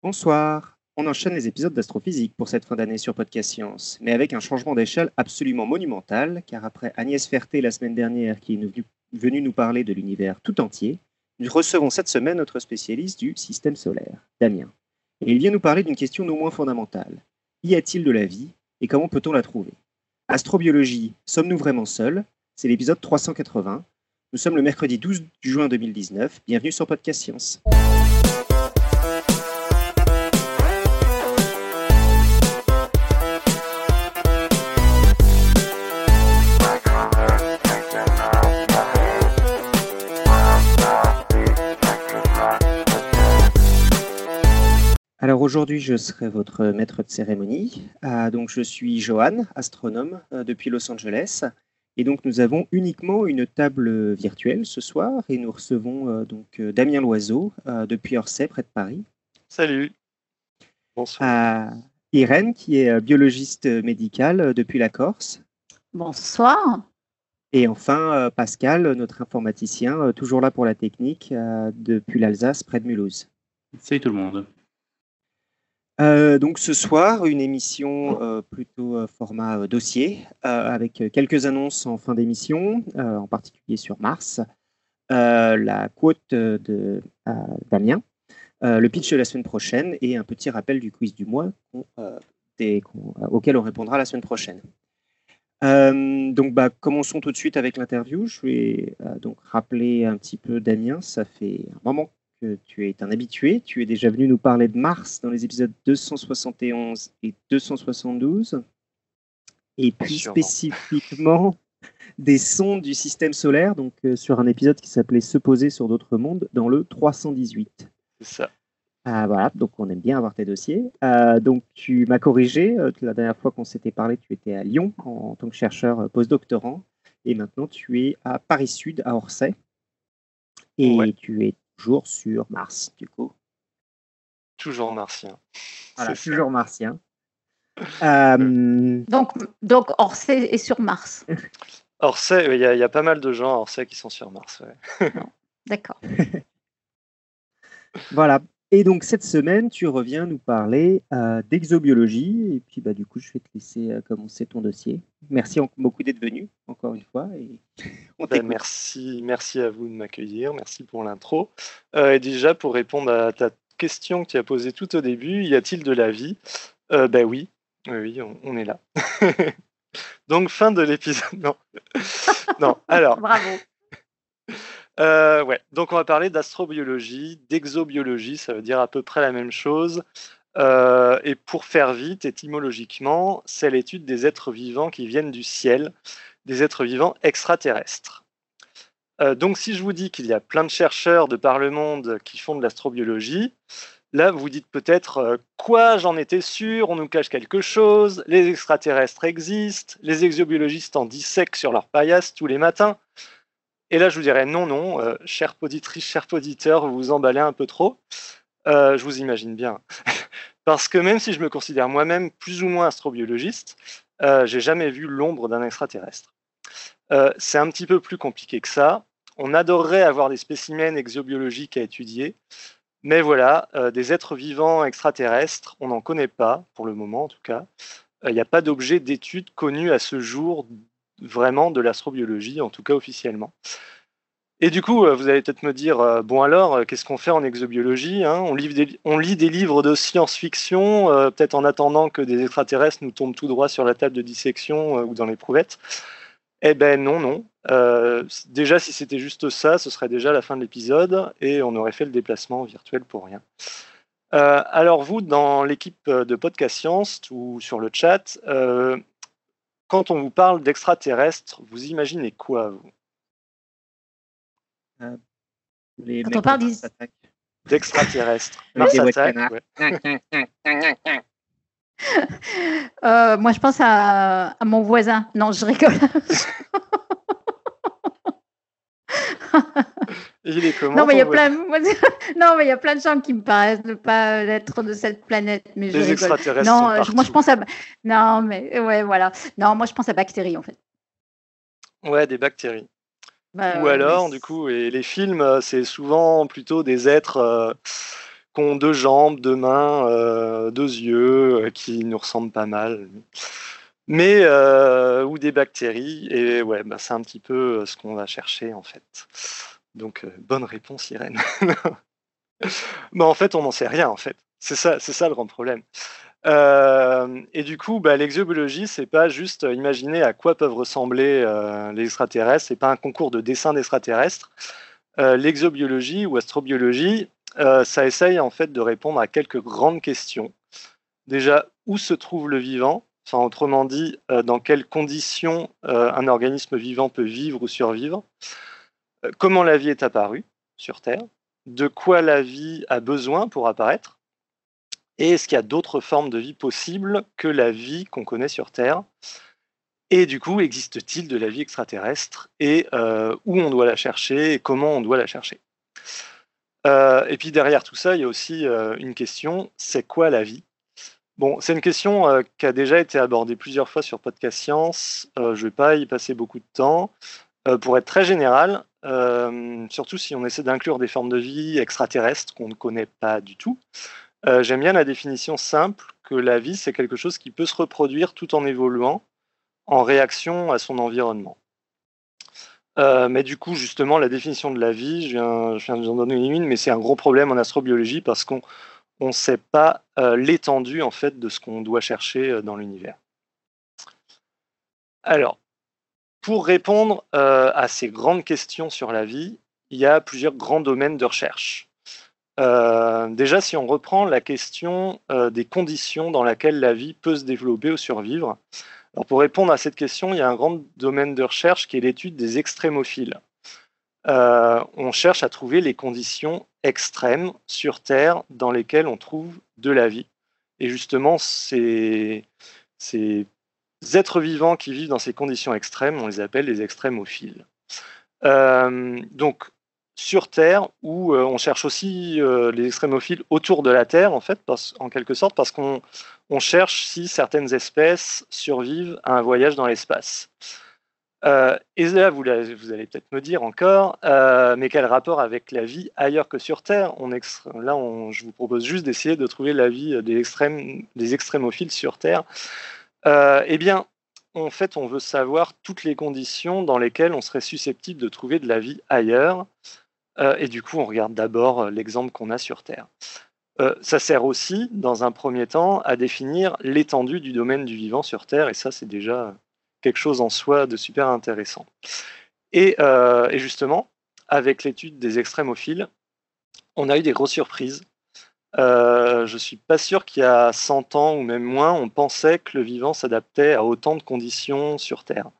Bonsoir. On enchaîne les épisodes d'astrophysique pour cette fin d'année sur Podcast Science, mais avec un changement d'échelle absolument monumental, car après Agnès Ferté la semaine dernière qui est venue nous parler de l'univers tout entier, nous recevons cette semaine notre spécialiste du système solaire, Damien. Et il vient nous parler d'une question non moins fondamentale. Y a-t-il de la vie et comment peut-on la trouver? Astrobiologie, sommes-nous vraiment seuls? C'est l'épisode 380. Nous sommes le mercredi 12 juin 2019. Bienvenue sur Podcast Science. Aujourd'hui, je serai votre maître de cérémonie. Ah, donc je suis Johan, astronome euh, depuis Los Angeles. Et donc nous avons uniquement une table virtuelle ce soir et nous recevons euh, donc euh, Damien Loiseau depuis Orsay, près de Paris. Salut. Bonsoir. Ah, Irène, qui est biologiste médicale depuis la Corse. Bonsoir. Et enfin Pascal, notre informaticien, toujours là pour la technique, depuis l'Alsace, près de Mulhouse. Salut tout le monde. Euh, donc ce soir, une émission euh, plutôt euh, format dossier, avec quelques annonces en fin d'émission, en particulier sur Mars, la quote de Damien, le pitch de la semaine prochaine et un petit rappel du quiz du mois auquel on répondra la semaine prochaine. donc bah, commençons tout de suite avec l'interview. Je vais donc rappeler un petit peu Damien. Ça fait un moment tu es un habitué. Tu es déjà venu nous parler de Mars dans les épisodes 271 et 272. Et puis spécifiquement des sondes du système solaire, donc euh, sur un épisode qui s'appelait Se poser sur d'autres mondes, dans le 318. C'est ça. Ah, voilà, donc on aime bien avoir tes dossiers. Euh, donc tu m'as corrigé, euh, la dernière fois qu'on s'était parlé, tu étais à Lyon en, tant que chercheur postdoctorant, et maintenant tu es à Paris Sud, à Orsay. Et tu es toujours sur Mars, du coup. Toujours martien. Voilà, toujours martien. Euh, donc, donc Orsay est sur Mars. Orsay, il y, a pas mal de gens à Orsay qui sont sur Mars. D'accord. voilà. Et donc cette semaine, tu reviens nous parler euh, d'exobiologie. Et puis bah, du coup, je vais te laisser euh, commencer ton dossier. Merci beaucoup d'être venu, encore une fois. Et ben, merci, merci à vous de m'accueillir. Merci pour l'intro. Euh, et déjà, pour répondre à ta question que tu as posée tout au début, y a-t-il de la vie? Ben oui, oui, on, est là. donc fin de l'épisode. Non. non, alors. Bravo. Euh, ouais, donc on va parler d'astrobiologie, d'exobiologie, ça veut dire à peu près la même chose. Euh, et pour faire vite, étymologiquement, c'est l'étude des êtres vivants qui viennent du ciel, des êtres vivants extraterrestres. Euh, donc si je vous dis qu'il y a plein de chercheurs de par le monde qui font de l'astrobiologie, là vous dites peut-être quoi j'en étais sûr, on nous cache quelque chose, les extraterrestres existent, les exobiologistes en dissèquent sur leur paillasse tous les matins. Et là, je vous dirais non, non, euh, chère poditrice, cher poditeur, vous vous emballez un peu trop. Euh, je vous imagine bien. Parce que même si je me considère moi-même plus ou moins astrobiologiste, euh, j'ai jamais vu l'ombre d'un extraterrestre. Euh, c'est un petit peu plus compliqué que ça. On adorerait avoir des spécimens exobiologiques à étudier, mais voilà, des êtres vivants extraterrestres, on n'en connaît pas, pour le moment en tout cas. Il n'y a pas d'objet d'étude connu à ce jour vraiment de l'astrobiologie, en tout cas officiellement. Et du coup, euh, vous allez peut-être me dire, euh, bon alors, euh, qu'est-ce qu'on fait en exobiologie hein? On, lit des, livres de science-fiction, peut-être en attendant que des extraterrestres nous tombent tout droit sur la table de dissection ou dans les. Eh ben non, non. déjà, si c'était juste ça, ce serait déjà la fin de l'épisode et on aurait fait le déplacement virtuel pour rien. alors vous, dans l'équipe de Podcast Science ou sur le chat, quand on vous parle d'extraterrestres, vous imaginez quoi, vous? Euh, Quand on parle d'extraterrestres. Mars ouais. Euh, moi, je pense à, à mon voisin. Non, je rigole. Il est comment non, mais il y a plein. non, mais il y a plein de gens qui me paraissent ne pas être de cette planète. Mais je Les extraterrestres Non, sont euh, je- moi, je pense à. Non, mais ouais, voilà. Non, moi, je pense à bactéries en fait. Ouais, des bactéries. Bah, Ou ouais, alors, du coup, et les films, euh, c'est souvent plutôt des êtres euh, qui ont deux jambes, deux mains, euh, deux yeux, euh, qui nous ressemblent pas mal. Mais, euh, ou des bactéries. Et ouais, bah, c'est un petit peu ce qu'on va chercher, en fait. Donc, euh, bonne réponse, Irène. En fait, on n'en sait rien, en fait. C'est ça, c'est ça le grand problème. Euh, et du coup, bah, l'exobiologie, c'est pas juste euh, imaginer à quoi peuvent ressembler les extraterrestres, c'est pas un concours de dessin d'extraterrestres. L'exobiologie ou astrobiologie, ça essaye en fait de répondre à quelques grandes questions. Déjà, où se trouve le vivant? Enfin, autrement dit, dans quelles conditions un organisme vivant peut vivre ou survivre? Comment la vie est apparue sur Terre De quoi la vie a besoin pour apparaître et est-ce qu'il y a d'autres formes de vie possibles que la vie qu'on connaît sur Terre Et du coup, existe-t-il de la vie extraterrestre Et euh, où on doit la chercher et comment on doit la chercher? Euh, Et puis derrière tout ça, il y a aussi euh, une question, c'est quoi la vie? Bon, c'est une question euh, qui a déjà été abordée plusieurs fois sur Podcast Science. Euh, je ne vais pas y passer beaucoup de temps. Euh, pour être très général, euh, surtout si on essaie d'inclure des formes de vie extraterrestres qu'on ne connaît pas du tout, euh, J'aime bien la définition simple que la vie, c'est quelque chose qui peut se reproduire tout en évoluant en réaction à son environnement. Mais du coup, justement, la définition de la vie, je viens, je viens de vous en donner une, mais c'est un gros problème en astrobiologie parce qu'on ne sait pas l'étendue en fait de ce qu'on doit chercher dans l'univers. Alors, pour répondre euh, à ces grandes questions sur la vie, il y a plusieurs grands domaines de recherche. Euh, déjà, si on reprend la question euh, des conditions dans lesquelles la vie peut se développer ou survivre, alors pour répondre à cette question, il y a un grand domaine de recherche qui est l'étude des extrémophiles. On cherche à trouver les conditions extrêmes sur Terre dans lesquelles on trouve de la vie. Et justement, ces êtres vivants qui vivent dans ces conditions extrêmes, on les appelle les extrémophiles. Euh, donc, sur Terre, où euh, on cherche aussi euh, les extrémophiles autour de la Terre, en fait, en quelque sorte, parce qu'on on cherche si certaines espèces survivent à un voyage dans l'espace. Et là, vous, allez peut-être me dire encore, mais quel rapport avec la vie ailleurs que sur Terre? Là, je vous propose juste d'essayer de trouver la vie des extrémophiles sur Terre. Euh, eh bien, en fait, on veut savoir toutes les conditions dans lesquelles on serait susceptible de trouver de la vie ailleurs. Euh, et du coup, on regarde d'abord euh, l'exemple qu'on a sur Terre. Ça sert aussi, dans un premier temps, à définir l'étendue du domaine du vivant sur Terre, et ça, c'est déjà quelque chose en soi de super intéressant. Et justement, avec l'étude des extrémophiles, on a eu des grosses surprises. Euh, je suis pas sûr qu'il y a 100 ans ou même moins, on pensait que le vivant s'adaptait à autant de conditions sur Terre.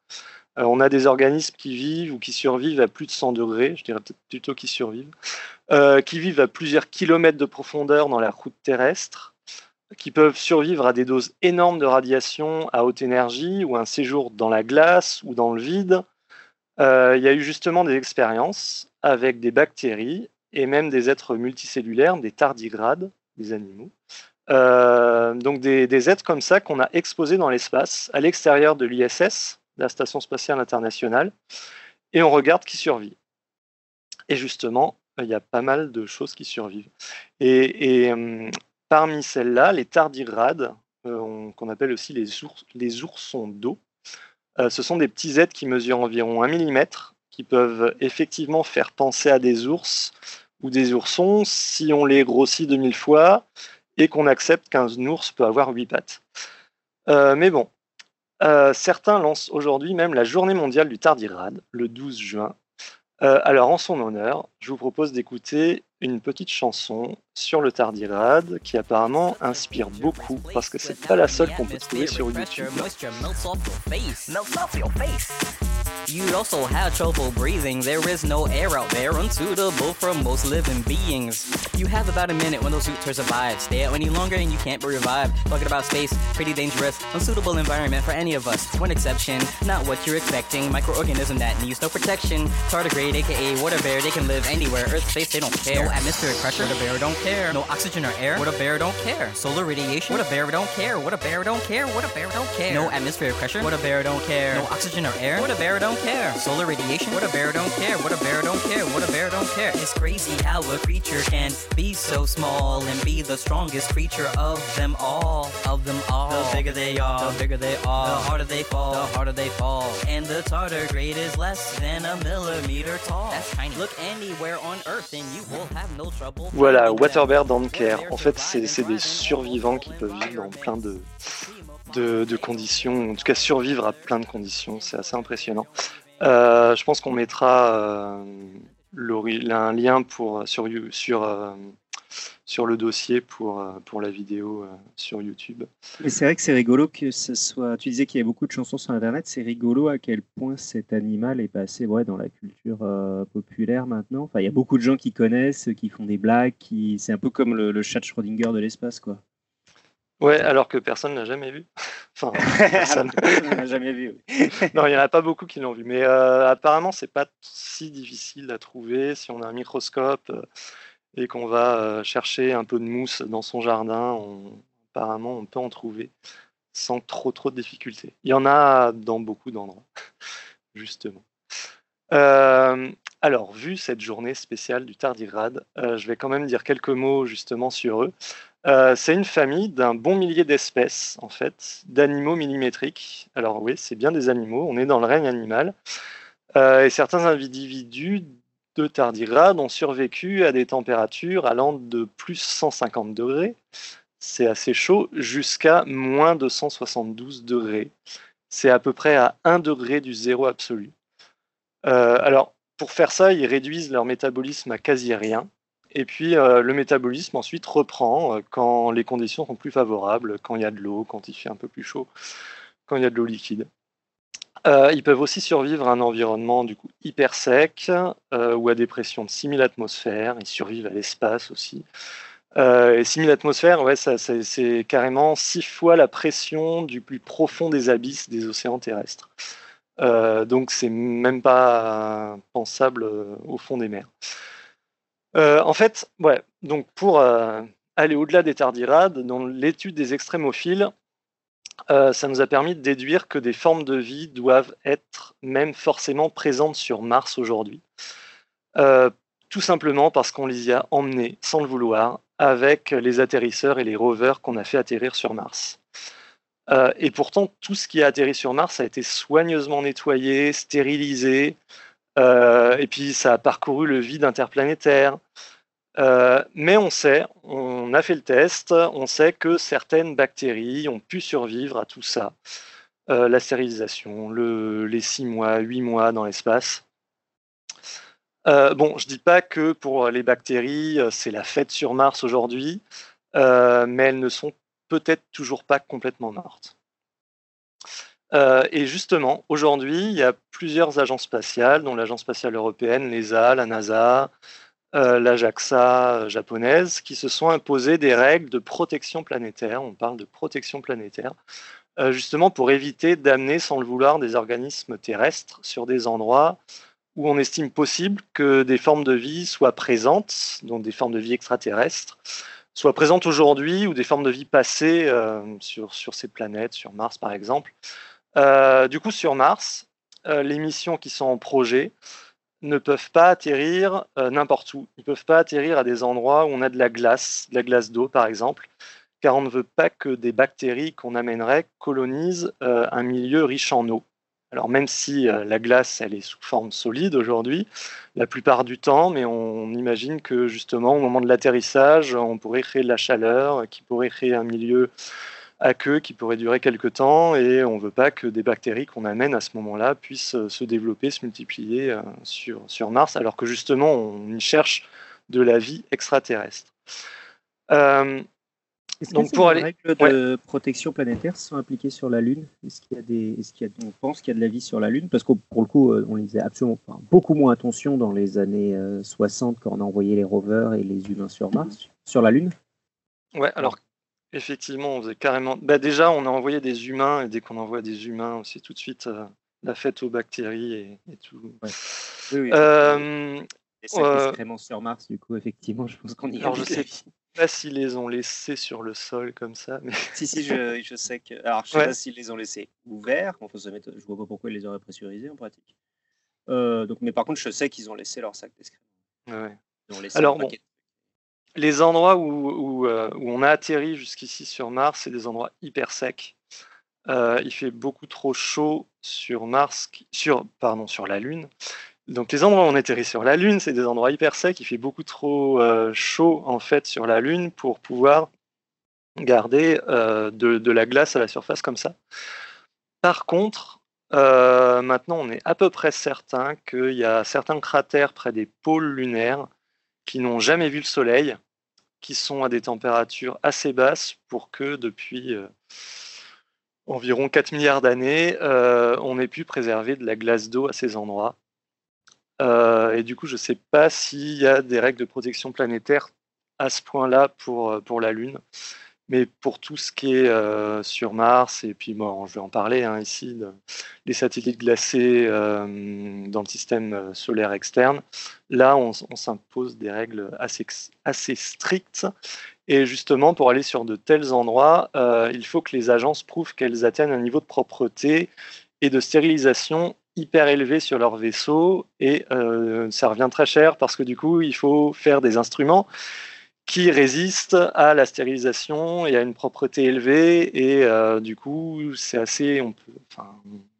Euh, on a des organismes qui vivent ou qui survivent à plus de 100 degrés, je dirais plutôt qui survivent, euh, qui vivent à plusieurs kilomètres de profondeur dans la croûte terrestre, qui peuvent survivre à des doses énormes de radiation à haute énergie ou un séjour dans la glace ou dans le vide. Euh, il y a eu justement des expériences avec des bactéries et même des êtres multicellulaires, des tardigrades, des animaux. Euh, donc des, êtres comme ça qu'on a exposés dans l'espace, à l'extérieur de l'ISS, la Station spatiale internationale, et on regarde qui survit. Et justement, il y a pas mal de choses qui survivent. Et, hum, parmi celles-là, les tardigrades, euh, on- qu'on appelle aussi les, ours- les oursons d'eau, euh, ce sont des petits êtres qui mesurent environ 1 mm, qui peuvent effectivement faire penser à des ours ou des oursons si on les grossit 2000 fois et qu'on accepte qu'un ours peut avoir 8 pattes. Euh, mais bon, euh, certains lancent aujourd'hui même la journée mondiale du tardigrade, le 12 juin. Euh, alors en son honneur, je vous propose d'écouter une petite chanson sur le tardigrade qui apparemment inspire beaucoup parce que c'est pas la seule qu'on peut trouver sur YouTube. You'd also have trouble breathing. There is no air out there unsuitable for most living beings. You have about a minute when those suits are survive. Stay out any longer and you can't be revived. Talking about space, pretty dangerous, unsuitable environment for any of us. One exception, not what you're expecting. Microorganism that needs no protection. Tardigrade, aka water bear, they can live anywhere. Earth, space, they don't care. No atmospheric pressure, what a bear don't care. No oxygen or air, what a bear don't care. Solar radiation, what a bear don't care. What a bear don't care. What a bear don't care. No atmospheric pressure, what a bear don't care. No oxygen or air, what a bear don't care. Solar radiation, what a bear don't care. What a bear don't care. What a bear don't care. It's crazy how a creature can be so small and be the strongest creature of them all. Of them all. The bigger they are, the bigger they are. The harder they fall, the harder they fall. And the tardigrade is less than a millimeter tall. That's tiny. Look anywhere on Earth and you will have no trouble. Voilà, Waterbear don't care. En fait, c'est c'est des survivants qui peuvent vivre dans plein de, de, de conditions, en tout cas survivre à plein de conditions. C'est assez impressionnant. Euh, je pense qu'on mettra euh, l'ori- un lien pour, sur, sur, euh, sur le dossier pour, pour la vidéo euh, sur YouTube. Mais c'est vrai que c'est rigolo que ce soit. Tu disais qu'il y avait beaucoup de chansons sur Internet. C'est rigolo à quel point cet animal est passé ouais, dans la culture euh, populaire maintenant. Enfin, il y a beaucoup de gens qui connaissent, qui font des blagues. Qui... C'est un peu comme le, le chat de Schrödinger de l'espace, quoi. Ouais, alors que personne n'a jamais vu. enfin, personne. On l'a jamais vu. oui. non, il n'y en a pas beaucoup qui l'ont vu. Mais euh, apparemment, c'est pas si difficile à trouver si on a un microscope euh, et qu'on va euh, chercher un peu de mousse dans son jardin. On, apparemment, on peut en trouver sans trop trop de difficultés. Il y en a dans beaucoup d'endroits, justement. Euh, alors, vu cette journée spéciale du tardigrade, euh, je vais quand même dire quelques mots justement sur eux. Euh, c'est une famille d'un bon millier d'espèces, en fait, d'animaux millimétriques. Alors oui, c'est bien des animaux, on est dans le règne animal. Euh, et certains individus de tardigrades ont survécu à des températures allant de plus 150 degrés, c'est assez chaud, jusqu'à moins 272 degrés. C'est à peu près à 1 degré du zéro absolu. Euh, alors, pour faire ça, ils réduisent leur métabolisme à quasi rien. Et puis euh, le métabolisme ensuite reprend euh, quand les conditions sont plus favorables, quand il y a de l'eau, quand il fait un peu plus chaud, quand il y a de l'eau liquide. Euh, ils peuvent aussi survivre à un environnement du coup hyper sec ou à des pressions de 6000 atmosphères. Ils survivent à l'espace aussi. Et 6000 atmosphères, ouais, c'est carrément six fois la pression du plus profond des abysses des océans terrestres. Donc c'est même pas pensable au fond des mers. Euh, en fait, donc pour euh, aller au-delà des tardirades, dans l'étude des extrémophiles, euh, ça nous a permis de déduire que des formes de vie doivent être même forcément présentes sur Mars aujourd'hui. Tout simplement parce qu'on les y a emmenés, sans le vouloir, avec les atterrisseurs et les rovers qu'on a fait atterrir sur Mars. Et pourtant, tout ce qui a atterri sur Mars a été soigneusement nettoyé, stérilisé, et puis ça a parcouru le vide interplanétaire. Euh, mais on sait, on a fait le test, on sait que certaines bactéries ont pu survivre à tout ça. Euh, la stérilisation, le- les 6 mois, 8 mois dans l'espace. Euh, bon, je dis pas que pour les bactéries, euh, c'est la fête sur Mars aujourd'hui, euh, mais elles ne sont peut-être toujours pas complètement mortes. Euh, et justement, aujourd'hui, il y a plusieurs agences spatiales, dont l'Agence spatiale européenne, l'ESA, la NASA, euh, la JAXA euh, japonaise, qui se sont imposées des règles de protection planétaire. On parle de protection planétaire, euh, justement pour éviter d'amener sans le vouloir des organismes terrestres sur des endroits où on estime possible que des formes de vie soient présentes, donc des formes de vie extraterrestres, soient présentes aujourd'hui ou des formes de vie passées sur, sur ces planètes, sur Mars par exemple. Euh, du coup, sur Mars, euh, les missions qui sont en projet ne peuvent pas atterrir euh, n'importe où. Ils ne peuvent pas atterrir à des endroits où on a de la glace, de la glace d'eau par exemple, car on ne veut pas que des bactéries qu'on amènerait colonisent un milieu riche en eau. Alors même si la glace, elle est sous forme solide aujourd'hui, la plupart du temps, mais on imagine que justement au moment de l'atterrissage, on pourrait créer de la chaleur, qui pourrait créer un milieu aqueux qui pourrait durer quelques temps, et on ne veut pas que des bactéries qu'on amène à ce moment-là puissent euh, se développer, se multiplier euh, sur, sur Mars, alors que justement on y cherche de la vie extraterrestre. Euh, Est-ce Donc, que pour aller- règles de protection planétaire sont appliquées sur la Lune? Est-ce qu'il y a des, est-ce qu'il y a, on pense qu'il y a de la vie sur la Lune? Parce que pour le coup, euh, on y faisait absolument enfin, beaucoup moins attention dans les années euh, 60 quand on a envoyé les rovers et les humains sur Mars, sur la Lune? Ouais, alors effectivement, on faisait carrément. Bah, déjà, on a envoyé des humains, et dès qu'on envoie des humains, c'est tout de suite euh, la fête aux bactéries et, et tout. Oui, oui. Euh, les sacs euh, sur Mars, du coup, effectivement, je pense qu'on y a Alors, vu je sais pas s'ils les ont laissés sur le sol comme ça, mais Si, si, je, je sais que. Alors, je sais Ouais. pas s'ils les ont laissés ouverts. Enfin, ça m'étonne- je vois pas pourquoi ils les auraient pressurisés en pratique. Donc, mais par contre, je sais qu'ils ont laissé leur sac d'excréments. ouais. Ils ont laissé Alors, bon. Les endroits euh, où on a atterri jusqu'ici sur Mars, c'est des endroits hyper secs. Euh, il fait beaucoup trop chaud sur Mars, sur, la Lune. Donc les endroits où on atterrit sur la Lune, c'est des endroits hyper secs. Il fait beaucoup trop euh, chaud en fait sur la Lune pour pouvoir garder de, la glace à la surface comme ça. Par contre, maintenant on est à peu près certain qu'il y a certains cratères près des pôles lunaires qui n'ont jamais vu le soleil, qui sont à des températures assez basses pour que depuis euh, environ 4 milliards d'années, euh, on ait pu préserver de la glace d'eau à ces endroits. Euh, et du coup, je ne sais pas s'il y a des règles de protection planétaire à ce point-là pour, pour la Lune. Mais pour tout ce qui est euh, sur Mars, et puis bon, je vais en parler hein, ici, de- les satellites glacés euh, dans le système euh, solaire externe, là, on, s'impose des règles assez, strictes. Et justement, pour aller sur de tels endroits, il faut que les agences prouvent qu'elles atteignent un niveau de propreté et de stérilisation hyper élevé sur leur vaisseau. Et ça revient très cher parce que du coup, il faut faire des instruments qui résistent à la stérilisation et à une propreté élevée. Et euh, du coup, c'est assez. On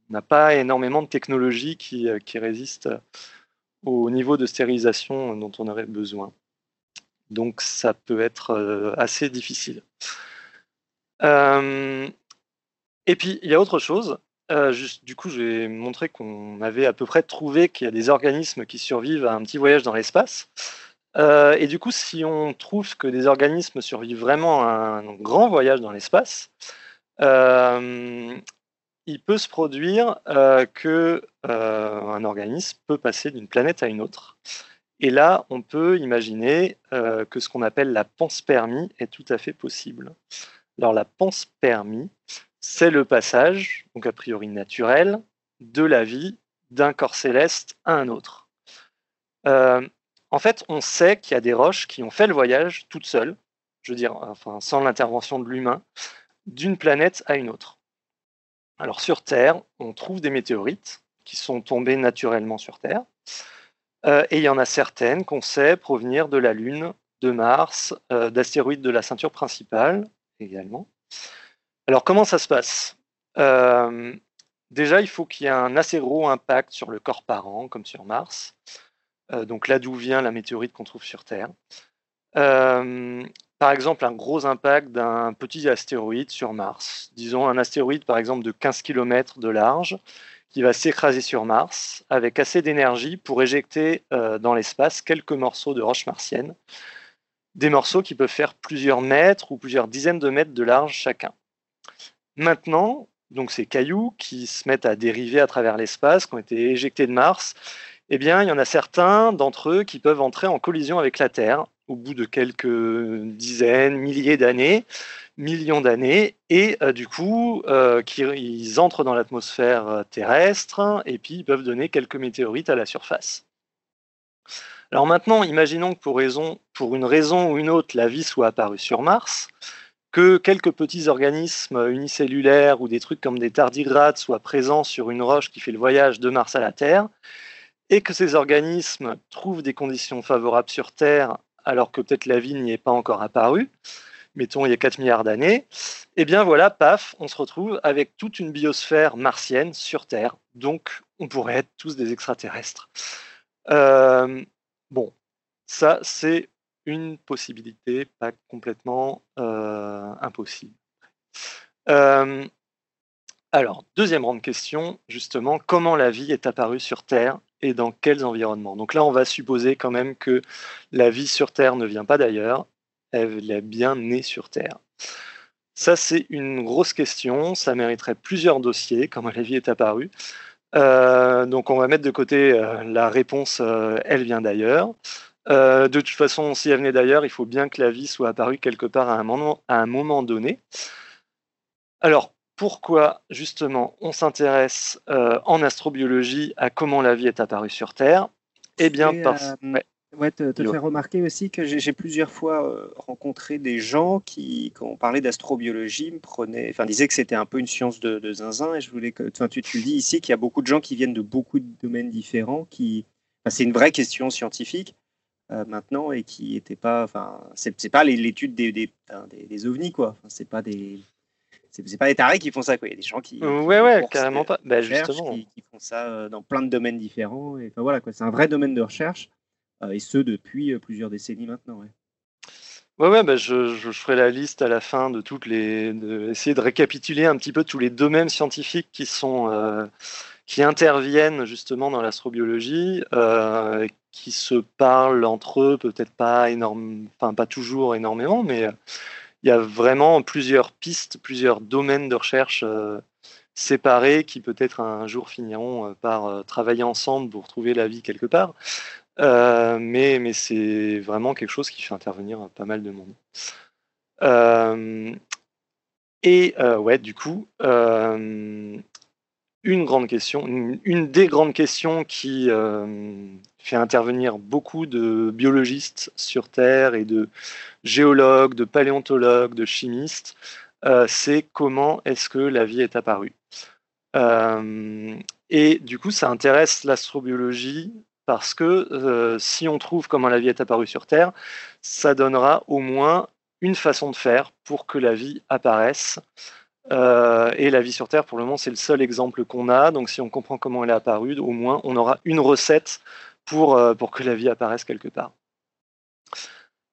n'a pas énormément de technologies qui, euh, qui résistent au niveau de stérilisation dont on aurait besoin. Donc, ça peut être euh, assez difficile. Et puis, il y a autre chose. Du coup, j'ai montré qu'on avait à peu près trouvé qu'il y a des organismes qui survivent à un petit voyage dans l'espace. Euh, et du coup, si on trouve que des organismes survivent vraiment à un grand voyage dans l'espace, euh, il peut se produire euh, que euh, un organisme peut passer d'une planète à une autre. Et là, on peut imaginer que ce qu'on appelle la panspermie est tout à fait possible. Alors la panspermie, c'est le passage, donc a priori naturel, de la vie d'un corps céleste à un autre. En fait, on sait qu'il y a des roches qui ont fait le voyage toutes seules, je veux dire, enfin, sans l'intervention de l'humain, d'une planète à une autre. Alors sur Terre, on trouve des météorites qui sont tombées naturellement sur Terre, euh, et il y en a certaines qu'on sait provenir de la Lune, de Mars, euh, d'astéroïdes de la ceinture principale également. Alors comment ça se passe? Euh, Déjà, il faut qu'il y ait un assez gros impact sur le corps parent, comme sur Mars. Euh, donc là d'où vient la météorite qu'on trouve sur Terre. Euh, par exemple, un gros impact d'un petit astéroïde sur Mars. Disons un astéroïde, par exemple, de 15 km de large, qui va s'écraser sur Mars avec assez d'énergie pour éjecter euh, dans l'espace quelques morceaux de roches martiennes. Des morceaux qui peuvent faire plusieurs mètres ou plusieurs dizaines de mètres de large chacun. Maintenant, donc ces cailloux qui se mettent à dériver à travers l'espace, qui ont été éjectés de Mars, eh bien, il y en a certains d'entre eux qui peuvent entrer en collision avec la Terre au bout de quelques dizaines, milliers d'années, millions d'années, et euh, du coup, euh, ils entrent dans l'atmosphère euh, terrestre, et puis ils peuvent donner quelques météorites à la surface. Alors maintenant, imaginons que pour une raison ou une autre, la vie soit apparue sur Mars, que quelques petits organismes unicellulaires ou des trucs comme des tardigrades soient présents sur une roche qui fait le voyage de Mars à la Terre, et que ces organismes trouvent des conditions favorables sur Terre alors que peut-être la vie n'y est pas encore apparue, mettons il y a 4 milliards d'années, et bien voilà, paf, on se retrouve avec toute une biosphère martienne sur Terre, donc on pourrait être tous des extraterrestres. Euh, bon, ça c'est une possibilité, pas complètement euh, impossible. Euh, alors, deuxième grande question, justement, comment la vie est apparue sur Terre? Et dans quels environnements Donc là, on va supposer quand même que la vie sur Terre ne vient pas d'ailleurs, elle est bien née sur Terre. Ça, c'est une grosse question. Ça mériterait plusieurs dossiers, comment la vie est apparue. Euh, donc, on va mettre de côté euh, la réponse, euh, elle vient d'ailleurs. de toute façon, si elle venait d'ailleurs, il faut bien que la vie soit apparue quelque part à un moment, à un moment donné. Alors, pourquoi justement on s'intéresse en astrobiologie à comment la vie est apparue sur Terre Eh bien, parce... Ouais, te, te faire remarquer aussi que j'ai plusieurs fois euh, rencontré des gens qui, quand on parlait d'astrobiologie, me prenaient, enfin, disaient que c'était un peu une science de, zinzin. Et je voulais que, enfin, tu, tu le dis ici, qu'il y a beaucoup de gens qui viennent de beaucoup de domaines différents. Qui, c'est une vraie question scientifique euh, maintenant et qui n'était pas, enfin, c'est pas l'étude des, des, des, ovnis quoi. Enfin, c'est pas des c'est pas des tarés qui font ça quoi. Il y a des gens qui ouais ouais carrément pas. Bah, justement. Qui, qui, font ça euh, dans plein de domaines différents. Et enfin, voilà quoi. C'est un vrai domaine de recherche. Euh, et ce depuis euh, plusieurs décennies maintenant. Ouais. Ouais, ouais bah je, je, ferai la liste à la fin de toutes les. De, essayer de récapituler un petit peu tous les domaines scientifiques qui sont. Euh, qui interviennent justement dans l'astrobiologie, euh, qui se parlent entre eux, peut-être pas énorme, enfin pas toujours énormément, mais il y a vraiment plusieurs pistes, plusieurs domaines de recherche euh, séparés qui peut-être un jour finiront par travailler ensemble pour trouver la vie quelque part. Euh, mais mais c'est vraiment quelque chose qui fait intervenir pas mal de monde. Euh, et euh, ouais, du coup, une grande question, une, des grandes questions qui fait intervenir beaucoup de biologistes sur Terre et de géologues, de paléontologues, de chimistes, c'est comment est-ce que la vie est apparue. et du coup, ça intéresse l'astrobiologie parce que euh, si on trouve comment la vie est apparue sur Terre, ça donnera au moins une façon de faire pour que la vie apparaisse. Euh, et la vie sur Terre, pour le moment, c'est le seul exemple qu'on a. Donc si on comprend comment elle est apparue, au moins on aura une recette pour, euh, pour que la vie apparaisse quelque part.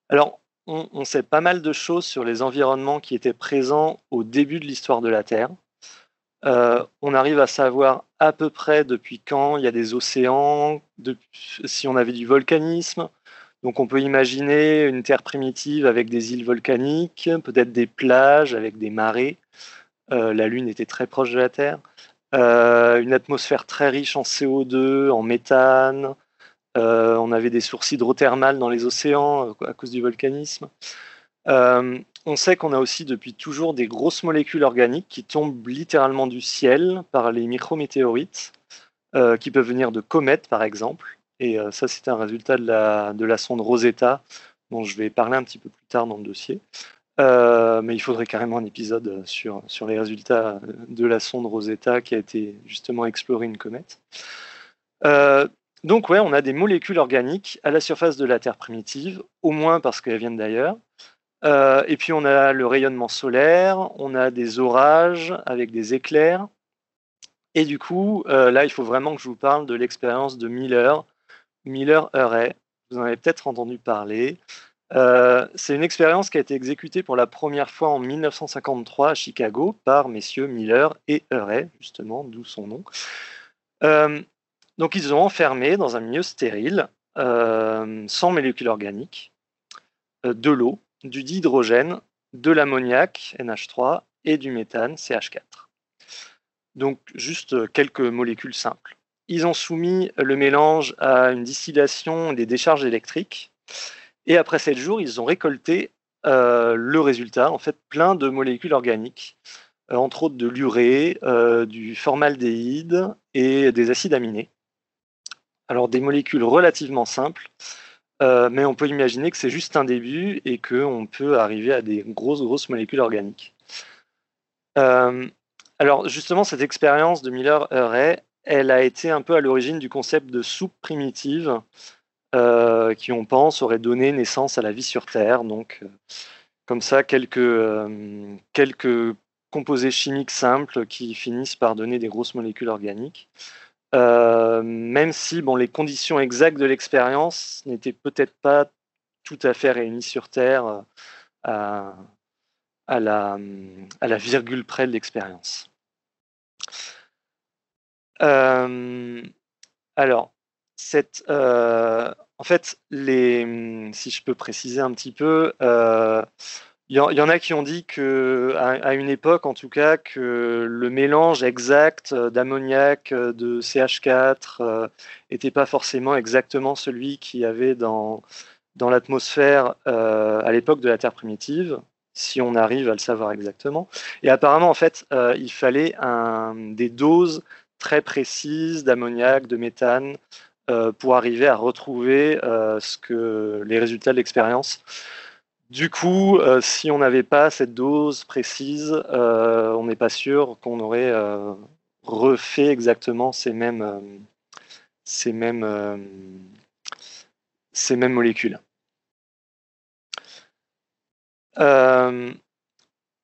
Alors, on, sait pas mal de choses sur les environnements qui étaient présents au début de l'histoire de la Terre. Euh, on arrive à savoir à peu près depuis quand il y a des océans, si on avait du volcanisme. Donc on peut imaginer une Terre primitive avec des îles volcaniques, peut-être des plages avec des marées. Euh, la Lune était très proche de la Terre. Une atmosphère très riche en CO2, en méthane. On avait des sources hydrothermales dans les océans à cause du volcanisme. On sait qu'on a aussi depuis toujours des grosses molécules organiques qui tombent littéralement du ciel par les micrométéorites, euh, qui peuvent venir de comètes par exemple. Et euh, ça, c'est un résultat de la, de la sonde Rosetta, dont je vais parler un petit peu plus tard dans le dossier. Euh, mais il faudrait carrément un épisode sur les résultats de la sonde Rosetta qui a été justement explorée une comète. Donc ouais, on a des molécules organiques à la surface de la Terre primitive, au moins parce qu'elles viennent d'ailleurs, euh, et puis on a le rayonnement solaire, on a des orages avec des éclairs. Et du coup, euh, là, il faut vraiment que je vous parle de l'expérience de Miller, Miller-Urey. Vous en avez peut-être entendu parler. Euh, c'est une expérience qui a été exécutée pour la première fois en 1953 à Chicago par messieurs Miller et Urey, justement, d'où son nom. Donc ils ont enfermé dans un milieu stérile, sans molécules organiques, de l'eau du dihydrogène, de l'ammoniac, NH3, et du méthane, CH4. Donc juste quelques molécules simples. Ils ont soumis le mélange à une distillation des décharges électriques, et après 7 jours, ils ont récolté euh, le résultat, en fait plein de molécules organiques, euh, entre autres de l'urée, euh, du formaldéhyde et des acides aminés. Alors des molécules relativement simples, euh, mais on peut imaginer que c'est juste un début et qu'on peut arriver à des grosses, grosses molécules organiques. Euh, alors justement, cette expérience de Miller-Urey, elle a été un peu à l'origine du concept de soupe primitive, euh, qui on pense aurait donné naissance à la vie sur Terre. Donc, comme ça, quelques, quelques composés chimiques simples qui finissent par donner des grosses molécules organiques. Euh, même si bon, les conditions exactes de l'expérience n'étaient peut-être pas tout à fait réunies sur Terre euh, à, la, virgule près de l'expérience. Euh, alors, cette, en fait, si je peux préciser un petit peu, Il y, en- a qui ont dit que, à, une époque en tout cas, que le mélange exact euh, d'ammoniac, euh, de CH4, euh, pas forcément exactement celui qu'il y avait dans, dans l'atmosphère euh, à l'époque de la Terre primitive, si on arrive à le savoir exactement. Et apparemment, en fait, il fallait des doses très précises d'ammoniac, de méthane, pour arriver à retrouver ce que, les résultats de l'expérience. Du coup, euh, si on n'avait pas cette dose précise, euh, on n'est pas sûr qu'on aurait euh, refait exactement ces mêmes, molécules.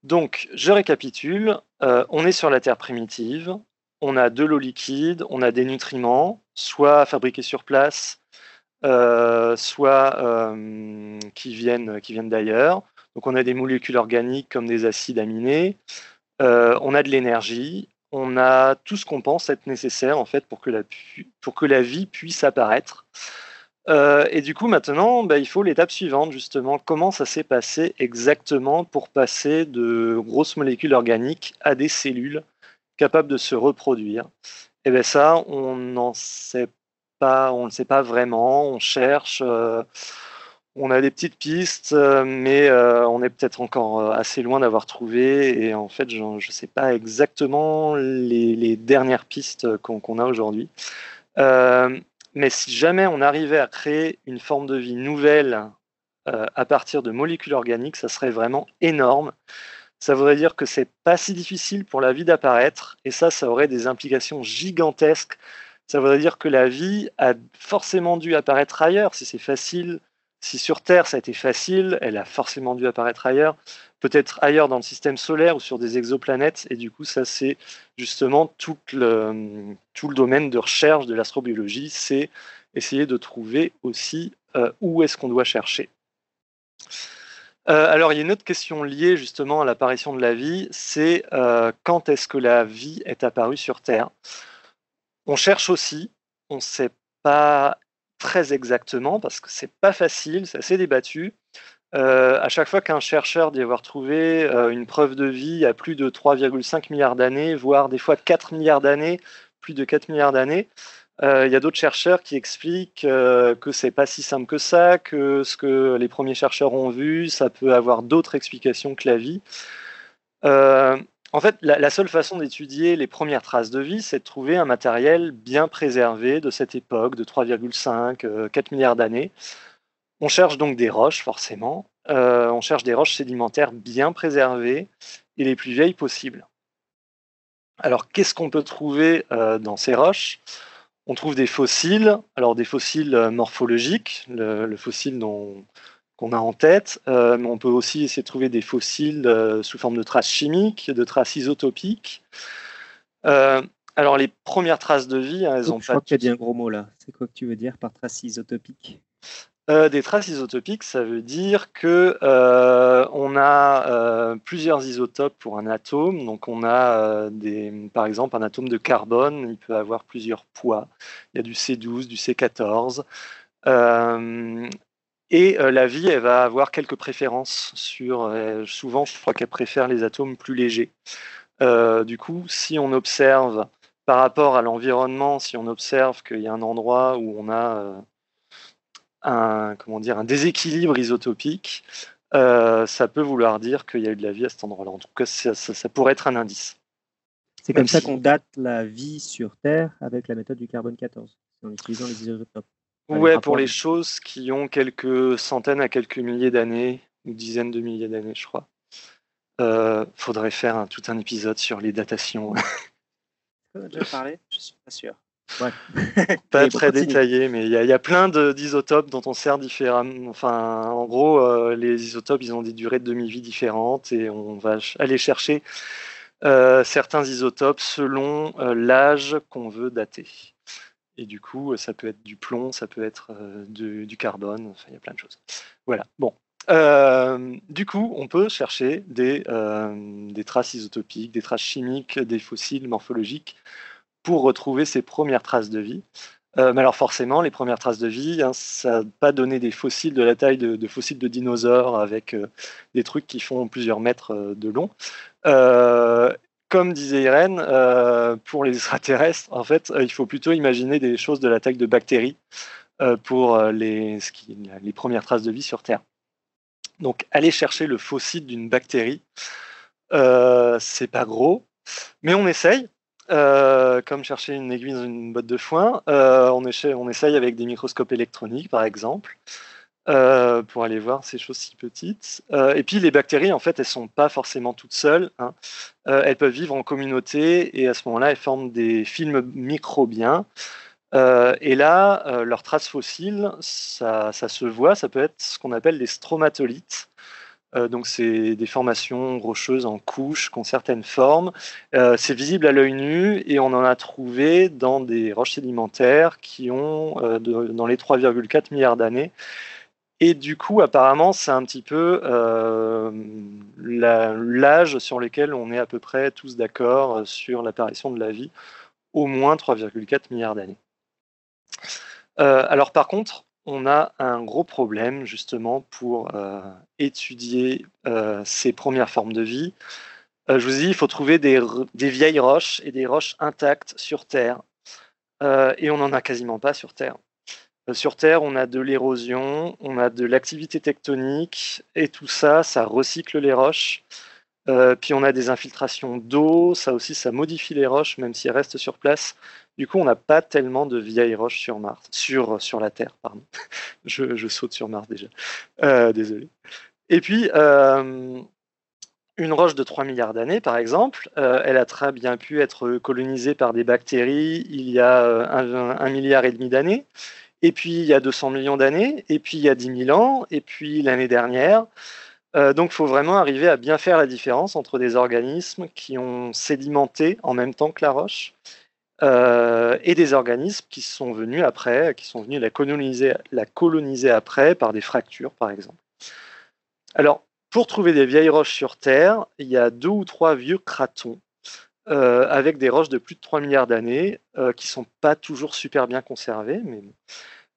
Donc, je récapitule. On est sur la Terre primitive. On a de l'eau liquide, on a des nutriments, soit fabriqués sur place, euh, soit euh, qui viennent, qui viennent d'ailleurs. Donc on a des molécules organiques comme des acides aminés, Euh, on a de l'énergie, on a tout ce qu'on pense être nécessaire en fait pour que la, pour que la vie puisse apparaître. Et du coup maintenant, bah, il faut l'étape suivante justement. Comment ça s'est passé exactement pour passer de grosses molécules organiques à des cellules capables de se reproduire? Et bien ça, on n'en sait on ne sait pas vraiment. On cherche. euh, on a des petites pistes, euh, mais euh, on est peut-être encore assez loin d'avoir trouvé. Et en fait, je ne sais pas exactement les, dernières pistes qu'on a aujourd'hui. Mais si jamais on arrivait à créer une forme de vie nouvelle à partir de molécules organiques, ça serait vraiment énorme. Ça voudrait dire que c'est pas si difficile pour la vie d'apparaître, et ça, ça aurait des implications gigantesques. Ça voudrait dire que la vie a forcément dû apparaître ailleurs. Si c'est facile, si sur Terre ça a été facile, elle a forcément dû apparaître ailleurs, peut-être ailleurs dans le système solaire ou sur des exoplanètes. Et du coup, ça c'est justement tout le, tout le domaine de recherche de l'astrobiologie, c'est essayer de trouver aussi euh, où est-ce qu'on doit chercher. Euh, alors, il y a une autre question liée justement à l'apparition de la vie, c'est euh, quand est-ce que la vie est apparue sur Terre? On cherche aussi, on ne sait pas très exactement parce que c'est pas facile, c'est assez débattu. Euh, à chaque fois qu'un chercheur dit avoir trouvé euh, une preuve de vie à plus de 3,5 milliards d'années, voire des fois 4 milliards d'années, plus de 4 milliards d'années, euh, il y a d'autres chercheurs qui expliquent que c'est pas si simple que ça, que ce que les premiers chercheurs ont vu, ça peut avoir d'autres explications que la vie. Euh, en fait, la, seule façon d'étudier les premières traces de vie, c'est de trouver un matériel bien préservé de cette époque, de 3,5, euh, 4 milliards d'années. On cherche donc des roches, forcément. Euh, on cherche des roches sédimentaires bien préservées et les plus vieilles possibles. Alors, qu'est-ce qu'on peut trouver euh, dans ces roches? On trouve des fossiles, alors des fossiles euh, morphologiques, le fossile dont, qu'on a en tête, euh, mais on peut aussi essayer de trouver des fossiles euh, sous forme de traces chimiques, de traces isotopiques. Euh, alors, les premières traces de vie, hein, elles Je ont crois pas que tu as dit un gros mot là. C'est quoi que tu veux dire par trace isotopique Euh, des traces isotopiques, ça veut dire que on a plusieurs isotopes pour un atome. Donc on a des, par exemple un atome de carbone, il peut avoir plusieurs poids. Il y a du C12, du C14. Euh, et euh, la vie, elle va avoir quelques préférences sur. euh, souvent, je crois qu'elle préfère les atomes plus légers. Euh, du coup, si on observe par rapport à l'environnement, si on observe qu'il y a un endroit où on a un, comment dire, un déséquilibre isotopique, ça peut vouloir dire qu'il y a eu de la vie à cet endroit-là. En tout cas, ça, ça- ça pourrait être un indice. C'est comme ça qu'on date la vie sur Terre avec la méthode du carbone 14, en utilisant les isotopes. Ouais, pour les choses qui ont quelques centaines à quelques milliers d'années, ou dizaines de milliers d'années, je crois. Euh, faudrait faire un- tout un épisode sur les datations. Déjà parlé Je suis pas sûr. Ouais. Pas très continue. détaillé, mais il y, a- il y a plein d'isotopes dont on sert différemment. Enfin, en gros, euh, les isotopes, ils ont des durées de demi-vie différentes et on va ch- aller chercher euh, certains isotopes selon euh, l'âge qu'on veut dater. Et du coup, euh, ça peut être du plomb, ça peut être euh, du, carbone, enfin, il y a plein de choses. Voilà, bon. Euh, du coup, on peut chercher des, des traces isotopiques, des traces chimiques, des fossiles morphologiques pour retrouver ces premières traces de vie. mais alors forcément, les premières traces de vie, hein, ça n'a pas donné des fossiles de la taille de, fossiles de dinosaures avec des trucs qui font plusieurs mètres de long. Comme disait Irène, pour les extraterrestres, en fait, il faut plutôt imaginer des choses de la taille de bactéries pour les, premières traces de vie sur Terre. Donc, aller chercher le fossile d'une bactérie, euh, c'est pas gros, mais on essaye. Euh, comme chercher une aiguille dans une botte de foin, euh, on, essaye, avec des microscopes électroniques, par exemple, pour aller voir ces choses si petites. et puis les bactéries, en fait, elles sont pas forcément toutes seules. Hein. elles peuvent vivre en communauté et à ce moment-là, elles forment des films microbiens. et là, leurs traces fossiles, ça, se voit, ça peut être ce qu'on appelle des stromatolites. Euh, donc c'est des formations rocheuses en couches qui ont certaines formes. Euh, c'est visible à l'œil nu et on en a trouvé dans des roches sédimentaires qui ont euh, dans les 3,4 milliards d'années. Et du coup, apparemment, c'est un petit peu l'âge sur lequel on est à peu près tous d'accord sur l'apparition de la vie, au moins 3,4 milliards d'années. alors par contre, on a un gros problème justement pour euh, étudier euh, ces premières formes de vie. Euh, je vous dis, il faut trouver des, vieilles roches et des roches intactes sur Terre. et on n'en a quasiment pas sur Terre. Sur Terre, on a de l'érosion, on a de l'activité tectonique, et tout ça, ça recycle les roches. puis on a des infiltrations d'eau, ça aussi, ça modifie les roches, même si elles restent sur place. Du coup, on n'a pas tellement de vieilles roches sur Mars, sur, la Terre, pardon. je, saute sur Mars déjà. Euh, désolé. Et puis, euh, une roche de 3 milliards d'années, par exemple, euh, elle a très bien pu être colonisée par des bactéries il y a un, milliard et demi d'années. Et puis, il y a 200 millions d'années. Et puis, il y a 10 000 ans. Et puis, l'année dernière. donc, il faut vraiment arriver à bien faire la différence entre des organismes qui ont sédimenté en même temps que la roche euh, et des organismes qui sont venus après, qui sont venus la coloniser, la coloniser après par des fractures, par exemple. Alors, pour trouver des vieilles roches sur Terre, il y a deux ou trois vieux cratons euh, avec des roches de plus de 3 milliards d'années euh, qui ne sont pas toujours super bien conservées. Mais...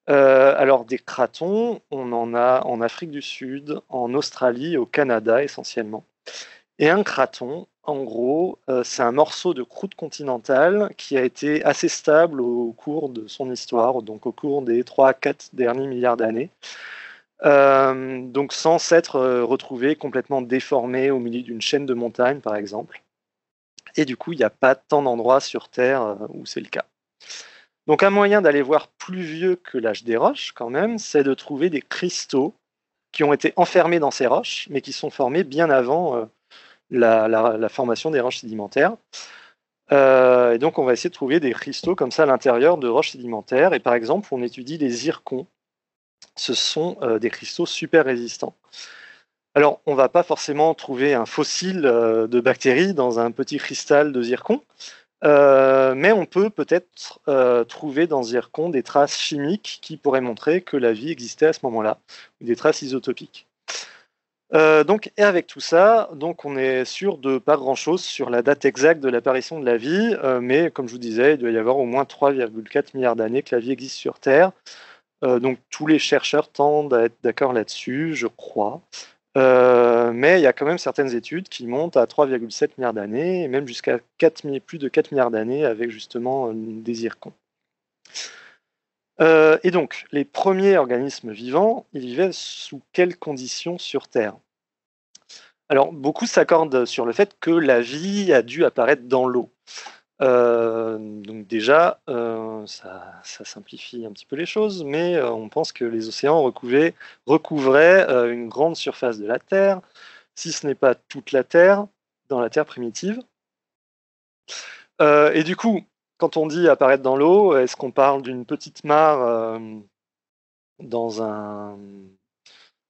alors, des cratons, on en a en Afrique du Sud, en Australie, au Canada essentiellement. Et un craton, en gros, euh, c'est un morceau de croûte continentale qui a été assez stable au cours de son histoire, donc au cours des 3 à 4 derniers milliards d'années. Euh, donc sans s'être euh, retrouvé complètement déformé au milieu d'une chaîne de montagnes, par exemple. Et du coup, il n'y a pas tant d'endroits sur Terre où c'est le cas. Donc un moyen d'aller voir plus vieux que l'âge des roches, quand même, c'est de trouver des cristaux qui ont été enfermés dans ces roches, mais qui sont formés bien avant la, formation des roches sédimentaires. Euh, et donc, on va essayer de trouver des cristaux comme ça à l'intérieur de roches sédimentaires. Et par exemple, on étudie les zircons. Ce sont euh, des cristaux super résistants. Alors, on ne va pas forcément trouver un fossile euh, de bactéries dans un petit cristal de zircon, mais on peut peut-être trouver dans zircon des traces chimiques qui pourraient montrer que la vie existait à ce moment-là, des traces isotopiques. Euh, donc, et avec tout ça, on est sûr de pas grand-chose sur la date exacte de l'apparition de la vie, euh, mais comme je vous disais, il doit y avoir au moins 3,4 milliards d'années que la vie existe sur Terre. Euh, donc tous les chercheurs tendent à être d'accord là-dessus, je crois. Mais il y a quand même certaines études qui montent à 3,7 milliards d'années, et même jusqu'à plus de 4 milliards d'années avec justement des zircons. Euh, et donc, les premiers organismes vivants, ils vivaient sous quelles conditions sur Terre? Alors, beaucoup s'accordent sur le fait que la vie a dû apparaître dans l'eau. Euh, donc déjà, euh, ça, simplifie un petit peu les choses, mais on pense que les océans recouvraient, une grande surface de la Terre, si ce n'est pas toute la Terre, dans la Terre primitive. et du coup, quand on dit apparaître dans l'eau, est-ce qu'on parle d'une petite mare euh, dans, un,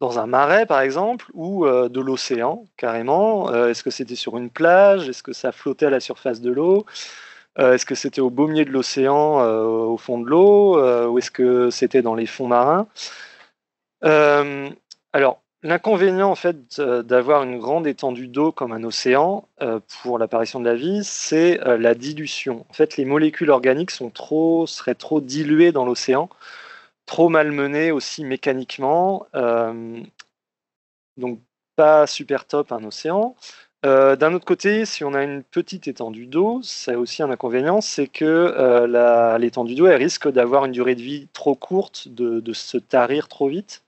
dans un marais, par exemple, ou euh, de l'océan, carrément. Euh, Est-ce que c'était sur une plage? Est-ce que ça flottait à la surface de l'eau? Est-ce que c'était au baumier de l'océan, au fond de l'eau? Ou est-ce que c'était dans les fonds marins? Alors, l'inconvénient en fait d'avoir une grande étendue d'eau comme un océan pour l'apparition de la vie, c'est la dilution. En fait, les molécules organiques sont trop, seraient trop diluées dans l'océan, trop malmenées aussi mécaniquement. donc pas super top un océan. Euh, d'un autre côté, si on a une petite étendue d'eau, c'est aussi un inconvénient, c'est que euh, l'étendue d'eau risque d'avoir une durée de vie trop courte, de, se tarir trop vite.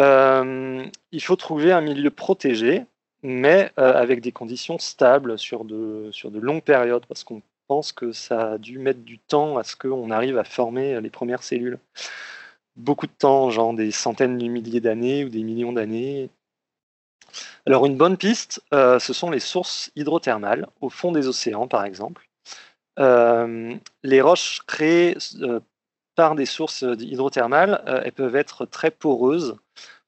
Euh, il faut trouver un milieu protégé, mais avec des conditions stables sur sur de longues périodes, parce qu'on pense que ça a dû mettre du temps à ce qu'on arrive à former les premières cellules. Beaucoup de temps, genre des centaines de milliers d'années ou des millions d'années. Alors une bonne piste, euh, ce sont les sources hydrothermales, au fond des océans par exemple. Euh, les roches créées euh, par des sources hydrothermales, elles peuvent être très poreuses,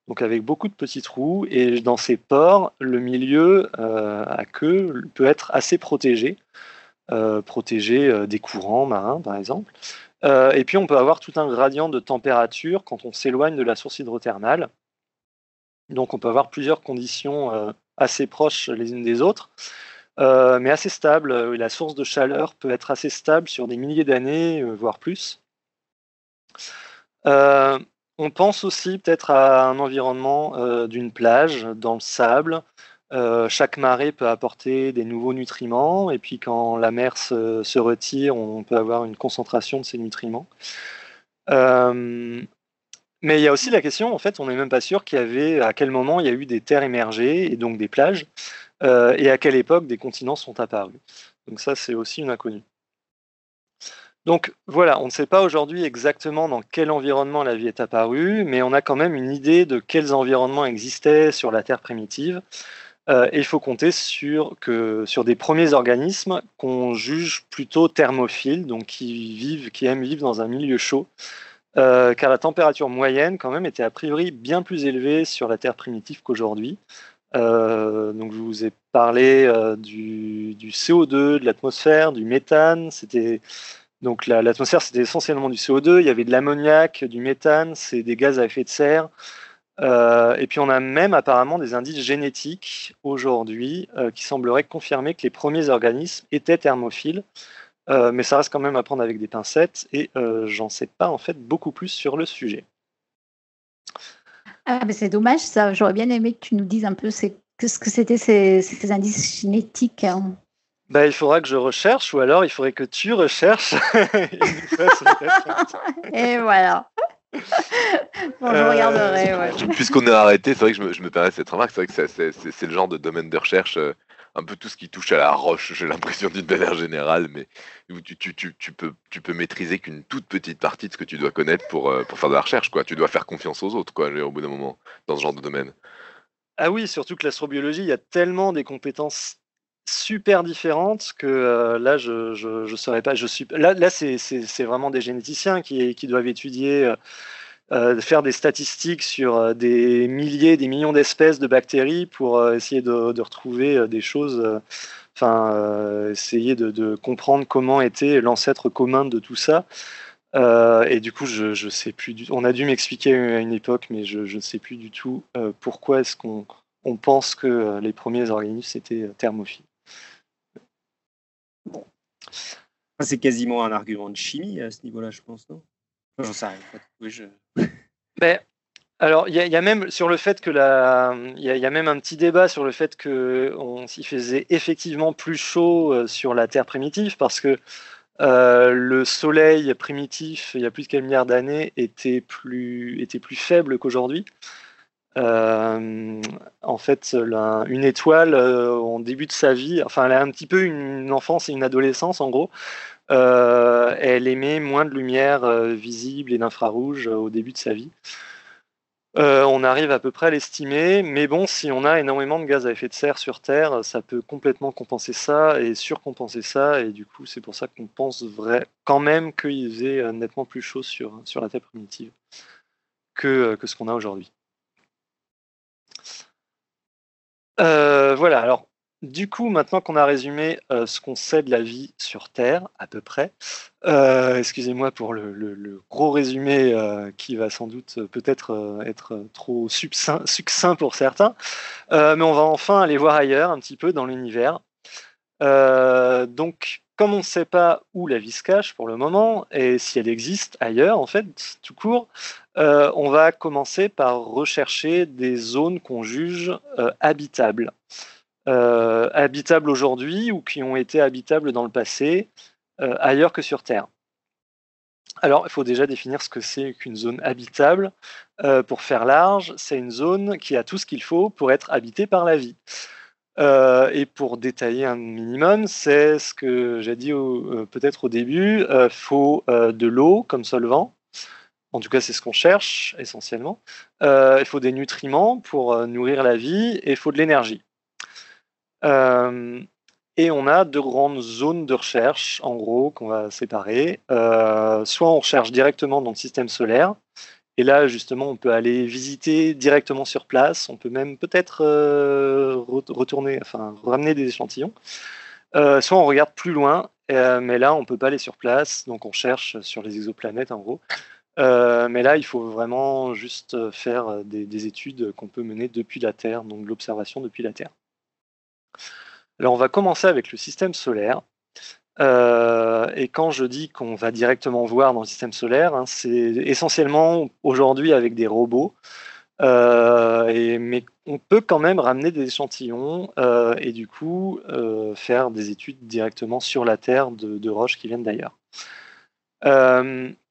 donc avec beaucoup de petits trous, et dans ces pores, le milieu à queue peut être assez protégé, protégé des courants marins par exemple. et puis on peut avoir tout un gradient de température quand on s'éloigne de la source hydrothermale. Donc on peut avoir plusieurs conditions euh, assez proches les unes des autres, euh, mais assez stables. Euh, la source de chaleur peut être assez stable sur des milliers d'années, voire plus. on pense aussi peut-être à un environnement d'une plage dans le sable. Chaque marée peut apporter des nouveaux nutriments, et puis quand la mer se, retire, on peut avoir une concentration de ces nutriments. Mais il y a aussi la question, en fait, on n'est même pas sûr qu'il y avait à quel moment il y a eu des terres émergées et donc des plages, euh, et à quelle époque des continents sont apparus. Donc ça, c'est aussi une inconnue. Donc voilà, on ne sait pas aujourd'hui exactement dans quel environnement la vie est apparue, mais on a quand même une idée de quels environnements existaient sur la Terre primitive. Euh, il faut compter sur, que, sur des premiers organismes qu'on juge plutôt thermophiles, donc qui, vivent, qui aiment vivre dans un milieu chaud, euh, car la température moyenne, quand même, était a priori bien plus élevée sur la Terre primitive qu'aujourd'hui. Euh, donc, je vous ai parlé du, CO2, de l'atmosphère, du méthane. C'était donc l'atmosphère, c'était essentiellement du CO2. Il y avait de l'ammoniac, du méthane, c'est des gaz à effet de serre. Et puis on a même apparemment des indices génétiques aujourd'hui qui sembleraient confirmer que les premiers organismes étaient thermophiles. Euh, mais ça reste quand même à prendre avec des pincettes et euh, j'en sais pas en fait beaucoup plus sur le sujet. Ah, mais c'est dommage ça. J'aurais bien aimé que tu nous dises un peu ce que c'était ces, indices génétiques. Hein. Bah, il faudra que je recherche ou alors il faudrait que tu recherches. et voilà. Bon, je regarderai. Ouais. Puisqu'on est arrêté, c'est vrai que je me, permets cette remarque. C'est vrai que c'est le genre de domaine de recherche euh, un peu tout ce qui touche à la roche, j'ai l'impression d'une manière générale, mais tu, tu, tu, tu, peux, tu peux maîtriser qu'une toute petite partie de ce que tu dois connaître pour, euh, pour faire de la recherche. Quoi. Tu dois faire confiance aux autres quoi, au bout d'un moment, dans ce genre de domaine. Ah oui, surtout que l'astrobiologie, il y a tellement des compétences super différentes que euh, là, je ne saurais pas. Je suis, là, c'est vraiment des généticiens qui, doivent étudier. Euh, euh, faire des statistiques sur des milliers, des millions d'espèces de bactéries pour essayer de, retrouver des choses, enfin, essayer de, comprendre comment était l'ancêtre commun de tout ça. et du coup, je, je sais plus. On a dû m'expliquer à une époque, mais je ne sais plus du tout pourquoi est-ce qu'on on pense que les premiers organismes étaient thermophiles. C'est quasiment un argument de chimie à ce niveau-là, je pense, non? J'en sais rien. Oui. Ben, alors, il y, a même sur le fait que la, il y, a même un petit débat sur le fait que on s'y faisait effectivement plus chaud euh, sur la Terre primitive parce que euh, le Soleil primitif, il y a plus de 4 milliards d'années, était plus, était plus faible qu'aujourd'hui. Euh, en fait, une étoile, en début de sa vie, enfin, elle a un petit peu une enfance et une adolescence, en gros. Euh, elle émet moins de lumière euh, visible et d'infrarouge euh, au début de sa vie. on arrive à peu près à l'estimer, mais bon, si on a énormément de gaz à effet de serre sur Terre, ça peut complètement compenser ça et surcompenser ça, et du coup, c'est pour ça qu'on pense vrai, quand même qu'il faisait nettement plus chaud sur, sur la Terre primitive que, que ce qu'on a aujourd'hui. Voilà, alors du coup, maintenant qu'on a résumé euh, ce qu'on sait de la vie sur Terre, à peu près, euh, excusez-moi pour le, gros résumé euh, qui va sans doute euh, peut-être euh, être trop succinct, succinct pour certains, euh, mais on va enfin aller voir ailleurs un petit peu dans l'univers. Euh, donc, comme on ne sait pas où la vie se cache pour le moment, et si elle existe ailleurs, en fait, tout court, euh, on va commencer par rechercher des zones qu'on juge euh, habitables. Euh, habitables aujourd'hui ou qui ont été habitables dans le passé, ailleurs que sur Terre. Alors, il faut déjà définir ce que c'est qu'une zone habitable. Pour faire large, c'est une zone qui a tout ce qu'il faut pour être habitée par la vie. Euh, et pour détailler un minimum, c'est ce que j'ai dit euh, peut-être au début, il faut euh, de l'eau comme solvant. En tout cas, c'est ce qu'on cherche essentiellement. Il faut des nutriments pour nourrir la vie et il faut de l'énergie. Et on a deux grandes zones de recherche, en gros, qu'on va séparer. Soit on recherche directement dans le système solaire, et là, justement, on peut aller visiter directement sur place. On peut même peut-être euh, re- retourner, enfin, ramener des échantillons. Euh, soit on regarde plus loin, euh, mais là, on peut pas aller sur place, donc on cherche sur les exoplanètes, en gros. Mais là, il faut vraiment juste faire des, des études qu'on peut mener depuis la Terre, donc de l'observation depuis la Terre. Alors, on va commencer avec le système solaire. Euh, et quand je dis qu'on va directement voir dans le système solaire, hein, c'est essentiellement aujourd'hui avec des robots. Euh, mais on peut quand même ramener des échantillons euh, et du coup faire des études directement sur la Terre de, roches qui viennent d'ailleurs.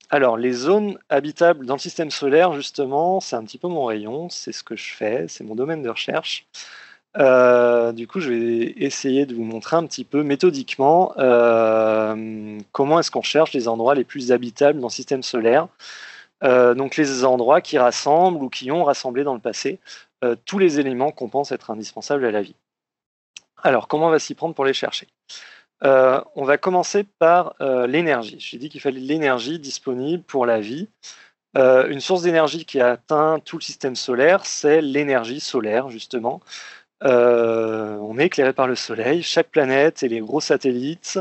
Alors, les zones habitables dans le système solaire, justement, c'est un petit peu mon rayon, c'est ce que je fais, c'est mon domaine de recherche. Euh, du coup, je vais essayer de vous montrer un petit peu méthodiquement euh, comment est-ce qu'on cherche les endroits les plus habitables dans le système solaire. Euh, donc les endroits qui rassemblent ou qui ont rassemblé dans le passé tous les éléments qu'on pense être indispensables à la vie. Alors, comment on va s'y prendre pour les chercher? On va commencer par l'énergie. J'ai dit qu'il fallait de l'énergie disponible pour la vie. Une source d'énergie qui a atteint tout le système solaire, c'est l'énergie solaire, justement. Euh, on est éclairé par le Soleil. Chaque planète et les gros satellites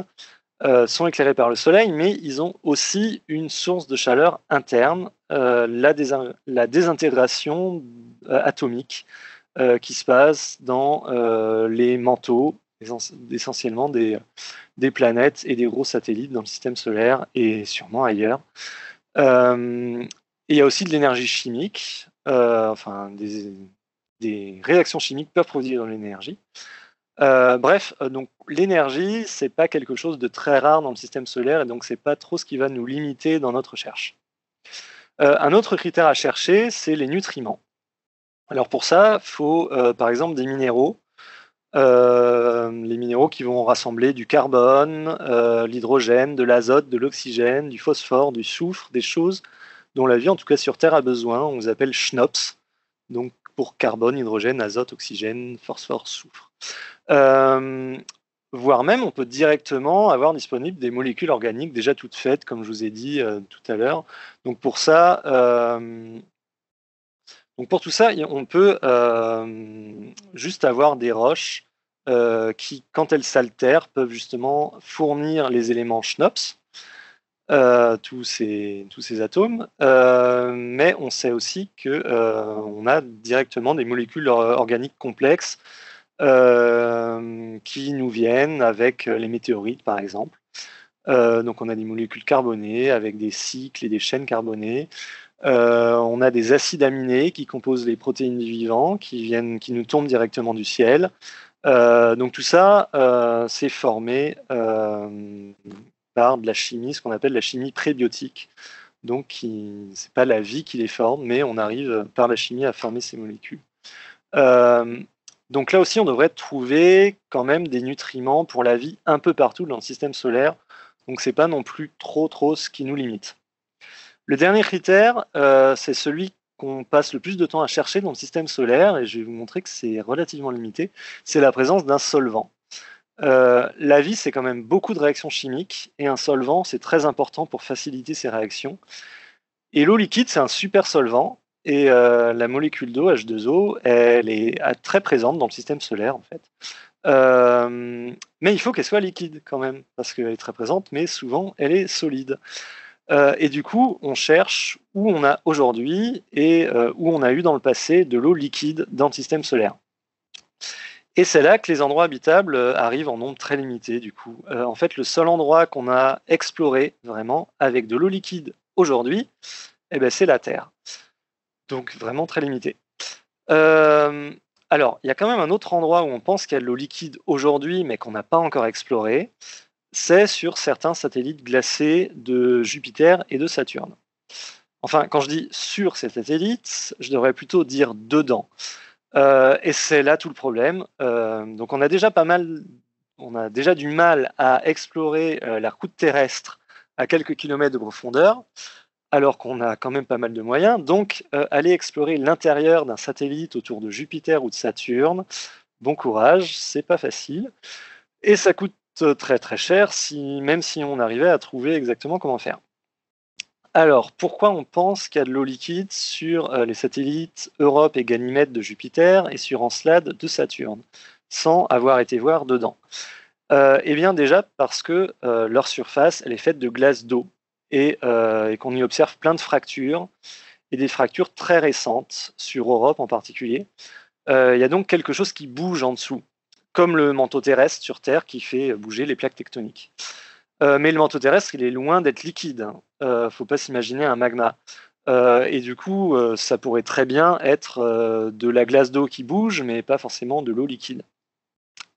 euh, sont éclairés par le Soleil, mais ils ont aussi une source de chaleur interne, euh, la, désin- la désintégration atomique qui se passe dans les manteaux, essen- essentiellement des, des planètes et des gros satellites dans le système solaire et sûrement ailleurs. Et il y a aussi de l'énergie chimique, enfin des, des réactions chimiques peuvent produire de l'énergie. Euh, bref, euh, donc l'énergie, c'est pas quelque chose de très rare dans le système solaire et donc c'est pas trop ce qui va nous limiter dans notre recherche. Euh, un autre critère à chercher, c'est les nutriments. Alors pour ça, il faut par exemple des minéraux, les minéraux qui vont rassembler du carbone, l'hydrogène, de l'azote, de l'oxygène, du phosphore, du soufre, des choses dont la vie, en tout cas sur Terre, a besoin. On les appelle schnops, donc pour carbone, hydrogène, azote, oxygène, phosphore, soufre. Euh, voire même, on peut directement avoir disponible des molécules organiques déjà toutes faites, comme je vous ai dit euh, tout à l'heure. Donc pour ça, euh, donc pour tout ça, on peut juste avoir des roches qui, quand elles s'altèrent, peuvent justement fournir les éléments schnops, euh, tous, ces, atomes, euh, mais on sait aussi que euh, on a directement des molécules or- organiques complexes qui nous viennent avec les météorites, par exemple. Donc on a des molécules carbonées avec des cycles et des chaînes carbonées. On a des acides aminés qui composent les protéines du vivant, qui viennent, qui nous tombent directement du ciel. Donc tout ça, euh, c'est formé par de la chimie, ce qu'on appelle la chimie prébiotique. Donc qui- c'est pas la vie qui les forme, mais on arrive par la chimie à former ces molécules. Euh, donc là aussi, on devrait trouver quand même des nutriments pour la vie un peu partout dans le système solaire. Donc c'est pas non plus trop trop ce qui nous limite. Le dernier critère, euh, c'est celui qu'on passe le plus de temps à chercher dans le système solaire, et je vais vous montrer que c'est relativement limité, c'est la présence d'un solvant. Euh, la vie, c'est quand même beaucoup de réactions chimiques, et un solvant, c'est très important pour faciliter ces réactions. Et l'eau liquide, c'est un super solvant, et euh, la molécule d'eau, H2O, elle est très présente dans le système solaire, en fait. Euh, mais il faut qu'elle soit liquide quand même, parce qu'elle est très présente, mais souvent elle est solide. Et du coup, on cherche où on a aujourd'hui et où on a eu dans le passé de l'eau liquide dans le système solaire. Et c'est là que les endroits habitables arrivent en nombre très limité, du coup. en fait, le seul endroit qu'on a exploré vraiment avec de l'eau liquide aujourd'hui, eh ben, c'est la Terre. Donc vraiment très limité. Alors, il y a quand même un autre endroit où on pense qu'il y a de l'eau liquide aujourd'hui, mais qu'on n'a pas encore exploré. C'est sur certains satellites glacés de Jupiter et de Saturne. Enfin, quand je dis sur ces satellites, je devrais plutôt dire dedans. Euh, et c'est là tout le problème. Euh, donc, on a déjà pas mal, on a déjà du mal à explorer euh, la route terrestre à quelques kilomètres de profondeur alors qu'on a quand même pas mal de moyens. Donc, aller explorer l'intérieur d'un satellite autour de Jupiter ou de Saturne, bon courage, c'est pas facile. Et ça coûte très très cher, même si on arrivait à trouver exactement comment faire. Alors, pourquoi on pense qu'il y a de l'eau liquide sur euh, les satellites Europe et Ganymède de Jupiter et sur Encelade de Saturne, sans avoir été voir dedans? Eh bien déjà parce que leur surface, est faite de glace d'eau. Euh, et, qu'on y observe plein de fractures, et des fractures très récentes, sur Europe en particulier. Euh, il y a donc quelque chose qui bouge en dessous, comme le manteau terrestre sur Terre qui fait bouger les plaques tectoniques. Euh, mais le manteau terrestre, il est loin d'être liquide. Il ne faut pas s'imaginer un magma. et du coup, ça pourrait très bien être de la glace d'eau qui bouge, mais pas forcément de l'eau liquide.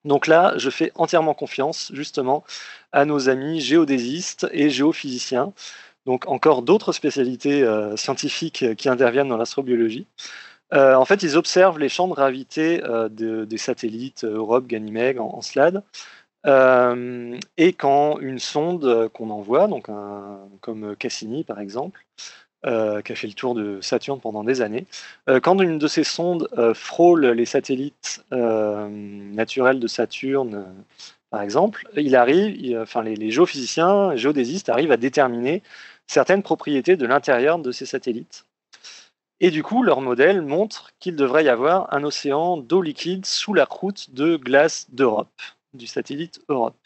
Donc là, je fais entièrement confiance justement à nos amis géodésistes et géophysiciens, donc encore d'autres spécialités euh, scientifiques qui interviennent dans l'astrobiologie. Euh, en fait, ils observent les champs de gravité euh, des satellites Europe, Ganymède, en, SLAD. Et quand une sonde qu'on envoie, donc comme Cassini par exemple, euh, qui a fait le tour de Saturne pendant des années. Euh, quand une de ces sondes euh, frôle les satellites naturels de Saturne, par exemple, il arrive, enfin les, géophysiciens, les géodésistes arrivent à déterminer certaines propriétés de l'intérieur de ces satellites. Et du coup, leur modèle montre qu'il devrait y avoir un océan d'eau liquide sous la croûte de glace d'Europe, du satellite Europe.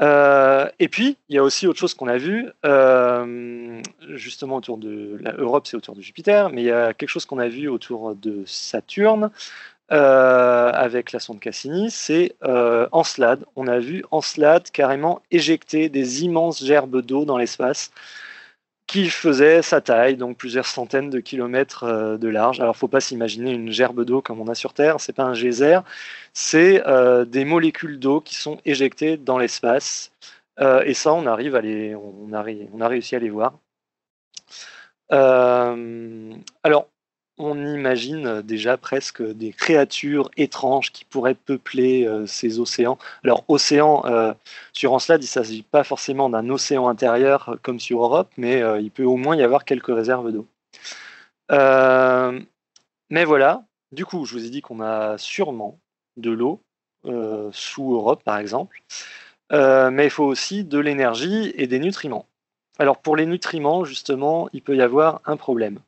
Euh, et puis, il y a aussi autre chose qu'on a vu, euh, justement autour de l'Europe, c'est autour de Jupiter, mais il y a quelque chose qu'on a vu autour de Saturne euh, avec la sonde Cassini, c'est Encelade. On a vu Encelade carrément éjecter des immenses gerbes d'eau dans l'espace qui faisait sa taille, donc plusieurs centaines de kilomètres euh, de large. Alors, faut pas s'imaginer une gerbe d'eau comme on a sur Terre, c'est pas un geyser, c'est euh, des molécules d'eau qui sont éjectées dans l'espace. Euh, et ça, on arrive à les, on a, on a réussi à les voir. alors, on imagine euh, déjà presque des créatures étranges qui pourraient peupler euh, ces océans. Alors, océan, euh, sur Encelade, il ne s'agit pas forcément d'un océan intérieur comme sur Europe, mais il peut au moins y avoir quelques réserves d'eau. mais voilà, du coup, je vous ai dit qu'on a sûrement de l'eau sous Europe, par exemple, mais il faut aussi de l'énergie et des nutriments. Alors, pour les nutriments, justement, il peut y avoir un problème.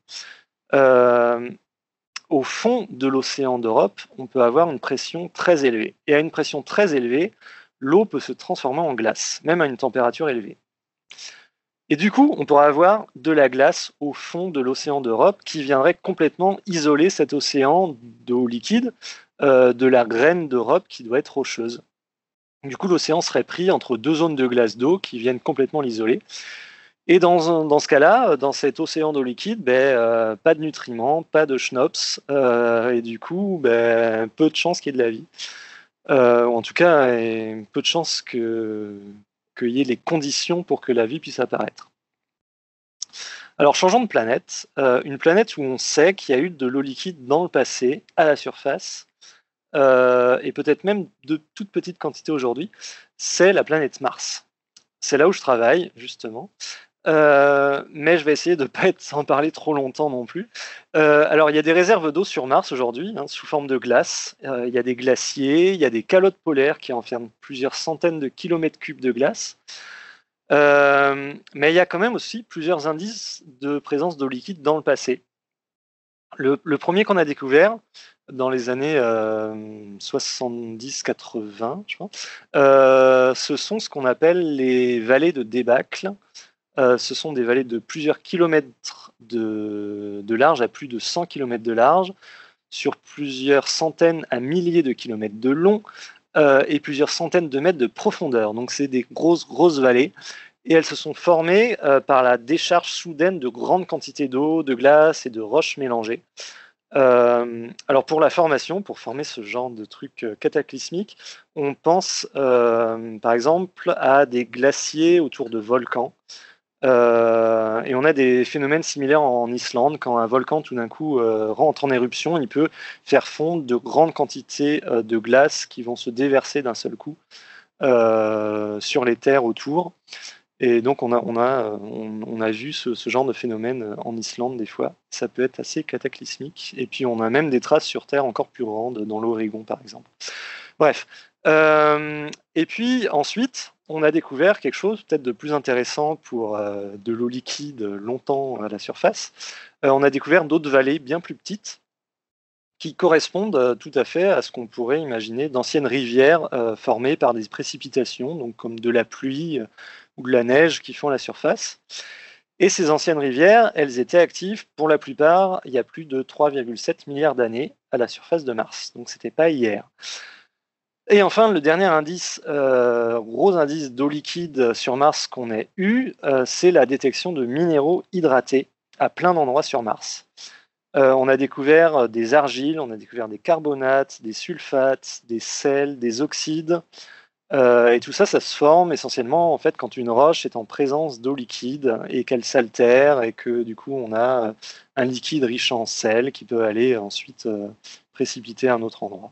Euh, au fond de l'océan d'Europe, on peut avoir une pression très élevée. Et à une pression très élevée, l'eau peut se transformer en glace, même à une température élevée. Et du coup, on pourrait avoir de la glace au fond de l'océan d'Europe qui viendrait complètement isoler cet océan d'eau liquide euh, de la graine d'Europe qui doit être rocheuse. Du coup, l'océan serait pris entre deux zones de glace d'eau qui viennent complètement l'isoler. Et dans, ce cas-là, dans cet océan d'eau liquide, ben, euh, pas de nutriments, pas de schnapps, euh, et du coup, ben, peu de chances qu'il y ait de la vie. Euh, en tout cas, peu de chances qu'il y ait les conditions pour que la vie puisse apparaître. Alors, changeons de planète. une planète où on sait qu'il y a eu de l'eau liquide dans le passé, à la surface, et peut-être même de toutes petites quantités aujourd'hui, c'est la planète Mars. C'est là où je travaille, justement. Euh, mais je vais essayer de ne pas être, en parler trop longtemps non plus. Euh, alors, il y a des réserves d'eau sur Mars aujourd'hui, hein, sous forme de glace. Euh, il y a des glaciers, il y a des calottes polaires qui enferment plusieurs centaines de kilomètres cubes de glace. mais il y a quand même aussi plusieurs indices de présence d'eau liquide dans le passé. Le, le premier qu'on a découvert, dans les années 70-80, je ce sont ce qu'on appelle les vallées de débâcle. Ce sont des vallées de plusieurs kilomètres de, large à plus de 100 km de large, sur plusieurs centaines à milliers de kilomètres de long et plusieurs centaines de mètres de profondeur. Donc c'est des grosses, grosses vallées et elles se sont formées euh, par la décharge soudaine de grandes quantités d'eau, de glace et de roches mélangées. Euh, alors pour la formation, pour former ce genre de truc euh, cataclysmique, on pense par exemple à des glaciers autour de volcans. Et on a des phénomènes similaires en Islande. Quand un volcan tout d'un coup rentre en éruption, il peut faire fondre de grandes quantités de glace qui vont se déverser d'un seul coup sur les terres autour. Et donc, on a, on a, on, a vu ce, genre de phénomène en Islande des fois. Ça peut être assez cataclysmique. Et puis, on a même des traces sur Terre encore plus grandes, dans l'Oregon par exemple. Bref. Euh, et puis, ensuite, on a découvert quelque chose peut-être de plus intéressant pour euh, de l'eau liquide longtemps à la surface. Euh, on a découvert d'autres vallées bien plus petites qui correspondent tout à fait à ce qu'on pourrait imaginer d'anciennes rivières formées par des précipitations, donc comme de la pluie ou de la neige qui font la surface. Et ces anciennes rivières, elles étaient actives pour la plupart il y a plus de 3,7 milliards d'années à la surface de Mars. Donc c'était pas hier. Et enfin, le dernier indice, euh, gros indice d'eau liquide sur Mars qu'on ait eu, euh, c'est la détection de minéraux hydratés à plein d'endroits sur Mars. Euh, on a découvert des argiles, on a découvert des carbonates, des sulfates, des sels, des oxydes, et tout ça, ça se forme essentiellement en fait quand une roche est en présence d'eau liquide et qu'elle s'altère et que du coup on a un liquide riche en sel qui peut aller ensuite précipiter à un autre endroit.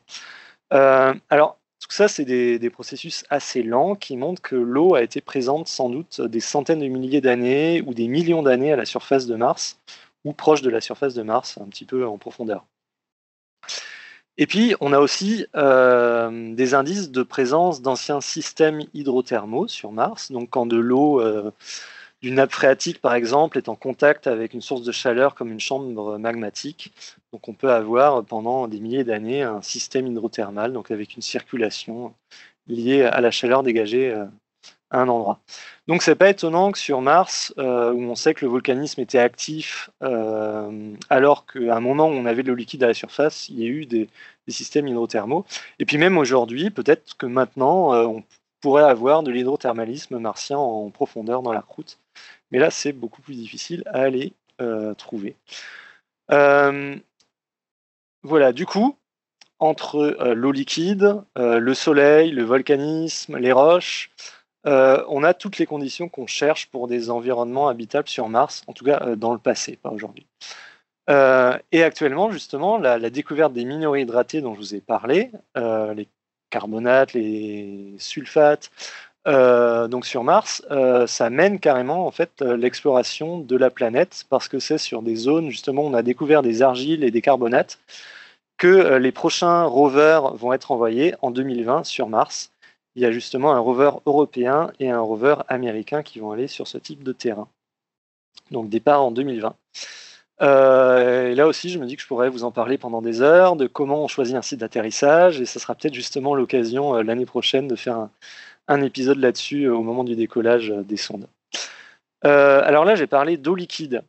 alors tout ça, c'est des, processus assez lents qui montrent que l'eau a été présente sans doute des centaines de milliers d'années ou des millions d'années à la surface de Mars ou proche de la surface de Mars, un petit peu en profondeur. Et puis, on a aussi euh, des indices de présence d'anciens systèmes hydrothermaux sur Mars. Donc, quand de l'eau euh, d'une nappe phréatique, par exemple, est en contact avec une source de chaleur comme une chambre magmatique, donc on peut avoir pendant des milliers d'années un système hydrothermal, donc avec une circulation liée à la chaleur dégagée euh, à un endroit. Donc c'est pas étonnant que sur Mars, où on sait que le volcanisme était actif, alors qu'à un moment où on avait de l'eau liquide à la surface, il y a eu des, systèmes hydrothermaux. Et puis même aujourd'hui, peut-être que maintenant, euh, on pourrait avoir de l'hydrothermalisme martien en profondeur dans la croûte. Mais là, c'est beaucoup plus difficile à aller euh, trouver. Euh, voilà, du coup, entre l'eau liquide, le soleil, le volcanisme, les roches, on a toutes les conditions qu'on cherche pour des environnements habitables sur Mars, en tout cas dans le passé, pas aujourd'hui. Euh, et actuellement, justement, la, découverte des minéraux hydratés dont je vous ai parlé, euh, les carbonates, les sulfates, euh, donc sur Mars, ça mène carrément en fait l'exploration de la planète parce que c'est sur des zones justement où on a découvert des argiles et des carbonates que les prochains rovers vont être envoyés en 2020 sur Mars. Il y a justement un rover européen et un rover américain qui vont aller sur ce type de terrain. Donc départ en 2020. Euh, et là aussi, je me dis que je pourrais vous en parler pendant des heures de comment on choisit un site d'atterrissage, et ça sera peut-être justement l'occasion euh, l'année prochaine de faire un, épisode là-dessus euh, au moment du décollage des sondes. alors là, j'ai parlé d'eau liquide,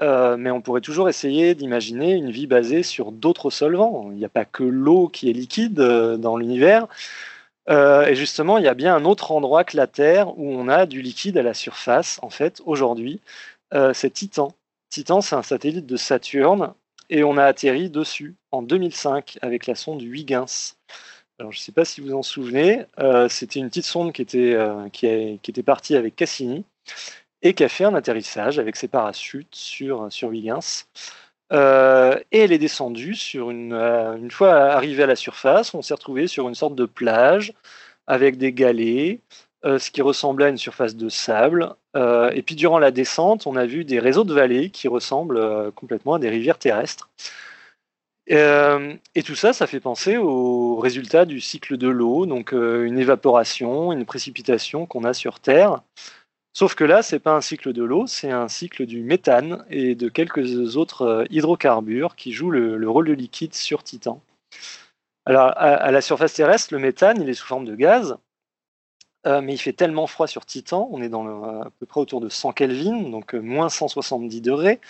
mais on pourrait toujours essayer d'imaginer une vie basée sur d'autres solvants. Il n'y a pas que l'eau qui est liquide dans l'univers. et justement, il y a bien un autre endroit que la Terre où on a du liquide à la surface, en fait, aujourd'hui, c'est Titan. Titan, c'est un satellite de Saturne et on a atterri dessus en 2005 avec la sonde Huygens. Alors, je ne sais pas si vous en souvenez, euh, c'était une petite sonde qui était, euh, qui, était partie avec Cassini et qui a fait un atterrissage avec ses parachutes sur, sur. Euh, et elle est descendue sur une, une fois arrivée à la surface, on s'est retrouvé sur une sorte de plage avec des galets, ce qui ressemblait à une surface de sable. Et puis durant la descente, on a vu des réseaux de vallées qui ressemblent complètement à des rivières terrestres. Et tout ça, ça fait penser au résultat du cycle de l'eau, donc une évaporation, une précipitation qu'on a sur Terre. Sauf que là, c'est pas un cycle de l'eau, c'est un cycle du méthane et de quelques autres hydrocarbures qui jouent le, le rôle de liquide sur Titan. Alors, à, la surface terrestre, le méthane, il est sous forme de gaz, euh, mais il fait tellement froid sur Titan, on est dans à peu près autour de 100 Kelvin, donc euh, moins 170 degrés,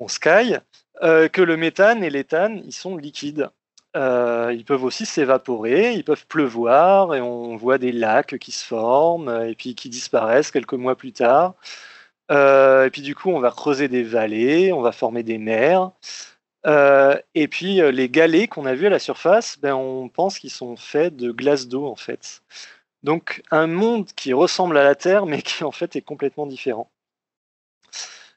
on sky, euh, que le méthane et l'éthane, ils sont liquides. ils peuvent aussi s'évaporer, ils peuvent pleuvoir, et on voit des lacs qui se forment, et puis qui disparaissent quelques mois plus tard. et puis du coup, on va creuser des vallées, on va former des mers. Euh, et puis euh, les galets qu'on a vus à la surface, ben, on pense qu'ils sont faits de glace d'eau en fait. Donc un monde qui ressemble à la Terre mais qui en fait est complètement différent.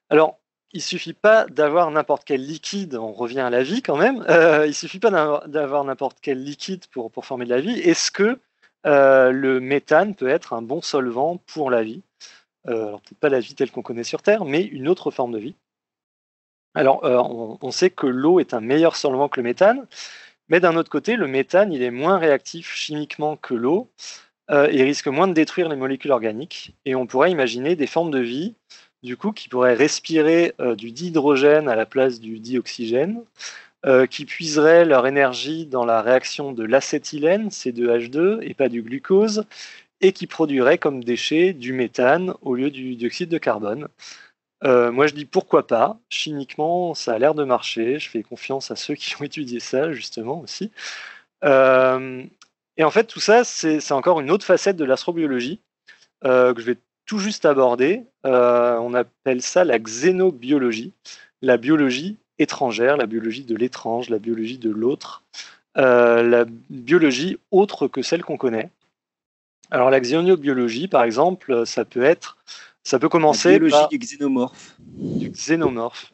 Alors il suffit pas d'avoir n'importe quel liquide, on revient à la vie quand même, euh, il suffit pas d'avoir n'importe quel liquide pour, pour, former de la vie. Est-ce que le méthane peut être un bon solvant pour la vie? Alors peut-être pas la vie telle qu'on connaît sur Terre, mais une autre forme de vie. Alors, euh, on, sait que l'eau est un meilleur solvant que le méthane, mais d'un autre côté, le méthane, il est moins réactif chimiquement que l'eau euh, et risque moins de détruire les molécules organiques. Et on pourrait imaginer des formes de vie, du coup, qui pourraient respirer euh, du dihydrogène à la place du dioxygène, qui puiseraient leur énergie dans la réaction de l'acétylène, C2H2, et pas du glucose, et qui produiraient comme déchet du méthane au lieu du dioxyde de carbone. Euh, moi, je dis pourquoi pas. Chimiquement, ça a l'air de marcher. Je fais confiance à ceux qui ont étudié ça, justement, aussi. Euh, et en fait, tout ça, c'est encore une autre facette de l'astrobiologie euh, que je vais tout juste aborder. on appelle ça la xénobiologie, la biologie étrangère, la biologie de l'étrange, la biologie de l'autre, la biologie autre que celle qu'on connaît. Alors, la xénobiologie, par exemple, ça peut être ça peut commencer. La biologie du xénomorphe. Du xénomorphe.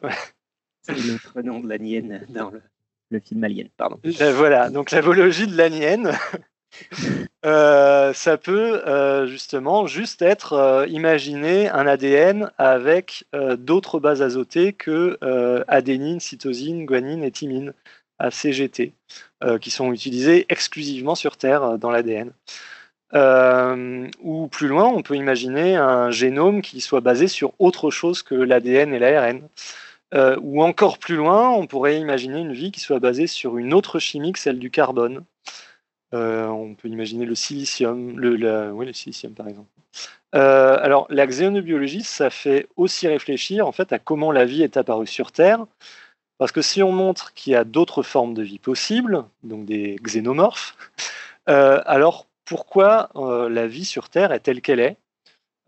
C'est le nom de l'anienne dans le, film Alien, pardon. Euh, voilà, donc la biologie de l'anienne. Euh, ça peut euh, justement juste être imaginer un ADN avec d'autres bases azotées que adénine, cytosine, guanine et thymine, ACGT, qui sont utilisées exclusivement sur Terre dans l'ADN. Euh, ou plus loin, on peut imaginer un génome qui soit basé sur autre chose que l'ADN et l'ARN. Euh, ou encore plus loin, on pourrait imaginer une vie qui soit basée sur une autre chimie que celle du carbone. Euh, on peut imaginer le silicium, le, silicium par exemple. alors la xénobiologie, ça fait aussi réfléchir en fait à comment la vie est apparue sur Terre, parce que si on montre qu'il y a d'autres formes de vie possibles, donc des xénomorphes, alors pourquoi euh, la vie sur Terre est telle qu'elle est?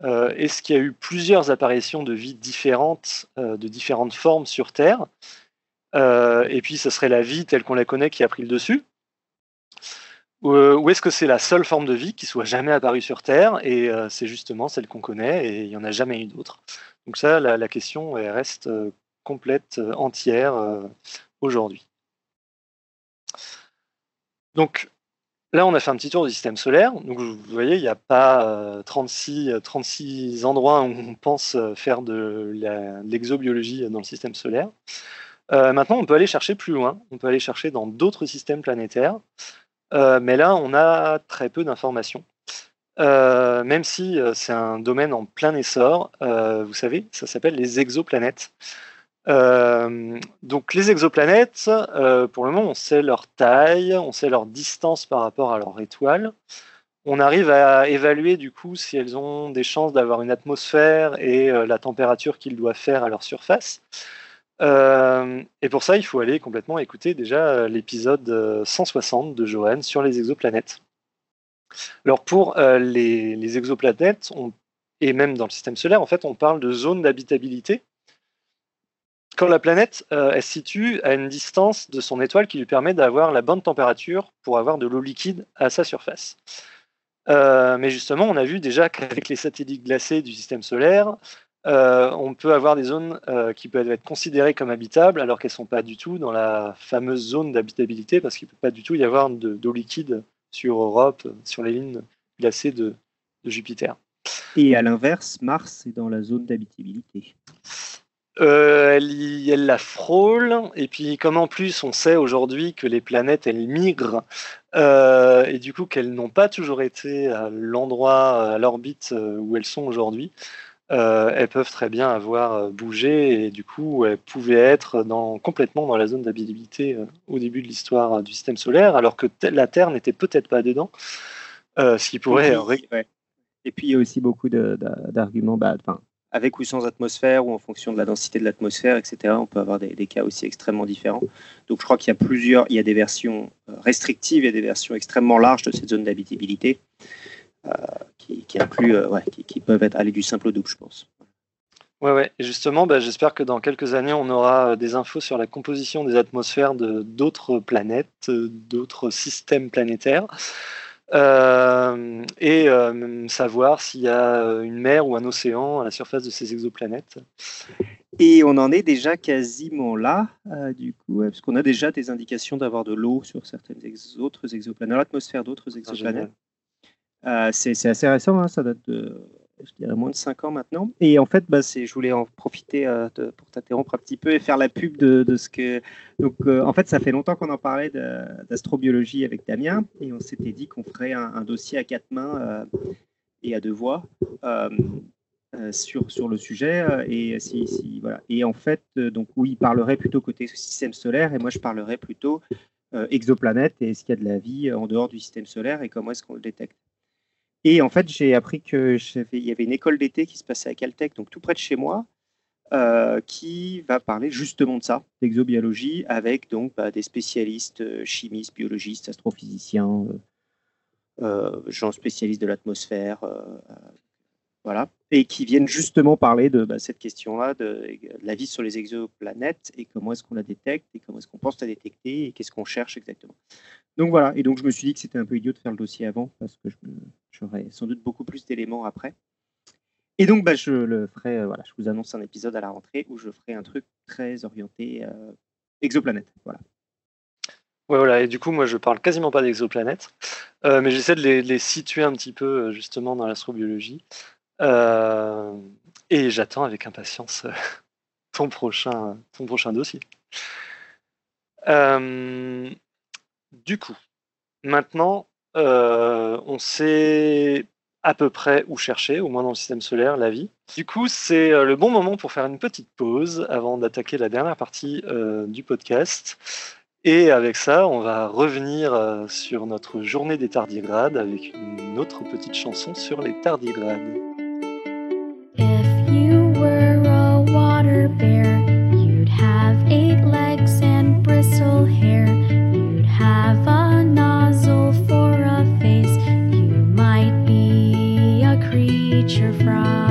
Euh, Est-ce qu'il y a eu plusieurs apparitions de vie différentes, euh, de différentes formes sur Terre? Et puis, ce serait la vie telle qu'on la connaît qui a pris le dessus? Ou est-ce que c'est la seule forme de vie qui soit jamais apparue sur Terre et c'est justement celle qu'on connaît et il n'y en a jamais eu d'autre Donc ça, la, question reste complète, entière aujourd'hui. Donc Là, on a fait un petit tour du système solaire. Donc, vous voyez, il n'y a pas 36, euh, 36 euh, endroits où on pense euh, faire de l'exobiologie dans le système solaire. maintenant, on peut aller chercher plus loin. On peut aller chercher dans d'autres systèmes planétaires. Mais là, on a très peu d'informations. même si c'est un domaine en plein essor, vous savez, ça s'appelle les exoplanètes. Euh, donc les exoplanètes, euh, pour le moment, on sait leur taille, on sait leur distance par rapport à leur étoile. On arrive à évaluer du coup si elles ont des chances d'avoir une atmosphère et euh, la température qu'ils doivent faire à leur surface. Et pour ça, il faut aller complètement écouter déjà l'épisode 160 de Johan sur les exoplanètes. Alors pour les, exoplanètes, et même dans le système solaire, en fait, on parle de zones d'habitabilité quand la planète euh, elle se situe à une distance de son étoile qui lui permet d'avoir la bonne température pour avoir de l'eau liquide à sa surface. Euh, mais justement, on a vu déjà qu'avec les satellites glacés du système solaire, euh, on peut avoir des zones qui peuvent être considérées comme habitables alors qu'elles ne sont pas du tout dans la fameuse zone d'habitabilité parce qu'il ne peut pas du tout y avoir d'eau liquide sur Europe, sur les lignes glacées de, de Jupiter. Et à l'inverse, Mars est dans la zone d'habitabilité. Euh, elle, la frôle, et puis comme en plus on sait aujourd'hui que les planètes elles migrent, euh, et du coup qu'elles n'ont pas toujours été à l'endroit, à l'orbite euh, où elles sont aujourd'hui, euh, elles peuvent très bien avoir euh, bougé et du coup elles pouvaient être dans, complètement dans la zone d'habitabilité euh, au début de l'histoire du système solaire, alors que la Terre n'était peut-être pas dedans, ce qui pourrait. Et puis, il y a aussi beaucoup d'arguments, bah, avec ou sans atmosphère, ou en fonction de la densité de l'atmosphère, etc. On peut avoir des, des, cas aussi extrêmement différents. Donc je crois qu'il y a plusieurs, il y a des versions restrictives et des versions extrêmement larges de cette zone d'habitabilité. Euh, qui, qui, euh, ouais, qui, peuvent être aller du simple au double, je pense. Ouais, ouais. Et justement, bah, j'espère que dans quelques années, on aura euh, des infos sur la composition des atmosphères de d'autres planètes, d'autres systèmes planétaires, et savoir s'il y a une mer ou un océan à la surface de ces exoplanètes. Et on en est déjà quasiment là, du coup, parce qu'on a déjà des indications d'avoir de l'eau sur certaines autres exoplanètes, l'atmosphère d'autres ah, exoplanètes. Euh, c'est assez récent, hein, ça date de, je dirais, moins de 5 ans maintenant. Et en fait, bah, je voulais en profiter euh, pour t'interrompre un petit peu et faire la pub de, de ce que. Donc, euh, en fait, ça fait longtemps qu'on en parlait d'astrobiologie avec Damien et on s'était dit qu'on ferait un, dossier à quatre mains et à deux voix. sur, sur le sujet et si, si, voilà et en fait donc oui il parlerait plutôt côté système solaire et moi je parlerais plutôt exoplanète et est-ce qu'il y a de la vie en dehors du système solaire et comment est-ce qu'on le détecte et en fait, j'ai appris qu'il y avait une école d'été qui se passait à Caltech, donc tout près de chez moi, euh, qui va parler justement de ça, d'exobiologie, avec donc bah, des spécialistes, euh, chimistes, biologistes, astrophysiciens, euh, gens spécialistes de l'atmosphère, et qui viennent justement parler de bah, cette question-là, de, la vie sur les exoplanètes et comment est-ce qu'on la détecte et comment est-ce qu'on pense la détecter et qu'est-ce qu'on cherche exactement. Donc voilà, et donc je me suis dit que c'était un peu idiot de faire le dossier avant parce que j'aurais sans doute beaucoup plus d'éléments après. Et donc bah, je le ferai, euh, voilà, je vous annonce un épisode à la rentrée où je ferai un truc très orienté euh, exoplanète. Voilà. Ouais, voilà, et du coup, moi, je parle quasiment pas d'exoplanètes, euh, mais j'essaie de les, les, situer un petit peu justement dans l'astrobiologie. Euh, et j'attends avec impatience euh, ton prochain, ton prochain dossier. Euh, du coup, maintenant, on sait à peu près où chercher, au moins dans le système solaire, la vie. Du coup, c'est le bon moment pour faire une petite pause avant d'attaquer la dernière partie du podcast. Et avec ça, on va revenir sur notre journée des tardigrades avec une autre petite chanson sur les tardigrades. If you were a water bear, you'd have eight legs and bristle hair. You'd have a nozzle for a face. You might be a creature from.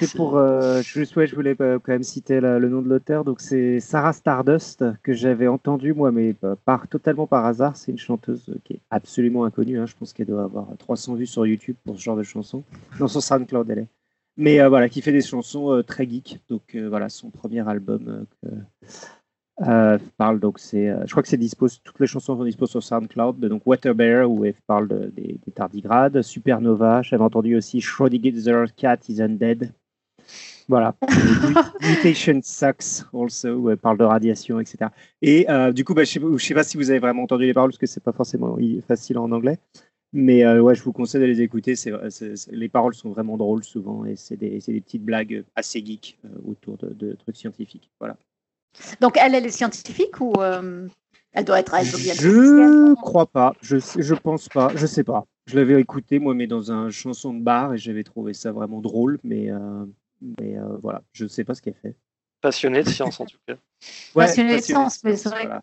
C'était pour, euh, juste, ouais, je voulais euh, quand même citer la- le nom de l'auteur. Donc c'est Sarah Stardust que j'avais entendu moi, mais par totalement par hasard. C'est une chanteuse euh, qui est absolument inconnue. hein. Je pense qu'elle doit avoir 300 vues sur YouTube pour ce genre de chanson. Dans son SoundCloud, elle est. Mais euh, voilà, qui fait des chansons euh, très geek. Donc voilà, son premier album que, parle donc c'est, je crois que c'est dispo, toutes les chansons sont dispo sur SoundCloud. Donc Water Bear où elle parle de- des, des tardigrades, Supernova. J'avais entendu aussi Schrödinger Cat is Undead. Voilà. Mutation Sucks also où elle parle de radiation, etc. Et euh, du coup, bah, je sais, je sais pas si vous avez vraiment entendu les paroles parce que c'est pas forcément i- facile en anglais. Mais euh, ouais, je vous conseille de les écouter. Les paroles sont vraiment drôles souvent et c'est des, petites blagues assez geeks euh, autour de, de trucs scientifiques. Voilà. Donc, elle, elle est scientifique ou elle doit être être Je physicienne crois pas. Je, je pense pas. Je sais pas. Je l'avais écouté moi, mais dans un chanson de bar et j'avais trouvé ça vraiment drôle. Mais, mais euh, voilà, je sais pas ce qu'elle fait. Passionné de science en tout cas. Ouais, Passionné de science, mais c'est vrai voilà.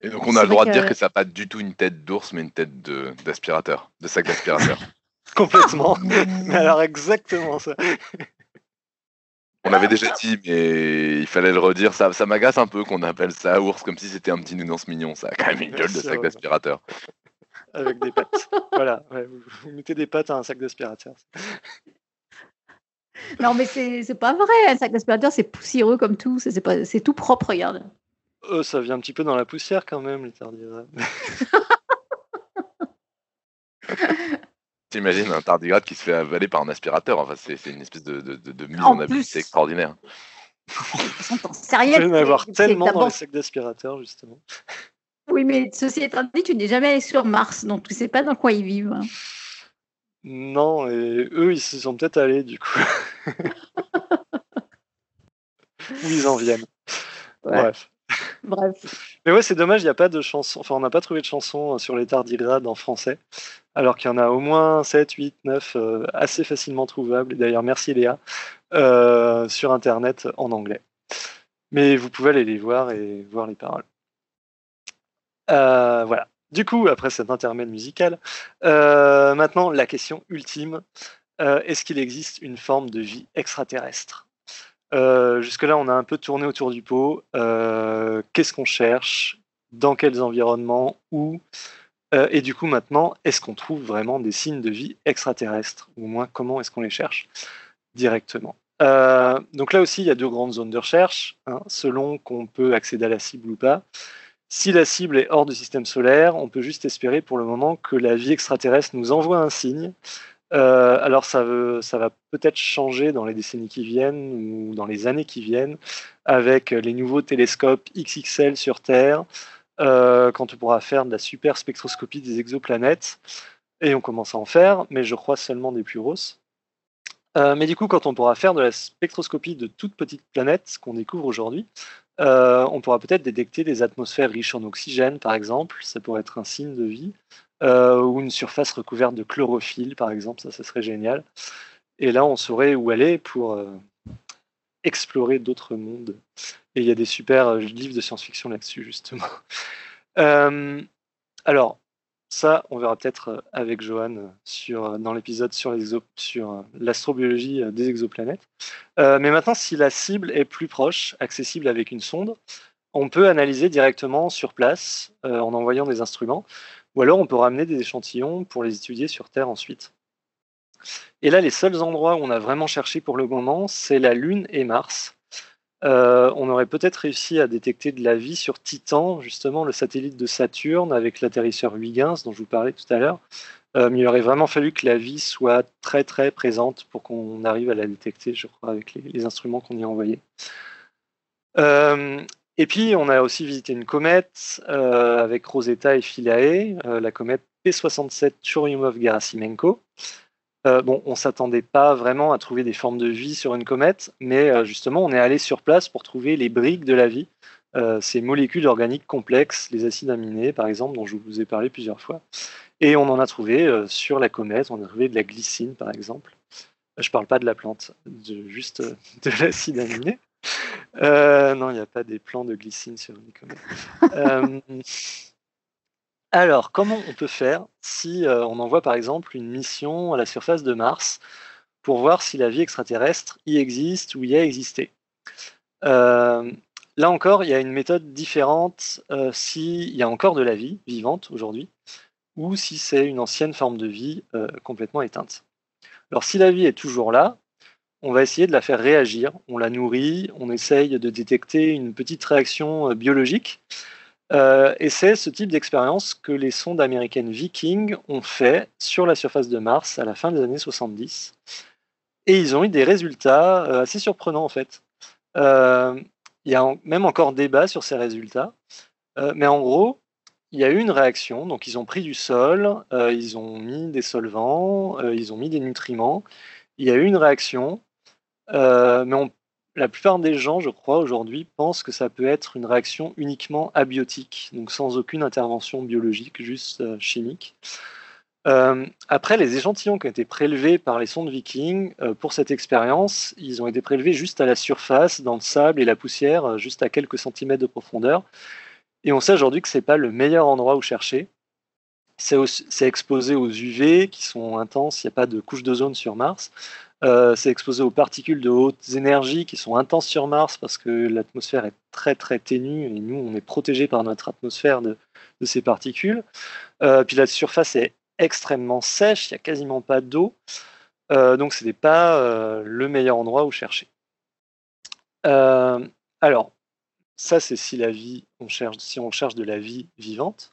Et donc on a le droit de dire que- que ça n'a pas du tout une tête d'ours, mais une tête de- d'aspirateur, de, sac d'aspirateur. Complètement. Mais alors exactement ça. on l'avait déjà dit, mais il fallait le redire. Ça, ça m'agace un peu qu'on appelle ça ours comme si c'était un petit nounours mignon. Ça a quand même une gueule de sac d'aspirateur. Avec des pattes. voilà, ouais, vous, vous mettez des pattes à un sac d'aspirateur. Non, mais c'est c'est pas vrai. Un sac d'aspirateur, c'est poussiéreux comme tout. C'est c'est pas- c'est tout propre, regarde. Euh, ça vient un petit peu dans la poussière quand même, les tardigrades. T'imagines un tardigrade qui se fait avaler par un aspirateur? Enfin, c'est c'est une espèce de, de, de- de mise En en, abus. C'est extraordinaire. Y en c'est- avoir tellement dans les sacs d'aspirateur, justement. Oui, mais ceci étant dit, tu n'es jamais allé sur Mars, donc tu sais pas dans quoi ils vivent. hein. Non, et eux, ils se sont peut-être allés, du coup. Où ils en viennent. Ouais. Bref. Bref. Mais ouais, c'est dommage, il n'y a pas de chanson. Enfin, on n'a pas trouvé de chanson euh, sur les tardigrades en français. Alors qu'il y en a au moins 7, 8, 9 euh, assez facilement trouvables. Et d'ailleurs, merci Léa. euh, sur Internet en anglais. Mais vous pouvez aller les voir et voir les paroles. Euh, voilà. Du coup, après cet intermède musical, maintenant la question ultime euh, est-ce qu'il existe une forme de vie extraterrestre? Euh, Jusque-là, on a un peu tourné autour du pot. Euh, Qu'est-ce qu'on cherche? Dans quels environnements? Où? Et du coup, maintenant, est-ce qu'on trouve vraiment des signes de vie extraterrestres? Ou au moins, comment est-ce qu'on les cherche? Directement Donc là aussi, il y a deux grandes zones de recherche, hein, selon qu'on peut accéder à la cible ou pas. Si la cible est hors du système solaire, on peut juste espérer pour le moment que la vie extraterrestre nous envoie un signe. Euh, alors ça, va peut-être changer dans les décennies qui viennent ou dans les années qui viennent avec les nouveaux télescopes XXL sur Terre, euh, quand on pourra faire de la super spectroscopie des exoplanètes. Et on commence à en faire, mais je crois seulement des plus grosses. Euh, mais du coup, quand on pourra faire de la spectroscopie de toutes petites planètes qu'on découvre aujourd'hui, euh, on pourra peut-être détecter des atmosphères riches en oxygène, par exemple. Ça pourrait être un signe de vie. Euh, ou une surface recouverte de chlorophylle, par exemple. Ça, ça serait génial. Et là, on saurait où aller pour euh, explorer d'autres mondes. Et il y a des super euh, livres de science-fiction là-dessus, justement. Euh, alors, ça, on verra peut-être avec Johan sur, dans l'épisode sur, l'astrobiologie des exoplanètes. Mais maintenant, si la cible est plus proche, accessible avec une sonde, on peut analyser directement sur place en envoyant des instruments, ou alors on peut ramener des échantillons pour les étudier sur Terre ensuite. Et là, les seuls endroits où on a vraiment cherché pour le moment, c'est la Lune et Mars. Euh, on aurait peut-être réussi à détecter de la vie sur Titan, justement le satellite de Saturne avec l'atterrisseur Huygens dont je vous parlais tout à l'heure. Euh, mais il aurait vraiment fallu que la vie soit très très présente pour qu'on arrive à la détecter, je crois, avec les, instruments qu'on y a envoyés. Euh, et puis, on a aussi visité une comète euh, avec Rosetta et Philae, euh, la comète P67 Churyumov-Gerasimenko. Euh, on s'attendait pas vraiment à trouver des formes de vie sur une comète, mais justement, on est allé sur place pour trouver les briques de la vie, ces molécules organiques complexes, les acides aminés, par exemple, dont je vous ai parlé plusieurs fois. Et on en a trouvé sur la comète, on a trouvé de la glycine, par exemple. Je parle pas de la plante, de, juste de l'acide aminé. Euh, non, il n'y a pas des plants de glycine sur une comète. Euh, Alors, comment on peut faire si euh, on envoie par exemple une mission à la surface de Mars pour voir si la vie extraterrestre y existe ou y a existé? Là encore, il y a une méthode différente s'il y a encore de la vie vivante aujourd'hui ou si c'est une ancienne forme de vie complètement éteinte. Alors, si la vie est toujours là, on va essayer de la faire réagir. On la nourrit, on essaye de détecter une petite réaction euh, biologique. Euh, et c'est ce type d'expérience que les sondes américaines Viking ont fait sur la surface de Mars à la fin des années 70. Et ils ont eu des résultats euh, assez surprenants en fait. Il y a même encore débat sur ces résultats. Mais en gros, il y a eu une réaction. Donc ils ont pris du sol, ils ont mis des solvants, ils ont mis des nutriments. Il y a eu une réaction. Euh, mais la plupart des gens, je crois, aujourd'hui, pensent que ça peut être une réaction uniquement abiotique, donc sans aucune intervention biologique, juste euh, chimique. Euh, après, les échantillons qui ont été prélevés par les sondes Viking pour cette expérience, ils ont été prélevés juste à la surface, dans le sable et la poussière, juste à quelques centimètres de profondeur. Et on sait aujourd'hui que ce n'est pas le meilleur endroit où chercher. C'est exposé aux UV qui sont intenses, il n'y a pas de couche d'ozone sur Mars. Euh, c'est exposé aux particules de hautes énergies qui sont intenses sur Mars parce que l'atmosphère est très très ténue et nous on est protégé par notre atmosphère de, ces particules. Euh, puis la surface est extrêmement sèche, il n'y a quasiment pas d'eau, Euh, donc ce n'est pas le meilleur endroit où chercher. Alors, ça c'est si la vie, on cherche, si on cherche de la vie vivante,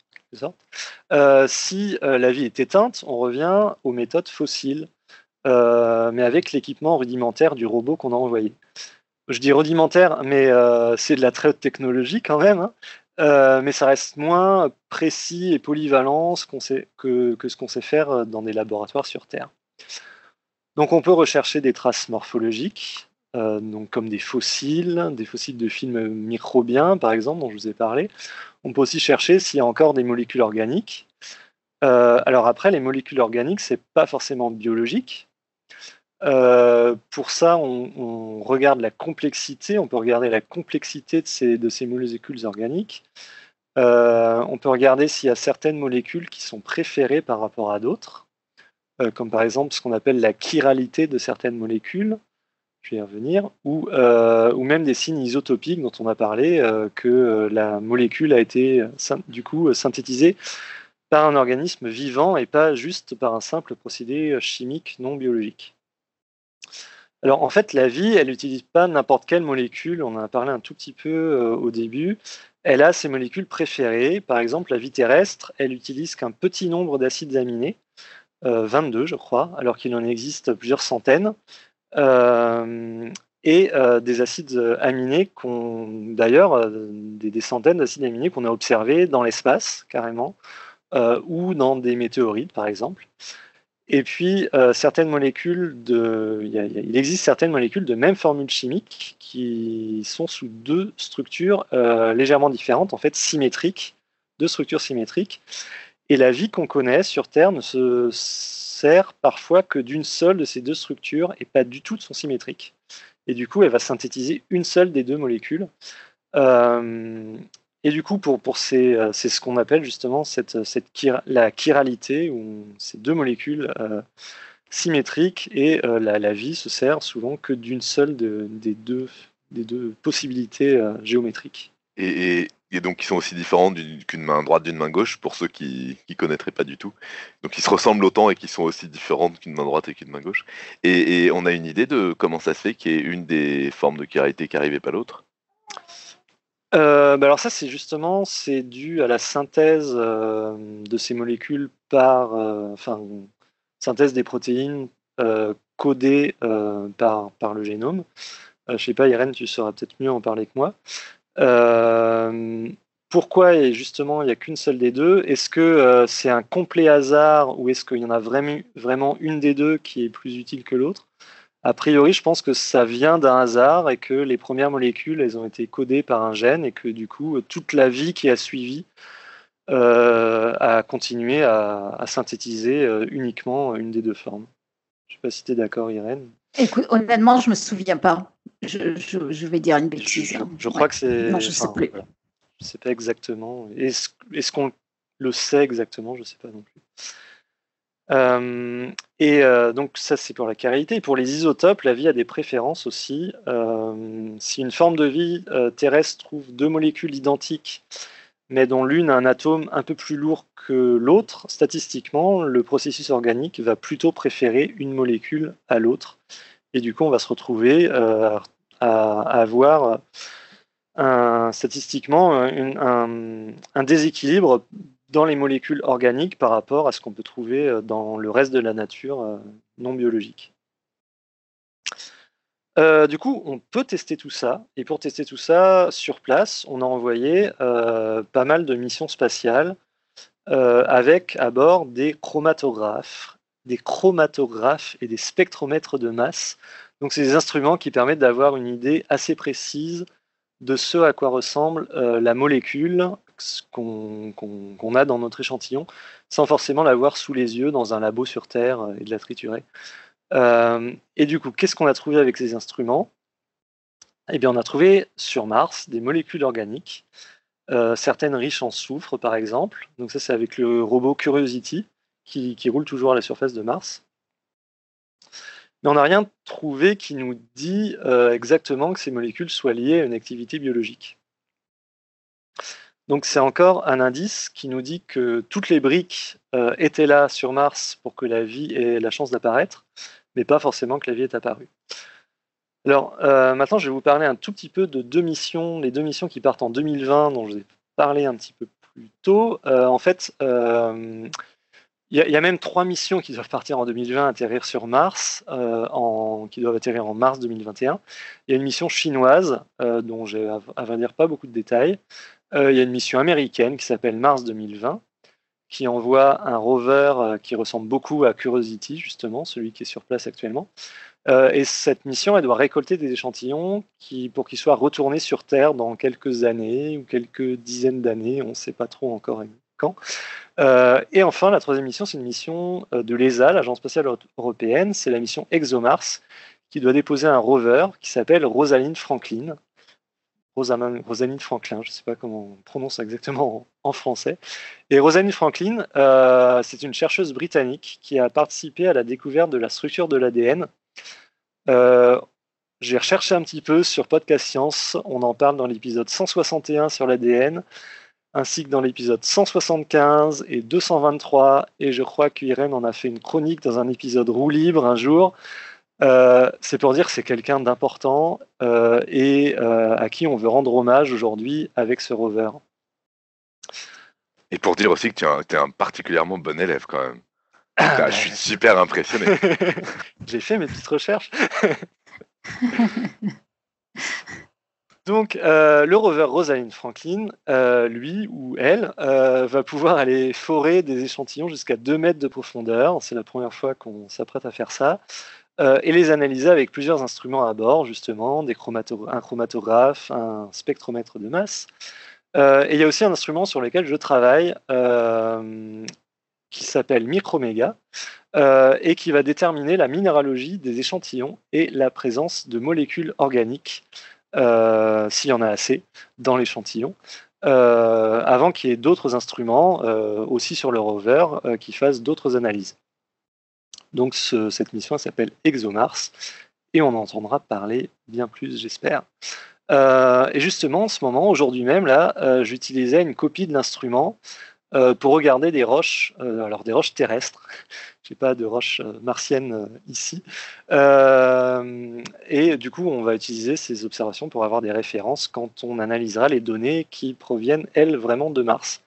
si la vie est éteinte, on revient aux méthodes fossiles euh, mais avec l'équipement rudimentaire du robot qu'on a envoyé. Je dis rudimentaire, mais euh, c'est de la très haute technologie quand même, hein. Euh, mais ça reste moins précis et polyvalent que, ce qu'on sait faire dans des laboratoires sur Terre. Donc on peut rechercher des traces morphologiques, donc comme des fossiles, des fossiles de films microbiens par exemple, dont je vous ai parlé. On peut aussi chercher s'il y a encore des molécules organiques. Alors après, les molécules organiques, c'est pas forcément biologique. Euh, pour ça, on, regarde la complexité, on peut regarder la complexité de ces, molécules organiques. Euh, on peut regarder s'il y a certaines molécules qui sont préférées par rapport à d'autres, euh, comme par exemple ce qu'on appelle la chiralité de certaines molécules, je vais y revenir, ou, ou même des signes isotopiques dont on a parlé, que la molécule a été du coup synthétisée par un organisme vivant et pas juste par un simple procédé chimique non biologique. Alors en fait, la vie, elle n'utilise pas n'importe quelle molécule, on en a parlé un tout petit peu euh, au début. Elle a ses molécules préférées. Par exemple, la vie terrestre, elle utilise qu'un petit nombre d'acides aminés, euh, 22 je crois, alors qu'il en existe plusieurs centaines. Euh, et euh, des acides aminés qu'on, d'ailleurs, des, des centaines d'acides aminés qu'on a observés dans l'espace carrément, ou dans des météorites par exemple. Et puis, euh, certaines molécules de, il, existe certaines molécules de même formule chimique qui sont sous deux structures euh, légèrement différentes, en fait symétriques, deux structures symétriques. Et la vie qu'on connaît sur Terre ne se sert parfois que d'une seule de ces deux structures et pas du tout de son symétrique. Et du coup, elle va synthétiser une seule des deux molécules. Euh, et du coup, pour, pour euh, c'est ce qu'on appelle justement cette, cette chir- la chiralité, où ces deux molécules euh, symétriques, et euh, la, la vie se sert souvent que d'une seule de- des, deux, des deux possibilités euh, géométriques. Et, et- donc qui sont aussi différents qu'une main droite d'une main gauche pour ceux qui qui connaîtraient pas du tout. Donc ils se ressemblent autant et qui sont aussi différentes qu'une main droite et qu'une main gauche. Et, on a une idée de comment ça se fait qu'il y ait une des formes de chiralité qui arrive et pas l'autre. Euh, bah alors ça, c'est justement c'est dû à la synthèse euh, de ces molécules par, euh, enfin, synthèse des protéines codées par, par le génome. Je sais pas, Irène, tu sauras peut-être mieux en parler que moi. Pourquoi et justement il n'y a qu'une seule des deux? Est-ce que c'est un complet hasard ou est-ce qu'il y en a vraiment une des deux qui est plus utile que l'autre? A priori, je pense que ça vient d'un hasard et que les premières molécules, elles ont été codées par un gène et que du coup, toute la vie qui a suivi euh, a continué à, à synthétiser euh, uniquement une des deux formes. Je sais pas si tu es d'accord, Irène. Écoute, honnêtement, je me souviens pas. Je, je- je vais dire une bêtise. je- hein. Ouais. que c'est. Non, je sais plus. voilà. Je sais pas exactement. Est-ce est-ce qu'on le sait exactement, je ne sais pas non plus. Euh, et euh, donc ça c'est pour la. Et pour les isotopes, la vie a des préférences aussi. Euh, si une forme de vie terrestre trouve deux molécules identiques, mais dont l'une a un atome un peu plus lourd que l'autre, statistiquement, le processus organique va plutôt préférer une molécule à l'autre. Et du coup, on va se retrouver à, avoir statistiquement un déséquilibre dans les molécules organiques par rapport à ce qu'on peut trouver euh, dans le reste de la nature euh, non biologique. Euh, du coup, on peut tester tout ça. Et pour tester tout ça sur place, on a envoyé pas mal de missions spatiales avec à bord des chromatographes, des chromatographes et des spectromètres de masse. Donc, c'est des instruments qui permettent d'avoir une idée assez précise de ce à quoi ressemble la molécule qu'on a dans notre échantillon, sans forcément l'avoir sous les yeux dans un labo sur Terre euh, et de la triturer. Euh, et du coup, qu'est-ce qu'on a trouvé avec ces instruments? Eh bien, on a trouvé sur Mars des molécules organiques, euh, certaines riches en soufre, par exemple. Donc ça, c'est avec le robot Curiosity, qui, roule toujours à la surface de Mars. Mais on n'a rien trouvé qui nous dit exactement que ces molécules soient liées à une activité biologique. Donc c'est encore un indice qui nous dit que toutes les briques euh, étaient là sur Mars pour que la vie ait la chance d'apparaître, mais pas forcément que la vie est apparue. Alors euh, maintenant, je vais vous parler un tout petit peu de deux missions, les deux missions qui partent en 2020, dont je vous ai parlé un petit peu plus tôt. Euh, en fait, il y, a même trois missions qui doivent partir en 2020, atterrir sur Mars, qui doivent atterrir en mars 2021. Il y a une mission chinoise, dont j'ai à vrai dire pas beaucoup de détails. Euh, il y a une mission américaine qui s'appelle Mars 2020, qui envoie un rover euh, qui ressemble beaucoup à Curiosity, justement, celui qui est sur place actuellement. Euh, et cette mission, elle doit récolter des échantillons pour qu'ils soient retournés sur Terre dans quelques années ou quelques dizaines d'années, on ne sait pas trop encore quand. et enfin, la troisième mission, c'est une mission de l'ESA, l'Agence spatiale européenne, c'est la mission ExoMars, qui doit déposer un rover qui s'appelle Rosalind Franklin, Rosalind Franklin, je ne sais pas comment on prononce exactement en, français. Et Rosalind Franklin, euh, c'est une chercheuse britannique qui a participé à la découverte de la structure de l'ADN. Euh, j'ai recherché un petit peu sur Podcast Science, on en parle dans l'épisode 161 sur l'ADN, ainsi que dans l'épisode 175 et 223, et je crois qu'Irène en a fait une chronique dans un épisode roue libre un jour. Euh, c'est pour dire que c'est quelqu'un d'important euh, et euh, à qui on veut rendre hommage aujourd'hui avec ce rover. Et pour dire aussi que tu es un, particulièrement bon élève quand même. Ah, je suis super impressionné. J'ai fait mes petites recherches. Donc, le rover Rosalind Franklin, lui ou elle, va pouvoir aller forer des échantillons jusqu'à 2 mètres de profondeur. C'est la première fois qu'on s'apprête à faire ça. Euh, et les analyser avec plusieurs instruments à bord, justement, un chromatographe, un spectromètre de masse. Euh, et il y a aussi un instrument sur lequel je travaille euh, qui s'appelle Microméga et qui va déterminer la minéralogie des échantillons et la présence de molécules organiques, s'il y en a assez, dans l'échantillon. avant qu'il y ait d'autres instruments aussi sur le rover qui fassent d'autres analyses. Donc cette mission s'appelle ExoMars et on entendra parler bien plus, j'espère. Euh, et justement, en ce moment, aujourd'hui même, là, euh, j'utilisais une copie de l'instrument euh, pour regarder des roches, alors des roches terrestres. Je n'ai pas de roches martiennes ici. et du coup, on va utiliser ces observations pour avoir des références quand on analysera les données qui proviennent, elles, vraiment de Mars.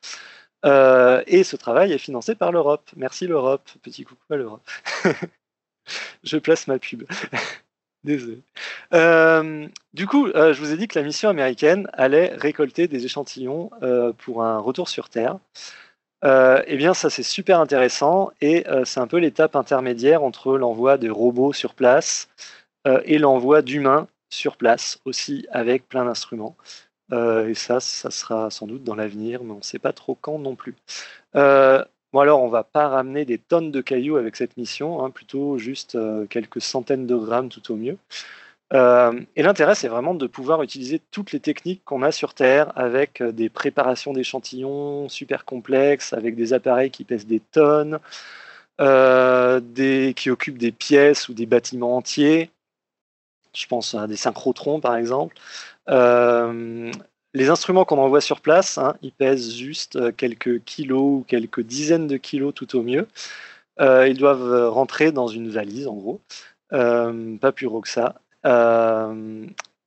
Euh, et ce travail est financé par l'Europe. Merci l'Europe. Petit coucou à l'Europe. je place ma pub. Désolé. Euh, du coup, euh, je vous ai dit que la mission américaine allait récolter des échantillons pour un retour sur Terre. eh bien, ça c'est super intéressant et c'est un peu l'étape intermédiaire entre l'envoi de robots sur place et l'envoi d'humains sur place aussi avec plein d'instruments. Euh, et ça, ça sera sans doute dans l'avenir, mais on ne sait pas trop quand non plus. Euh, bon alors, on va pas ramener des tonnes de cailloux avec cette mission, hein, plutôt juste euh, quelques centaines de grammes tout au mieux. Euh, et l'intérêt, c'est vraiment de pouvoir utiliser toutes les techniques qu'on a sur Terre avec des préparations d'échantillons super complexes, avec des appareils qui pèsent des tonnes, qui occupent des pièces ou des bâtiments entiers. Je pense à des synchrotrons, par exemple. Les instruments qu'on envoie sur place, hein, ils pèsent juste quelques kilos ou quelques dizaines de kilos tout au mieux. ils doivent rentrer dans une valise, en gros. pas plus gros que ça. Euh,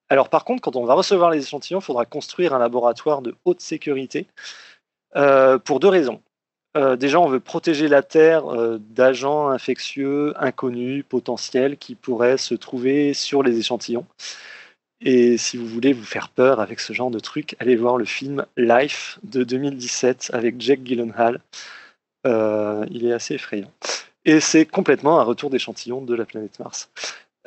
alors par contre, quand on va recevoir les échantillons, il faudra construire un laboratoire de haute sécurité euh, pour deux raisons. Euh, déjà, on veut protéger la Terre d'agents infectieux inconnus, potentiels, qui pourraient se trouver sur les échantillons. Et si vous voulez vous faire peur avec ce genre de truc, allez voir le film Life de 2017 avec Jack Gyllenhaal. il est assez effrayant. Et c'est complètement un retour d'échantillons de la planète Mars.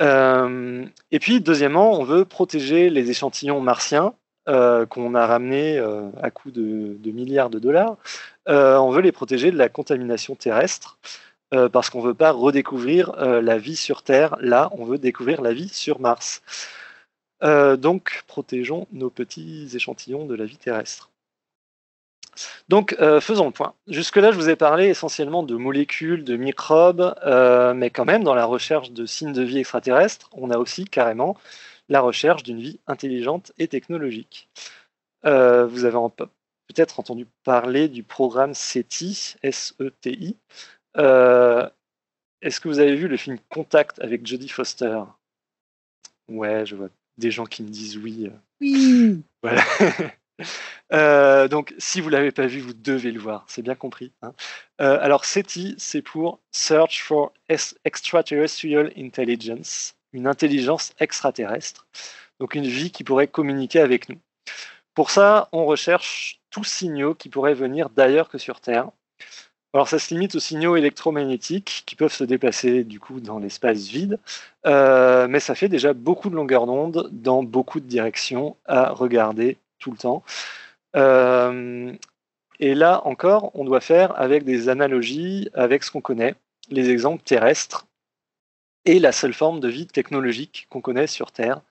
Euh, et puis, deuxièmement, on veut protéger les échantillons martiens euh, qu'on a ramenés euh, à coût de, milliards de dollars. on veut les protéger de la contamination terrestre parce qu'on ne veut pas redécouvrir la vie sur Terre. Là, on veut découvrir la vie sur Mars. Donc, protégeons nos petits échantillons de la vie terrestre. Donc, euh, faisons le point. Jusque-là, je vous ai parlé essentiellement de molécules, de microbes, euh, mais quand même, dans la recherche de signes de vie extraterrestre, on a aussi carrément la recherche d'une vie intelligente et technologique. Euh, vous avez peut-être entendu parler du programme SETI, S-E-T-I. Est-ce que vous avez vu le film Contact avec Jodie Foster? Ouais, je vois des gens qui me disent oui. Oui. Voilà. Euh, donc, si vous ne l'avez pas vu, vous devez le voir, c'est bien compris. Hein. Euh, alors, SETI, c'est pour Search for Extraterrestrial Intelligence, une intelligence extraterrestre, donc une vie qui pourrait communiquer avec nous. Pour ça, on recherche tous signaux qui pourraient venir d'ailleurs que sur Terre. Alors, ça se limite aux signaux électromagnétiques qui peuvent se déplacer du coup dans l'espace vide, euh, mais ça fait déjà beaucoup de longueurs d'onde dans beaucoup de directions à regarder tout le temps. Euh, et là encore, on doit faire avec des analogies avec ce qu'on connaît, les exemples terrestres et la seule forme de vie technologique qu'on connaît sur Terre,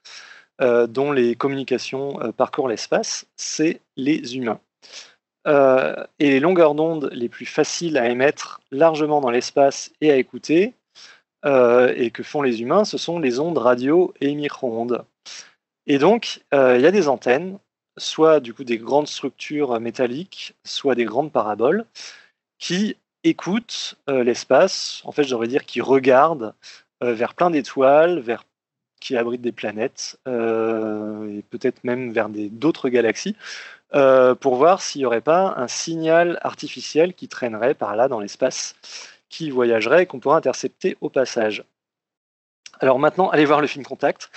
euh, dont les communications parcourent l'espace, c'est les humains. Et les longueurs d'onde les plus faciles à émettre largement dans l'espace et à écouter, et que font les humains, ce sont les ondes radio et micro-ondes. Et donc, il y a des antennes soit du coup des grandes structures métalliques, soit des grandes paraboles, qui écoutent euh, l'espace, en fait j'aurais dire qui regardent euh, vers plein d'étoiles, vers qui abritent des planètes, euh, et peut-être même vers d'autres galaxies, pour voir s'il n'y aurait pas un signal artificiel qui traînerait par là dans l'espace, qui voyagerait et qu'on pourrait intercepter au passage. Alors maintenant, allez voir le film Contact.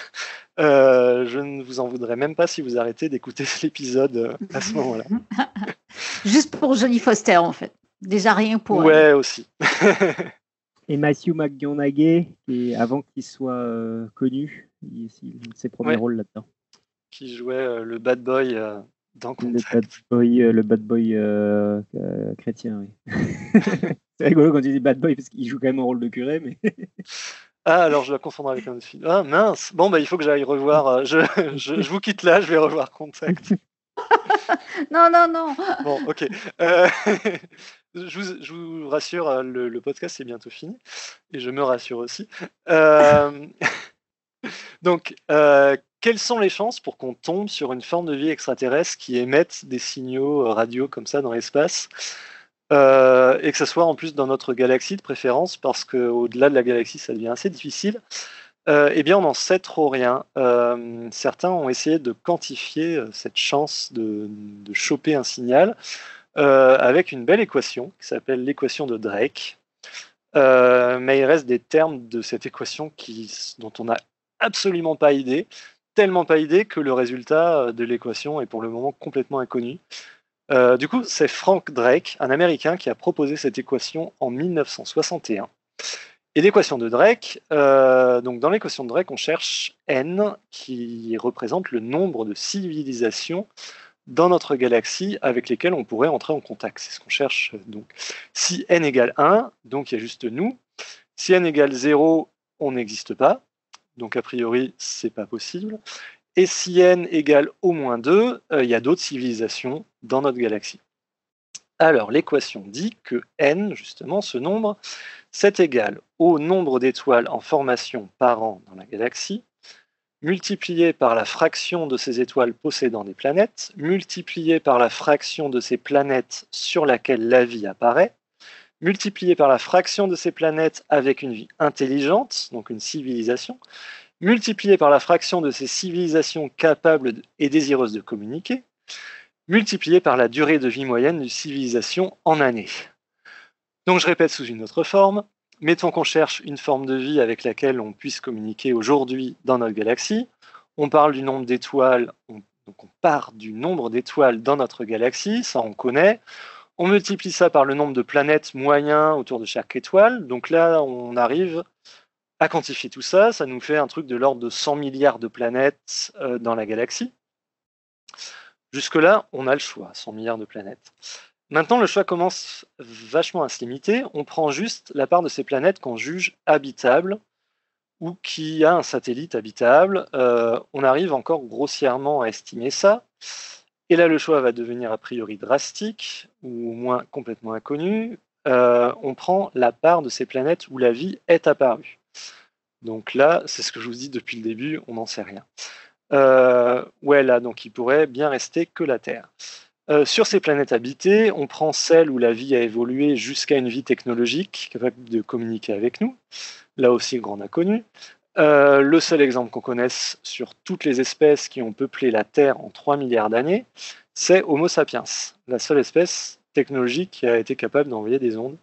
Euh, je ne vous en voudrais même pas si vous arrêtez d'écouter l'épisode euh, à ce moment-là. Juste pour Johnny Foster, en fait. Déjà rien pour. Ouais, aussi. Et Matthew McConaughey, qui, avant qu'il soit euh, connu, il, ses premiers rôles là-dedans. Qui jouait le bad boy dans Contact. Le bad boy, le bad boy chrétien, oui. C'est rigolo quand tu dis bad boy parce qu'il joue quand même un rôle de curé, mais. Ah, alors je la confondre avec un autre film. Ah, mince. Bon, bah, il faut que j'aille revoir. Euh, je, je, vous quitte là, je vais revoir Contact. non, non, non. Bon, ok. Euh, je, vous, je, vous, rassure, euh, le, podcast est bientôt fini. Et je me rassure aussi. donc, quelles sont les chances pour qu'on tombe sur une forme de vie extraterrestre qui émette des signaux radio comme ça dans l'espace euh, et que ce soit en plus dans notre galaxie de préférence, parce qu'au-delà de la galaxie, ça devient assez difficile. Euh, eh bien, on n'en sait trop rien. Euh, certains ont essayé de quantifier cette chance de, de choper un signal avec une belle équation qui s'appelle l'équation de Drake. mais il reste des termes de cette équation qui, dont on n'a absolument pas idée, tellement pas idée que le résultat de l'équation est pour le moment complètement inconnu. Euh, du coup, c'est Frank Drake, un Américain, qui a proposé cette équation en 1961. Et l'équation de Drake, euh, donc dans l'équation de Drake, on cherche n, qui représente le nombre de civilisations dans notre galaxie avec lesquelles on pourrait entrer en contact. C'est ce qu'on cherche. Donc, si n égale 1, donc il y a juste nous. Si n égale 0, on n'existe pas. Donc a priori, c'est pas possible. Et si n égale au moins 2, il y a d'autres civilisations dans notre galaxie. Alors, l'équation dit que n, justement, ce nombre, c'est égal au nombre d'étoiles en formation par an dans la galaxie, multiplié par la fraction de ces étoiles possédant des planètes, multiplié par la fraction de ces planètes sur laquelle la vie apparaît, multiplié par la fraction de ces planètes avec une vie intelligente, donc une civilisation, multiplié par la fraction de ces civilisations capables et désireuses de communiquer, multiplié par la durée de vie moyenne d'une civilisation en années. Donc je répète sous une autre forme, mettons qu'on cherche une forme de vie avec laquelle on puisse communiquer aujourd'hui dans notre galaxie. On parle du nombre d'étoiles, on part du nombre d'étoiles dans notre galaxie, ça on connaît. On multiplie ça par le nombre de planètes moyens autour de chaque étoile. Donc là, on arrive à quantifier tout ça. Ça nous fait un truc de l'ordre de 100 milliards de planètes euh, dans la galaxie. Jusque-là, on a le choix, 100 milliards de planètes. Maintenant, le choix commence vachement à se limiter. On prend juste la part de ces planètes qu'on juge habitables ou qui a un satellite habitable. Euh, on arrive encore grossièrement à estimer ça. Et là, le choix va devenir a priori drastique, ou au moins complètement inconnu. Euh, on prend la part de ces planètes où la vie est apparue. Donc là, c'est ce que je vous dis depuis le début, on n'en sait rien. Euh, ouais, là, donc il pourrait bien rester que la Terre. Euh, sur ces planètes habitées, on prend celles où la vie a évolué jusqu'à une vie technologique capable de communiquer avec nous. Là aussi, grand inconnu. Euh, le seul exemple qu'on connaisse sur toutes les espèces qui ont peuplé la Terre en 3 milliards d'années, c'est Homo sapiens, la seule espèce technologique qui a été capable d'envoyer des ondes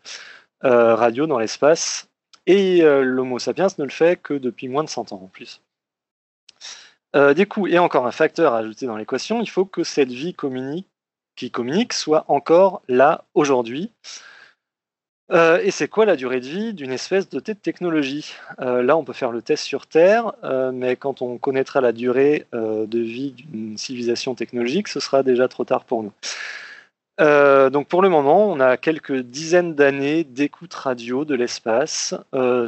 euh, radio dans l'espace. Et l'Homo sapiens ne le fait que depuis moins de 100 ans en plus. du coup, et encore un facteur à ajouter dans l'équation, il faut que cette vie qui communique soit encore là aujourd'hui. Euh, et c'est quoi la durée de vie d'une espèce dotée de technologie? Euh, Là, on peut faire le test sur Terre, euh, mais quand on connaîtra la durée de vie d'une civilisation technologique, ce sera déjà trop tard pour nous. donc pour le moment, on a quelques dizaines d'années d'écoute radio de l'espace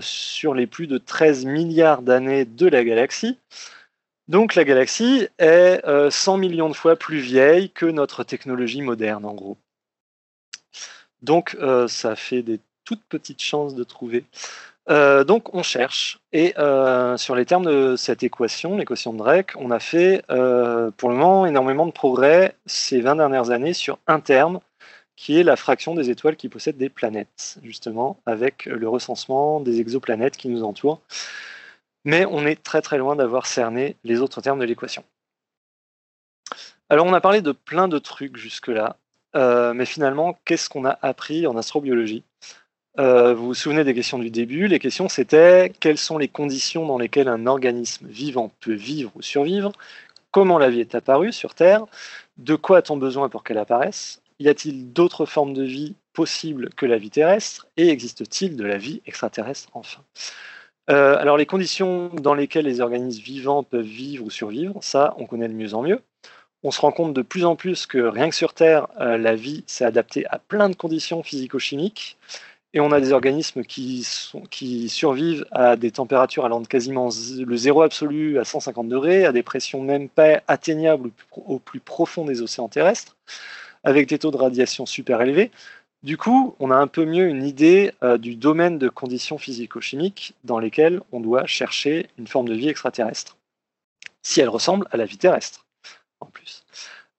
sur les plus de 13 milliards d'années de la galaxie. Donc la galaxie est 100 euh, millions de fois plus vieille que notre technologie moderne, en gros. Donc euh, ça fait des toutes petites chances de trouver. Euh, donc on cherche. Et sur les termes de cette équation, l'équation de Drake, on a fait pour le moment énormément de progrès ces 20 dernières années sur un terme qui est la fraction des étoiles qui possèdent des planètes, justement, avec le recensement des exoplanètes qui nous entourent mais on est très très loin d'avoir cerné les autres termes de l'équation. Alors on a parlé de plein de trucs jusque-là, euh, mais finalement, qu'est-ce qu'on a appris en astrobiologie? Euh, Vous vous souvenez des questions du début? Les questions c'était quelles sont les conditions dans lesquelles un organisme vivant peut vivre ou survivre? Comment la vie est apparue sur Terre? De quoi a-t-on besoin pour qu'elle apparaisse? Y a-t-il d'autres formes de vie possibles que la vie terrestre? Et existe-t-il de la vie extraterrestre enfin? Euh, alors les conditions dans lesquelles les organismes vivants peuvent vivre ou survivre, ça on connaît de mieux en mieux. On se rend compte de plus en plus que rien que sur Terre, euh, la vie s'est adaptée à plein de conditions physico-chimiques. Et on a des organismes qui, survivent à des températures allant de quasiment le zéro absolu à 150 degrés, à des pressions même pas atteignables au plus profond des océans terrestres, avec des taux de radiation super élevés. Du coup, on a un peu mieux une idée euh, du domaine de conditions physico-chimiques dans lesquelles on doit chercher une forme de vie extraterrestre, si elle ressemble à la vie terrestre, en plus.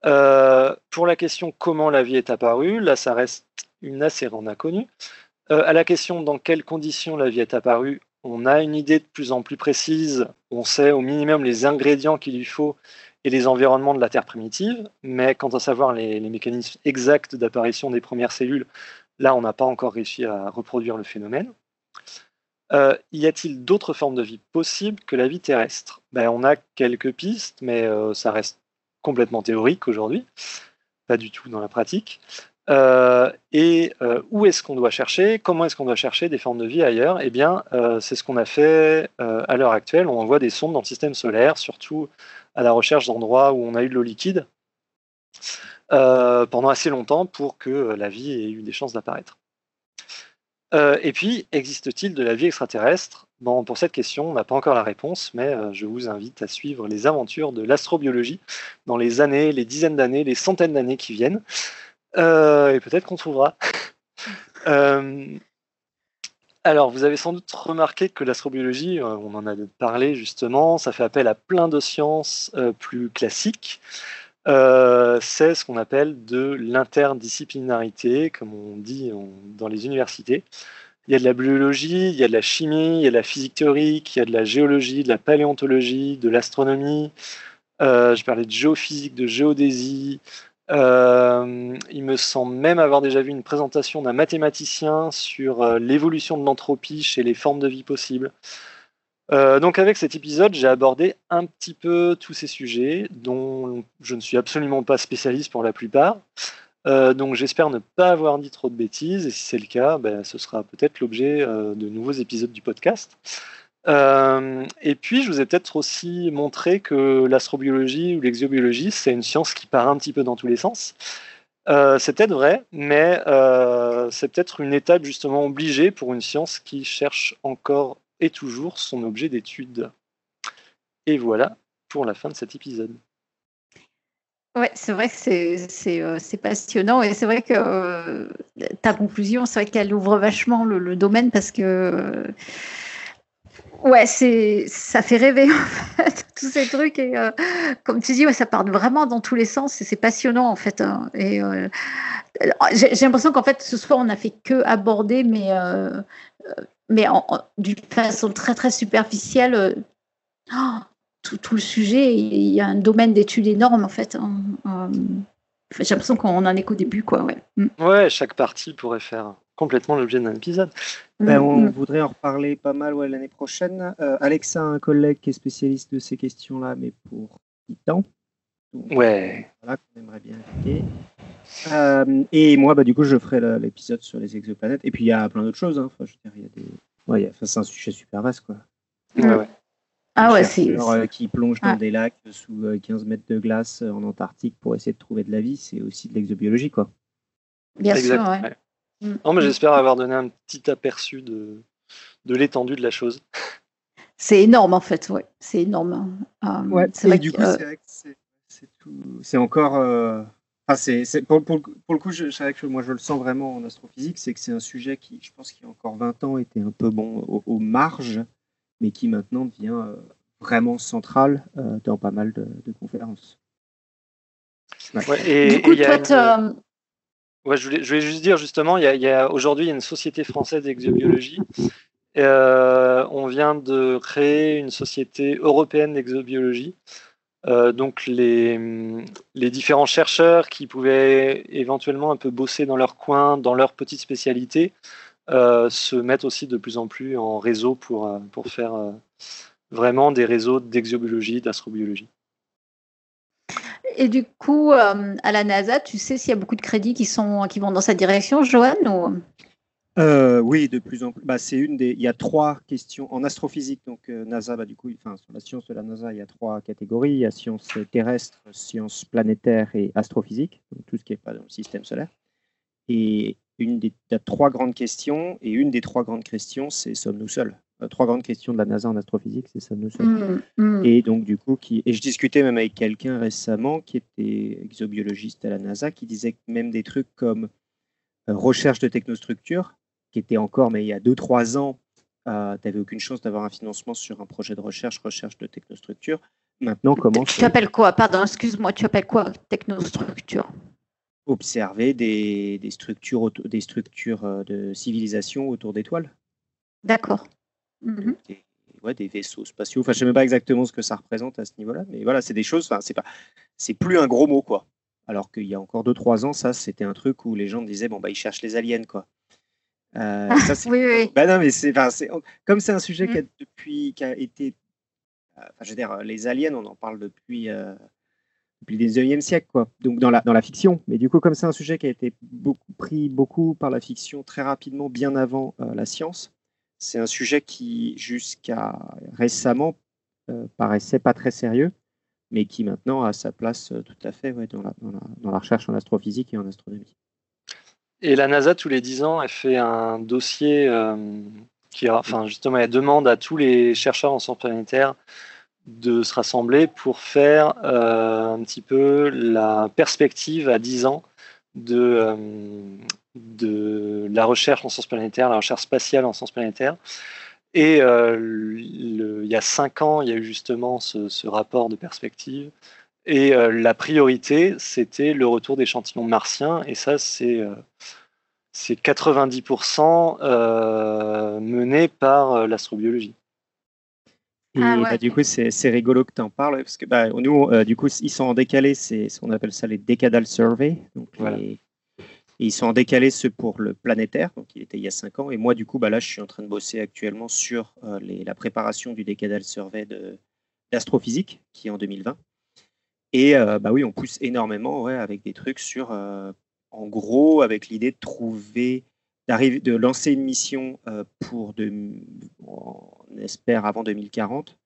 Euh, pour la question comment la vie est apparue, là, ça reste une assez grande inconnue. Euh, à la question dans quelles conditions la vie est apparue, on a une idée de plus en plus précise. On sait au minimum les ingrédients qu'il lui faut et les environnements de la Terre primitive, mais quant à savoir les, mécanismes exacts d'apparition des premières cellules, là, on n'a pas encore réussi à reproduire le phénomène. Euh, y a-t-il d'autres formes de vie possibles que la vie terrestre? Ben, On a quelques pistes, mais ça reste complètement théorique aujourd'hui, pas du tout dans la pratique. Euh, et où est-ce qu'on doit chercher Comment est-ce qu'on doit chercher des formes de vie ailleurs? Eh bien, c'est ce qu'on a fait à l'heure actuelle. On envoie des sondes dans le système solaire, surtout à la recherche d'endroits où on a eu de l'eau liquide euh, pendant assez longtemps pour que la vie ait eu des chances d'apparaître. Euh, et puis, existe-t-il de la vie extraterrestre? Bon, pour cette question, on n'a pas encore la réponse, mais euh, je vous invite à suivre les aventures de l'astrobiologie dans les années, les dizaines d'années, les centaines d'années qui viennent. Euh, et peut-être qu'on trouvera. alors, vous avez sans doute remarqué que l'astrobiologie, on en a parlé justement, ça fait appel à plein de sciences plus classiques. C'est ce qu'on appelle de l'interdisciplinarité, comme on dit dans les universités. Il y a de la biologie, il y a de la chimie, il y a de la physique théorique, il y a de la géologie, de la paléontologie, de l'astronomie. Euh, je parlais de géophysique, de géodésie. Euh, il me semble même avoir déjà vu une présentation d'un mathématicien sur euh, l'évolution de l'entropie chez les formes de vie possibles. Donc avec cet épisode, j'ai abordé un petit peu tous ces sujets dont je ne suis absolument pas spécialiste pour la plupart. Euh, donc j'espère ne pas avoir dit trop de bêtises, et si c'est le cas, ben, ce sera peut-être l'objet euh, de nouveaux épisodes du podcast. Euh, et puis je vous ai peut-être aussi montré que l'astrobiologie ou l'exobiologie, c'est une science qui part un petit peu dans tous les sens. c'est peut-être vrai, mais c'est peut-être une étape justement obligée pour une science qui cherche encore et toujours son objet d'étude. Et voilà pour la fin de cet épisode. Ouais, c'est vrai que c'est euh, passionnant et c'est vrai que euh, ta conclusion, c'est vrai qu'elle ouvre vachement le, domaine parce que euh, ouais, c'est ça fait rêver en fait tous ces trucs et comme tu dis, ouais, ça part vraiment dans tous les sens et c'est passionnant en fait. Hein. et j'ai l'impression qu'en fait ce soir on a fait que aborder, mais mais d'une façon très très superficielle. Oh, tout, le sujet. Il y a un domaine d'études énorme, en fait. Hein. Euh, j'ai l'impression qu'on en est qu'au début, quoi. Ouais. Mm. ouais, chaque partie pourrait faire complètement l'objet d'un épisode. Ben, on mm. voudrait en reparler pas mal ouais, l'année prochaine. Euh, Alexa, un collègue qui est spécialiste de ces questions-là, mais pour Titan. Ouais. Voilà, qu'on aimerait bien inviter. Euh, et moi, bah, du coup, je ferai l'épisode sur les exoplanètes. Et puis, il y a plein d'autres choses. Hein. Enfin, je veux dire, il y a des... ouais, c'est un sujet super vaste, quoi. Ouais, ouais. Ah ouais, c'est. Euh, qui plongent dans des lacs sous 15 euh, mètres de glace euh, en Antarctique pour essayer de trouver de la vie, c'est aussi de l'exobiologie, quoi. Bien sûr, ouais. Mm. Non, mais j'espère avoir donné un petit aperçu de, de l'étendue de la chose. C'est énorme, en fait, ouais. C'est énorme. ouais, et du coup, c'est vrai que c'est encore. Enfin, c'est, pour, pour, pour, le coup, je, c'est vrai que moi je le sens vraiment en astrophysique, c'est que c'est un sujet qui, je pense, qu'il y a encore 20 ans était un peu bon aux marges mais qui maintenant devient euh, vraiment central euh, dans pas mal de, conférences. et, du coup, toi, ouais, je, voulais, je, voulais, juste dire justement, il y a, aujourd'hui il y a une société française d'exobiologie. Euh, on vient de créer une société européenne d'exobiologie. Donc les, les, différents chercheurs qui pouvaient éventuellement un peu bosser dans leur coin, dans leur petite spécialité, euh, se mettent aussi de plus en plus en réseau pour, euh, pour faire euh, vraiment des réseaux d'exobiologie, d'astrobiologie. Et du coup, à la NASA, tu sais s'il y a beaucoup de crédits qui, sont, qui vont dans cette direction, Johan oui, de plus en plus. Bah, c'est une des. Il y a trois questions en astrophysique. Donc NASA, bah, du coup, enfin sur la science de la NASA, il y a trois catégories. Il y a sciences terrestres, sciences planétaires et astrophysique. Donc tout ce qui n'est pas dans le système solaire. Et une des trois grandes questions, et une des trois grandes questions, c'est sommes-nous seuls? Euh, Trois grandes questions de la NASA en astrophysique, c'est sommes-nous seuls? Mmh, mmh. Et donc, du coup, qui, et je discutais même avec quelqu'un récemment qui était exobiologiste à la NASA, qui disait que même des trucs comme euh, recherche de technostructure, qui était encore, mais il y a deux, trois ans, euh, tu n'avais aucune chance d'avoir un financement sur un projet de recherche, recherche de technostructure. Maintenant, comment Tu appelles quoi? Pardon, excuse-moi, tu appelles quoi technostructure? Observer des, des structures, des structures euh, de civilisation autour d'étoiles. D'accord. Mmh des, ouais, des vaisseaux spatiaux. Enfin, je ne sais même pas exactement ce que ça représente à ce niveau-là, mais voilà, c'est des choses. Enfin, c'est pas, c'est plus un gros mot, quoi. Alors qu'il y a encore 2-3 ans, ça, c'était un truc où les gens disaient, bon, bah, ils cherchent les aliens, quoi. Euh, oui, oui. Bah, non, mais c'est, comme c'est un sujet qui a, depuis, qui a été, euh, enfin, je veux dire, les aliens, on en parle depuis depuis le 19e siècle, quoi. Donc dans la, dans la fiction. Mais du coup, comme c'est un sujet qui a été beaucoup, pris beaucoup par la fiction très rapidement, bien avant euh, la science, c'est un sujet qui, jusqu'à récemment, euh, paraissait pas très sérieux, mais qui maintenant a sa place euh, tout à fait ouais, dans, la, dans, la, dans, la, recherche en astrophysique et en astronomie. Et la NASA, tous les 10 ans, elle fait un dossier euh, qui, enfin, justement, elle demande à tous les chercheurs en sciences planétaires de se rassembler pour faire euh, un petit peu la perspective à 10 ans de, euh, de la recherche en sciences planétaires, la recherche spatiale en sciences planétaires. Et il y a 5 ans, il y a eu justement ce, ce rapport de perspective. Et la priorité, c'était le retour d'échantillons martiens. Et ça, c'est c'est 90% euh, mené par euh, l'astrobiologie. Ah ouais. bah, du coup, c'est rigolo que tu en parles, parce que bah, nous, euh, du coup, ils sont en décalé, c'est ce qu'on appelle ça les Decadal Survey. Donc Voilà. les- et ils sont en décalé ceux pour le planétaire, donc il était il y a 5 ans. Et moi, du coup, bah, là, je suis en train de bosser actuellement sur euh, les- la préparation du Decadal Survey d'astrophysique, qui est en 2020. Et euh, bah oui, on pousse énormément ouais, avec des trucs sur, euh, en gros, avec l'idée de trouver, de lancer une mission euh, pour, on espère avant 2040,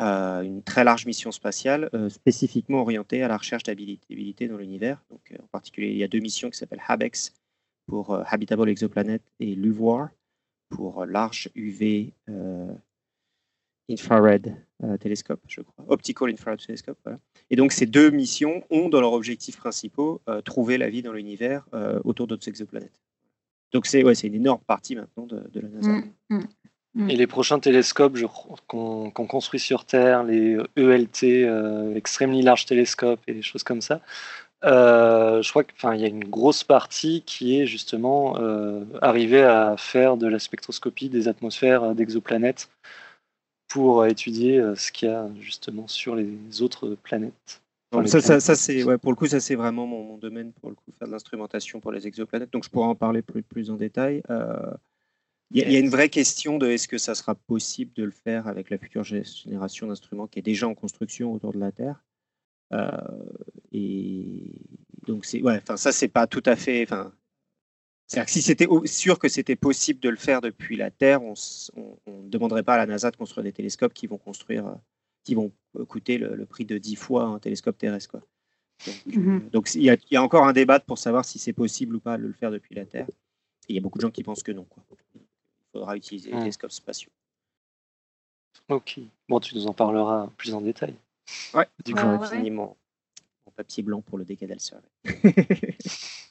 euh, une très large mission spatiale spécifiquement orientée à la recherche d'habitabilité dans l'univers. Donc, en particulier, il y a deux missions qui s'appellent HABEX pour Habitable Exoplanet et LUVOIR pour Large UV Infrared euh, Telescope, je crois. Optical Infrared Telescope, voilà. Et donc, ces deux missions ont dans leurs objectifs principaux euh, trouver la vie dans l'univers euh, autour d'autres exoplanètes. Donc, c'est ouais, c'est une énorme partie maintenant de, de la NASA. Mm, mm. Et les prochains télescopes qu'on construit sur Terre, les ELT, euh, Extremely Large Telescope et des choses comme ça, euh, je crois qu'il y a une grosse partie qui est justement euh, arrivée à faire de la spectroscopie des atmosphères euh, d'exoplanètes pour euh, étudier euh, ce qu'il y a justement sur les autres planètes. Donc ça, ça, planètes. ça, c'est ouais, pour le coup, ça c'est vraiment mon, mon domaine pour le coup, faire de l'instrumentation pour les exoplanètes. Donc je pourrais en parler plus, plus en détail. Euh, Il y, a- il y a une vraie question de est-ce que ça sera possible de le faire avec la future gé- génération d'instruments qui est déjà en construction autour de la Terre. Euh, et donc c'est ouais, enfin ça c'est pas tout à fait. Enfin, c'est-à-dire que si c'était sûr que c'était possible de le faire depuis la Terre, on ne demanderait pas à la NASA de construire des télescopes qui vont construire, euh, qui vont euh, coûter le, le prix de 10 fois un télescope terrestre. Quoi. Donc, Mhm. donc, il y, a, il y a encore un débat pour savoir si c'est possible ou pas de le faire depuis la Terre. Et il y a beaucoup de gens qui pensent que non. Quoi. Il faudra utiliser les Mm. télescopes spatiaux. Ok. Bon, tu nous en parleras plus en détail. Ouais, Du coup, coup, Ouais, mon, mon papier blanc pour le Decadal Survey.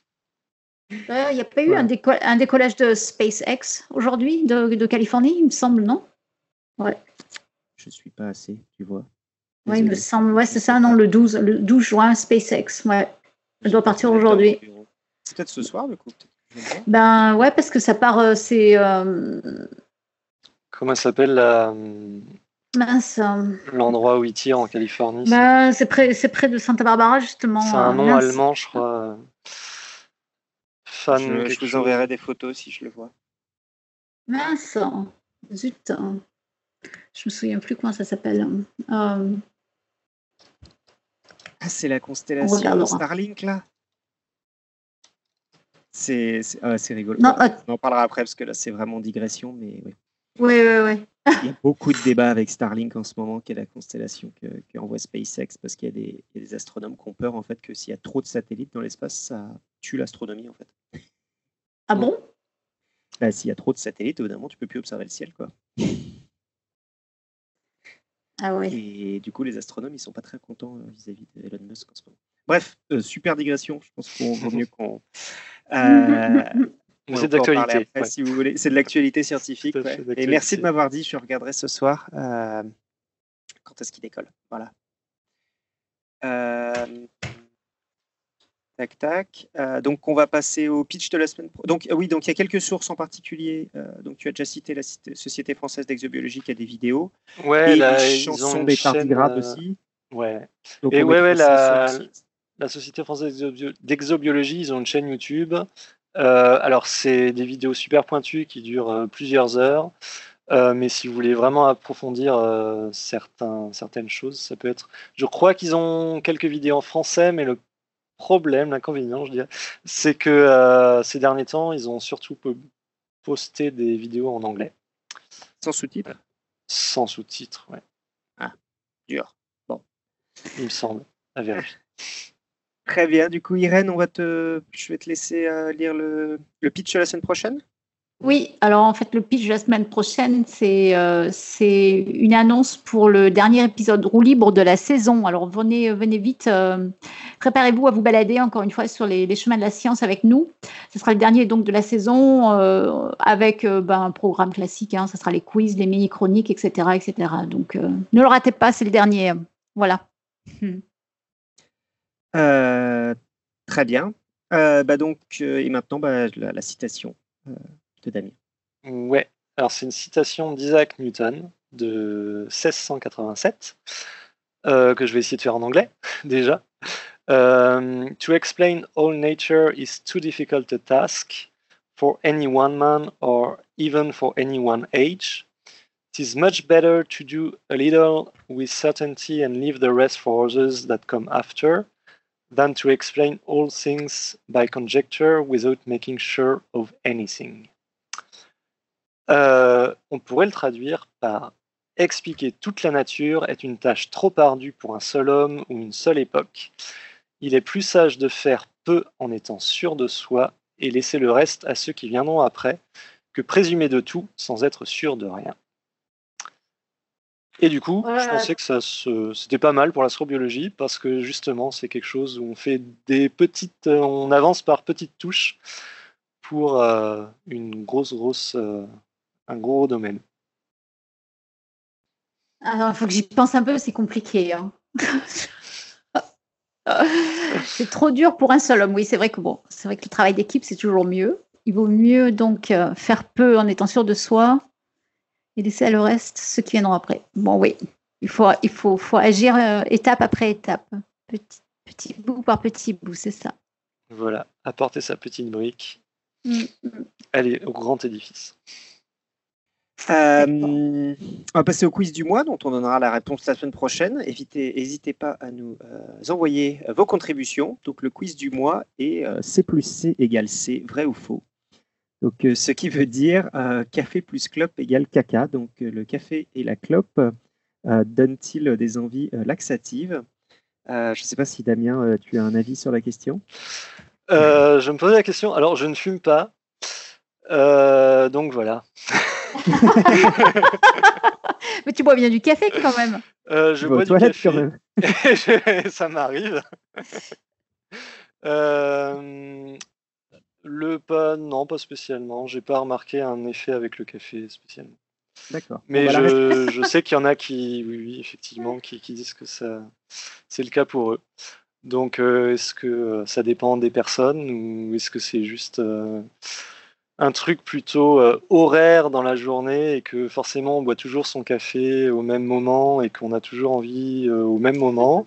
Euh, Il n'y a pas eu Ouais. un, déco- un décollage de SpaceX aujourd'hui, de, de Californie, il me semble, non? Je suis pas assez, tu vois. Oui, il me semble. Ouais, c'est ça, non, le 12, le 12 juin, SpaceX. Ouais. Elle doit partir aujourd'hui. C'est peut-être ce soir, du coup. Ben ouais, parce que ça part, euh, c'est. euh, Comment elle s'appelle la- mince. euh, l'endroit où il tire en Californie c'est- ben, c'est près, c'est près de Santa Barbara, justement. C'est un euh, nom mince. allemand, je crois. Je, vous chose. enverrai des photos si je le vois. Mince. Zut. Je me souviens plus comment ça s'appelle. Euh, Ah, c'est la On constellation. Starlink, là C'est c'est- ah, c'est rigolo. Non, euh, On en parlera après, parce que là, c'est vraiment digression, mais oui. oui, oui, oui. Il y a beaucoup de débats avec Starlink en ce moment, qui est la constellation que, que envoie SpaceX, parce qu'il y, a des- il y a des astronomes qui ont peur en fait que s'il y a trop de satellites dans l'espace, ça tue l'astronomie en fait. Ah bon? Bah, s'il y a trop de satellites, évidemment, tu peux plus observer le ciel, quoi. Ah oui. Et du coup, les astronomes, ils sont pas très contents euh, vis-à-vis d'Elon Musk en ce moment. Bref, euh, super digression. Je pense qu'on vaut mieux qu'on. Euh, c'est d'actualité. ouais. Si vous voulez, c'est de l'actualité scientifique. Ouais. Et merci de m'avoir dit. Je regarderai ce soir. euh, quand est-ce qu'il décolle Voilà. Euh, Tac, tac. Euh, donc, on va passer au pitch de la semaine. Donc, oui, donc il y a quelques sources en particulier. Donc, tu as déjà cité la Société française d'exobiologie qui a des vidéos. Ouais, et les chansons une des tardigrades aussi. Ouais. Donc, Et ouais, ouais, la-. La Société française d'exobio- d'exobiologie, ils ont une chaîne YouTube. Euh, alors, c'est des vidéos super pointues qui durent euh, plusieurs heures. Euh, mais si vous voulez vraiment approfondir euh, certains, certaines choses, ça peut être. Je crois qu'ils ont quelques vidéos en français, mais le problème, l'inconvénient, je dirais, c'est que euh, ces derniers temps, ils ont surtout po- posté des vidéos en anglais, Sans sous-titres? Sans sous-titres, ouais, Dur. il me semble, à vérifier. Très bien. Du coup, Irène, je vais te laisser euh, lire le, pitch la semaine prochaine. Oui, alors en fait, le pitch de la semaine prochaine, c'est euh, une annonce pour le dernier épisode roue libre de la saison. Alors venez, venez vite, euh, préparez-vous à vous balader encore une fois sur les, chemins de la science avec nous. Ce sera le dernier donc de la saison avec ben, un programme classique. Hein, ce sera les quiz, les mini-chroniques, etc., etc. Donc ne le ratez pas, c'est le dernier. Voilà. Hmm. Euh, très bien. Euh, bah donc, euh, et maintenant, bah, la, citation de Damien. Ouais, alors c'est une citation d'Isaac Newton de 1687 euh, que je vais essayer de faire en anglais déjà. Euh, to explain all nature is too difficult a task for any one man or even for any one age. It is much better to do a little with certainty and leave the rest for others that come after than to explain all things by conjecture without making sure of anything. Euh, on pourrait le traduire par expliquer toute la nature est une tâche trop ardue pour un seul homme ou une seule époque. Il est plus sage de faire peu en étant sûr de soi et laisser le reste à ceux qui viendront après que présumer de tout sans être sûr de rien. Et du coup, je pensais que ça se- c'était pas mal pour l'astrobiologie parce que justement, c'est quelque chose où on fait des petites, euh, on avance par petites touches pour euh, une grosse, grosse, euh, un gros domaine. Alors, il faut que j'y pense un peu, c'est compliqué. hein. c'est trop dur pour un seul homme. Oui, c'est vrai que bon, c'est vrai que le travail d'équipe, c'est toujours mieux. Il vaut mieux donc faire peu en étant sûr de soi et laisser à le reste ceux qui viendront après. Bon, oui, il faut, il faut, faut agir euh, étape après étape, petit, petit bout par petit bout, c'est ça. Voilà, apporter sa petite brique, Mm, aller au grand édifice. Euh, on va passer au quiz du mois, dont on donnera la réponse la semaine prochaine. Évitez, n'hésitez pas à nous euh, envoyer vos contributions. Donc, le quiz du mois est euh, C plus C égale C, vrai ou faux. Donc, euh, ce qui veut dire euh, café plus clope égale caca. Donc, euh, le café et la clope euh, donnent-ils des envies euh, laxatives? Euh, Je ne sais pas si Damien, euh, tu as un avis sur la question. Euh, je me posais la question. Alors, je ne fume pas. Euh, donc voilà. Mais tu bois bien du café quand même. Euh, je bois du café. quand même. Je- ça m'arrive. Euh, le pas, non, pas spécialement. J'ai pas remarqué un effet avec le café spécialement. D'accord. Mais l'arrêter. je, je sais qu'il y en a qui, oui, oui, effectivement, qui, qui disent que ça, c'est le cas pour eux. Donc, euh, est-ce que euh, ça dépend des personnes ou est-ce que c'est juste euh, un truc plutôt euh, horaire dans la journée et que forcément on boit toujours son café au même moment et qu'on a toujours envie euh, au même moment?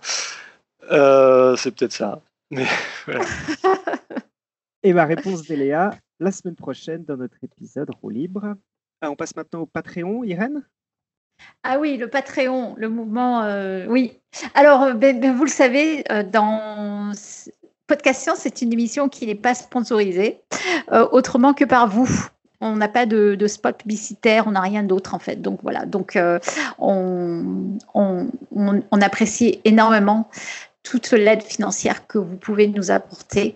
Euh, C'est peut-être ça. Mais voilà. Et ma réponse d'Eléa, la semaine prochaine dans notre épisode Roue Libre. Ah, on passe maintenant au Patreon, Irène? Ah oui, le Patreon, le mouvement, euh, oui. Alors, euh, ben, ben, vous le savez, euh, dans Podcast Science, c'est une émission qui n'est pas sponsorisée, euh, autrement que par vous. On n'a pas de, spot publicitaire, on n'a rien d'autre en fait. Donc voilà, donc euh, on, on- on- on apprécie énormément toute l'aide financière que vous pouvez nous apporter.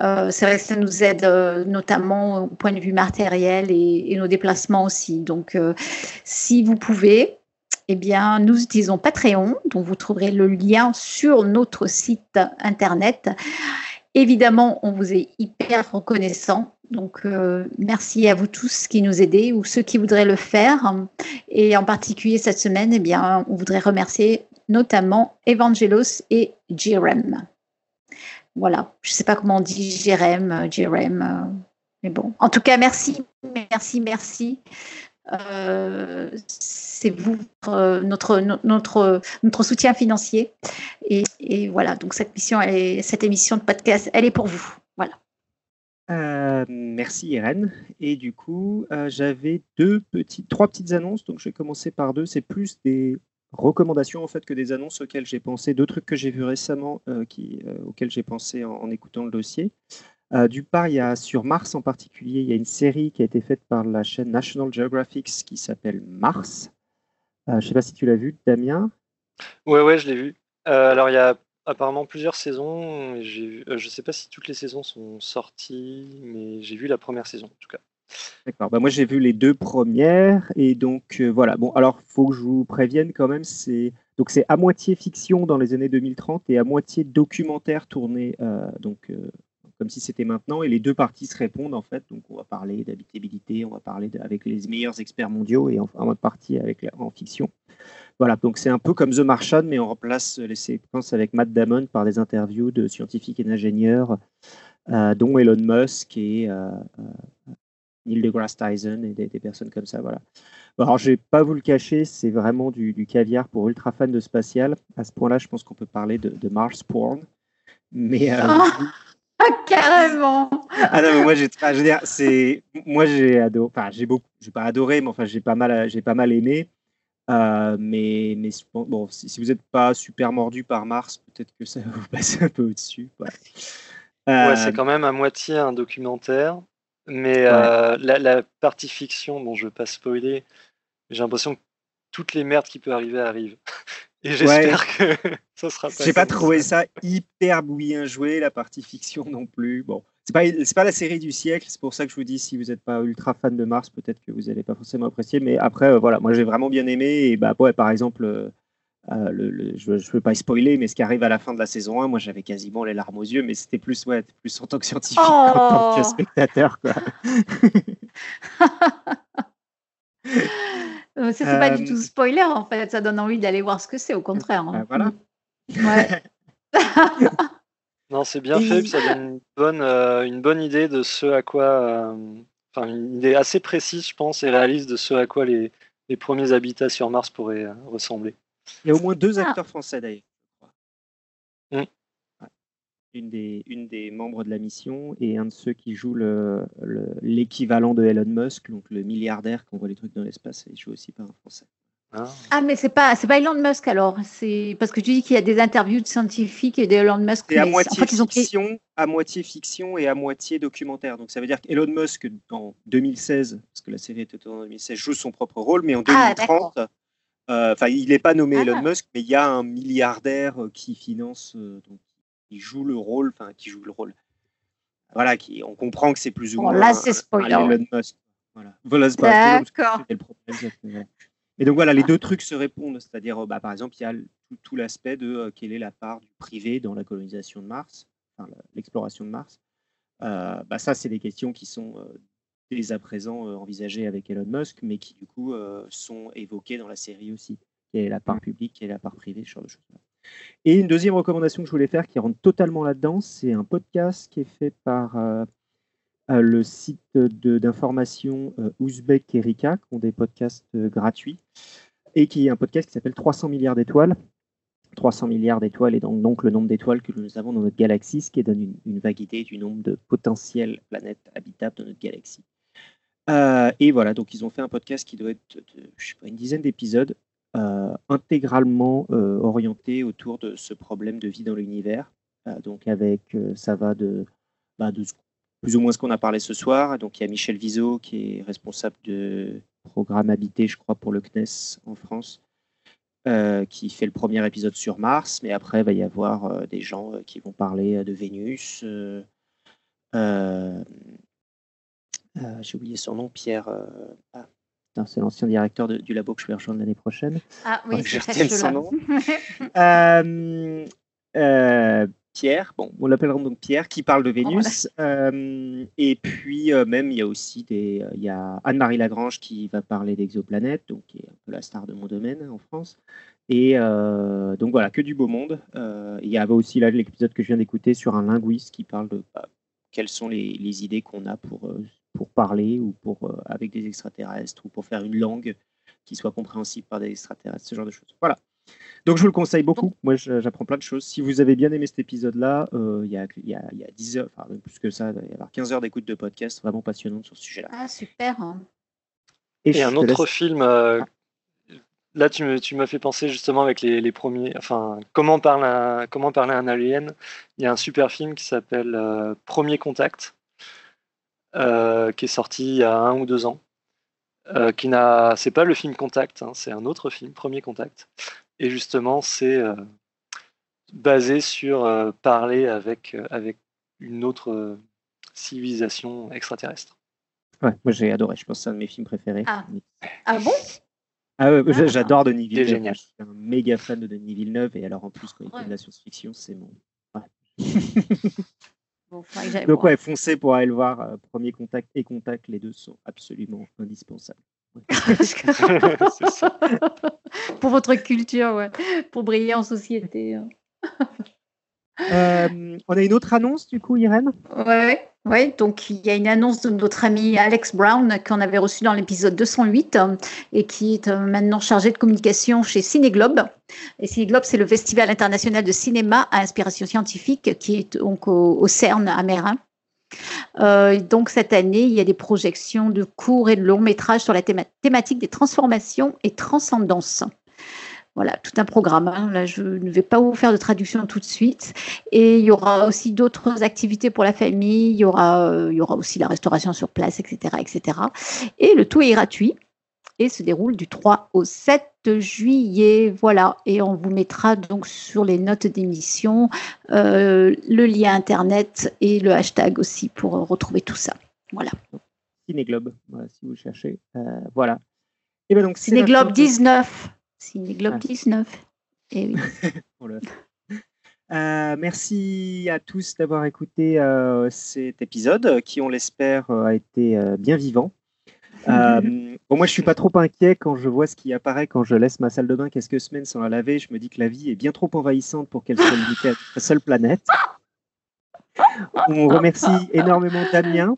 Euh, c'est vrai que ça nous aide euh, notamment au point de vue matériel et, nos déplacements aussi. Donc, euh, si vous pouvez, eh bien, nous utilisons Patreon, dont vous trouverez le lien sur notre site internet. Évidemment, on vous est hyper reconnaissant. Donc, merci à vous tous qui nous aidez ou ceux qui voudraient le faire. Et en particulier cette semaine, eh bien, on voudrait remercier notamment Evangelos et Jerem. Voilà, je ne sais pas comment on dit Jerem, euh, Jerem, euh, mais bon. En tout cas, merci, merci, merci. Euh, c'est vous notre, no- notre, notre soutien financier. Et, voilà, donc cette, mission, cette émission de podcast, elle est pour vous. Voilà. Merci Irène. Et du coup, j'avais deux petites, trois petites annonces. Donc je vais commencer par deux. C'est plus des recommandations en fait que des annonces auxquelles j'ai pensé. Deux trucs que j'ai vus récemment euh, euh, auxquels j'ai pensé en, écoutant le dossier. Euh, D'une part, il y a sur Mars en particulier, il y a une série qui a été faite par la chaîne National Geographic qui s'appelle Mars. Je ne sais pas si tu l'as vu, Damien. Ouais, ouais, je l'ai vu. Alors, il y a apparemment plusieurs saisons. je sais pas si toutes les saisons sont sorties, mais j'ai vu la première saison en tout cas. D'accord. Bah, moi, j'ai vu les deux premières et donc euh, voilà. Bon, alors faut que je vous prévienne quand même. C'est donc c'est à moitié fiction dans les années 2030 et à moitié documentaire tourné euh, donc euh, comme si c'était maintenant. Et les deux parties se répondent en fait. Donc on va parler d'habitabilité, on va parler avec les meilleurs experts mondiaux et en, en partie avec en fiction. Voilà. Donc c'est un peu comme The Martian, mais on remplace les séquences avec Matt Damon par des interviews de scientifiques et d'ingénieurs, dont Elon Musk et Neil deGrasse Tyson et des, des personnes comme ça. Voilà. Alors, je vais pas vous le cacher, c'est vraiment du, du caviar pour ultra fans de spatial. À ce point-là, je pense qu'on peut parler de, de Mars porn. Mais euh, Ah, carrément. ah non, mais moi j'ai, je veux dire, c'est, moi j'ai adoré, enfin j'ai beaucoup, j'ai pas adoré, mais enfin j'ai pas mal, j'ai pas mal aimé. Euh, mais mais bon, bon, si, si vous n'êtes pas super mordu par Mars, peut-être que ça va vous passer un peu au-dessus. Ouais, Euh, c'est quand même à moitié un documentaire, mais euh, la, la partie fiction, bon, je veux pas spoiler, j'ai l'impression que toutes les merdes qui peuvent arriver arrivent. Et j'espère que ça sera pas. J'ai pas trouvé ça hyper bien joué, la partie fiction non plus. Bon, c'est pas, pas la série du siècle, c'est pour ça que je vous dis, si vous n'êtes pas ultra fan de Mars, peut-être que vous n'allez pas forcément apprécier. Mais après, euh, voilà, moi j'ai vraiment bien aimé. Et bah, ouais, par exemple, euh, euh, le, le- je ne veux pas spoiler, mais ce qui arrive à la fin de la saison 1, moi j'avais quasiment les larmes aux yeux, mais c'était plus, ouais, plus en tant que scientifique qu'en tant que Oh. spectateur. Quoi. Euh, Ça, c'est pas Euh, du tout spoiler, en fait. Ça donne envie d'aller voir ce que c'est, au contraire. Bah, hein. voilà. Ouais. Non, c'est bien fait, puis ça donne une bonne, euh, une bonne idée de ce à quoi. euh, Enfin, une idée assez précise, je pense, et réaliste de ce à quoi les, les premiers habitats sur Mars pourraient euh, ressembler. Il y a au moins deux Ah. acteurs français d'ailleurs. je crois. Mm. Ouais. Une, des, une des membres de la mission et un de ceux qui joue le- le- l'équivalent de Elon Musk, donc le milliardaire qui envoie les trucs dans l'espace, il joue aussi par un français. Ah. Ah, mais c'est pas, c'est pas Elon Musk alors. C'est parce que tu dis qu'il y a des interviews de scientifiques et d'Elon Musk. C'est à moitié en fait, ils ont pris- fiction, à moitié fiction et à moitié documentaire. Donc ça veut dire qu'Elon Musk en 2016, parce que la série était tournée en 2016, joue son propre rôle, mais en Ah, 2030, euh, enfin il n'est pas nommé Ah. Elon Musk, mais il y a un milliardaire euh, qui finance, euh, donc qui joue le rôle, enfin qui joue le rôle. Voilà, qui, on comprend que c'est plus ou Bon, moins là, un- c'est un spoiler. Elon Musk. Voilà. Voilà, un D'accord. Et donc voilà, les deux trucs se répondent, c'est-à-dire euh, bah, par exemple, il y a tout, tout l'aspect de euh, quelle est la part du privé dans la colonisation de Mars, enfin, l'exploration de Mars. Euh, bah, ça, c'est des questions qui sont euh, dès à présent euh, envisagées avec Elon Musk, mais qui du coup euh, sont évoquées dans la série aussi. Quelle est la part publique, quelle est la part privée, ce genre de choses. Et une deuxième recommandation que je voulais faire qui rentre totalement là-dedans, c'est un podcast qui est fait par euh, le site d'information euh, Ouzbek Erika, qui ont des podcasts gratuits, et qui est un podcast qui s'appelle 300 milliards d'étoiles. 300 milliards d'étoiles est donc, le nombre d'étoiles que nous avons dans notre galaxie, ce qui donne une, une vague idée du nombre de potentielles planètes habitables de notre galaxie. Euh, et voilà, donc ils ont fait un podcast qui doit être de, je sais pas, une dizaine d'épisodes, euh, intégralement euh, orienté autour de ce problème de vie dans l'univers. Donc avec, ça va de, bah, plus ou moins ce qu'on a parlé ce soir. Donc il y a Michel Viseau qui est responsable de programme habité, je crois, pour le CNES en France, qui fait le premier épisode sur Mars. Mais après, il va y avoir des gens qui vont parler de Vénus. Euh, J'ai oublié son nom, Pierre. euh, ah, c'est l'ancien directeur de- du labo que je vais rejoindre l'année prochaine. Ah oui, c'est ça, son nom. Euh, euh, Pierre, bon, on l'appellera donc Pierre, qui parle de Vénus. Euh, et puis euh, même, il y a aussi des, euh, il y a Anne-Marie Lagrange qui va parler d'exoplanètes, donc qui est un peu la star de mon domaine en France. Et euh, donc voilà, que du beau monde. Euh, il y avait aussi là l'épisode que je viens d'écouter sur un linguiste qui parle de bah, quelles sont les, les idées qu'on a pour, euh, pour parler ou pour euh, avec des extraterrestres ou pour faire une langue qui soit compréhensible par des extraterrestres, ce genre de choses. Voilà. Donc je vous le conseille beaucoup. Moi, j'apprends plein de choses. Si vous avez bien aimé cet épisode-là, euh, il y, a, il y, a, y a 10 heures, enfin même plus que ça, il va y avoir 15 heures d'écoute de podcast vraiment passionnantes sur ce sujet-là. Ah, super. hein. Et je un autre laisse- film, euh, là tu me- tu m'as fait penser justement avec les, les premiers, enfin comment parler un, comment parler à un alien? Il y a un super film qui s'appelle euh, Premier Contact, euh, qui est sorti il y a un ou deux ans. Euh, qui n'a, c'est pas le film Contact, hein, c'est un autre film, Premier Contact. Et justement, c'est euh, basé sur euh, parler avec, euh, avec une autre euh, civilisation extraterrestre. Ouais, moi j'ai adoré, je pense que c'est un de mes films préférés. Ah. Ah bon? Ah Ah. j'adore Denis Villeneuve. génial. Je suis un méga fan de Denis Villeneuve et alors en plus quand il fait Ouais. de la science-fiction, c'est mon. Bon, Donc voir. ouais, foncez pour aller le voir. euh, Premier contact et contact, les deux sont absolument indispensables. Pour votre culture, ouais. Pour briller en société. Euh, on a une autre annonce du coup, Irène? Ouais, ouais, donc il y a une annonce de notre ami Alex Brown qu'on avait reçu dans l'épisode 208 euh, et qui est euh, maintenant chargé de communication chez Cinéglobe. Et c'est le festival international de cinéma à inspiration scientifique qui est donc au, CERN à Mérin. Euh, donc cette année, il y a des projections de courts et de longs métrages sur la théma- thématique des transformations et transcendances. Voilà, tout un programme. Hein. Je ne vais pas vous faire de traduction tout de suite. Et il y aura aussi d'autres activités pour la famille. Il y aura, euh, aussi la restauration sur place, etc., etc. Et le tout est gratuit et se déroule du 3 au 7 juillet. Voilà, et on vous mettra donc sur les notes d'émission euh, le lien internet et le hashtag aussi pour retrouver tout ça. Voilà. Cinéglobe, voilà, si vous cherchez. Euh, voilà. Et ben Cinéglobe 19 signé Globe ah. Et eh oui. Oh euh, merci à tous d'avoir écouté euh, cet épisode qui, on l'espère, euh, a été bien vivant. moi, je ne suis pas trop inquiet quand je vois ce qui apparaît quand je laisse ma salle de bain quelques semaines sans la laver. Je me dis que la vie est bien trop envahissante pour qu'elle soit limitée à notre seule planète. On remercie énormément Damien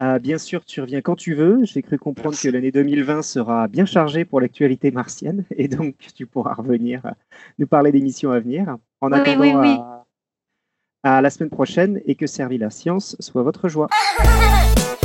euh, bien sûr, tu reviens quand tu veux. J'ai cru comprendre Merci. que l'année 2020 sera bien chargée pour l'actualité martienne et donc tu pourras revenir euh, nous parler d'émissions à venir. En Oui, attendant oui, oui. À, à la semaine prochaine et que servir la science soit votre joie.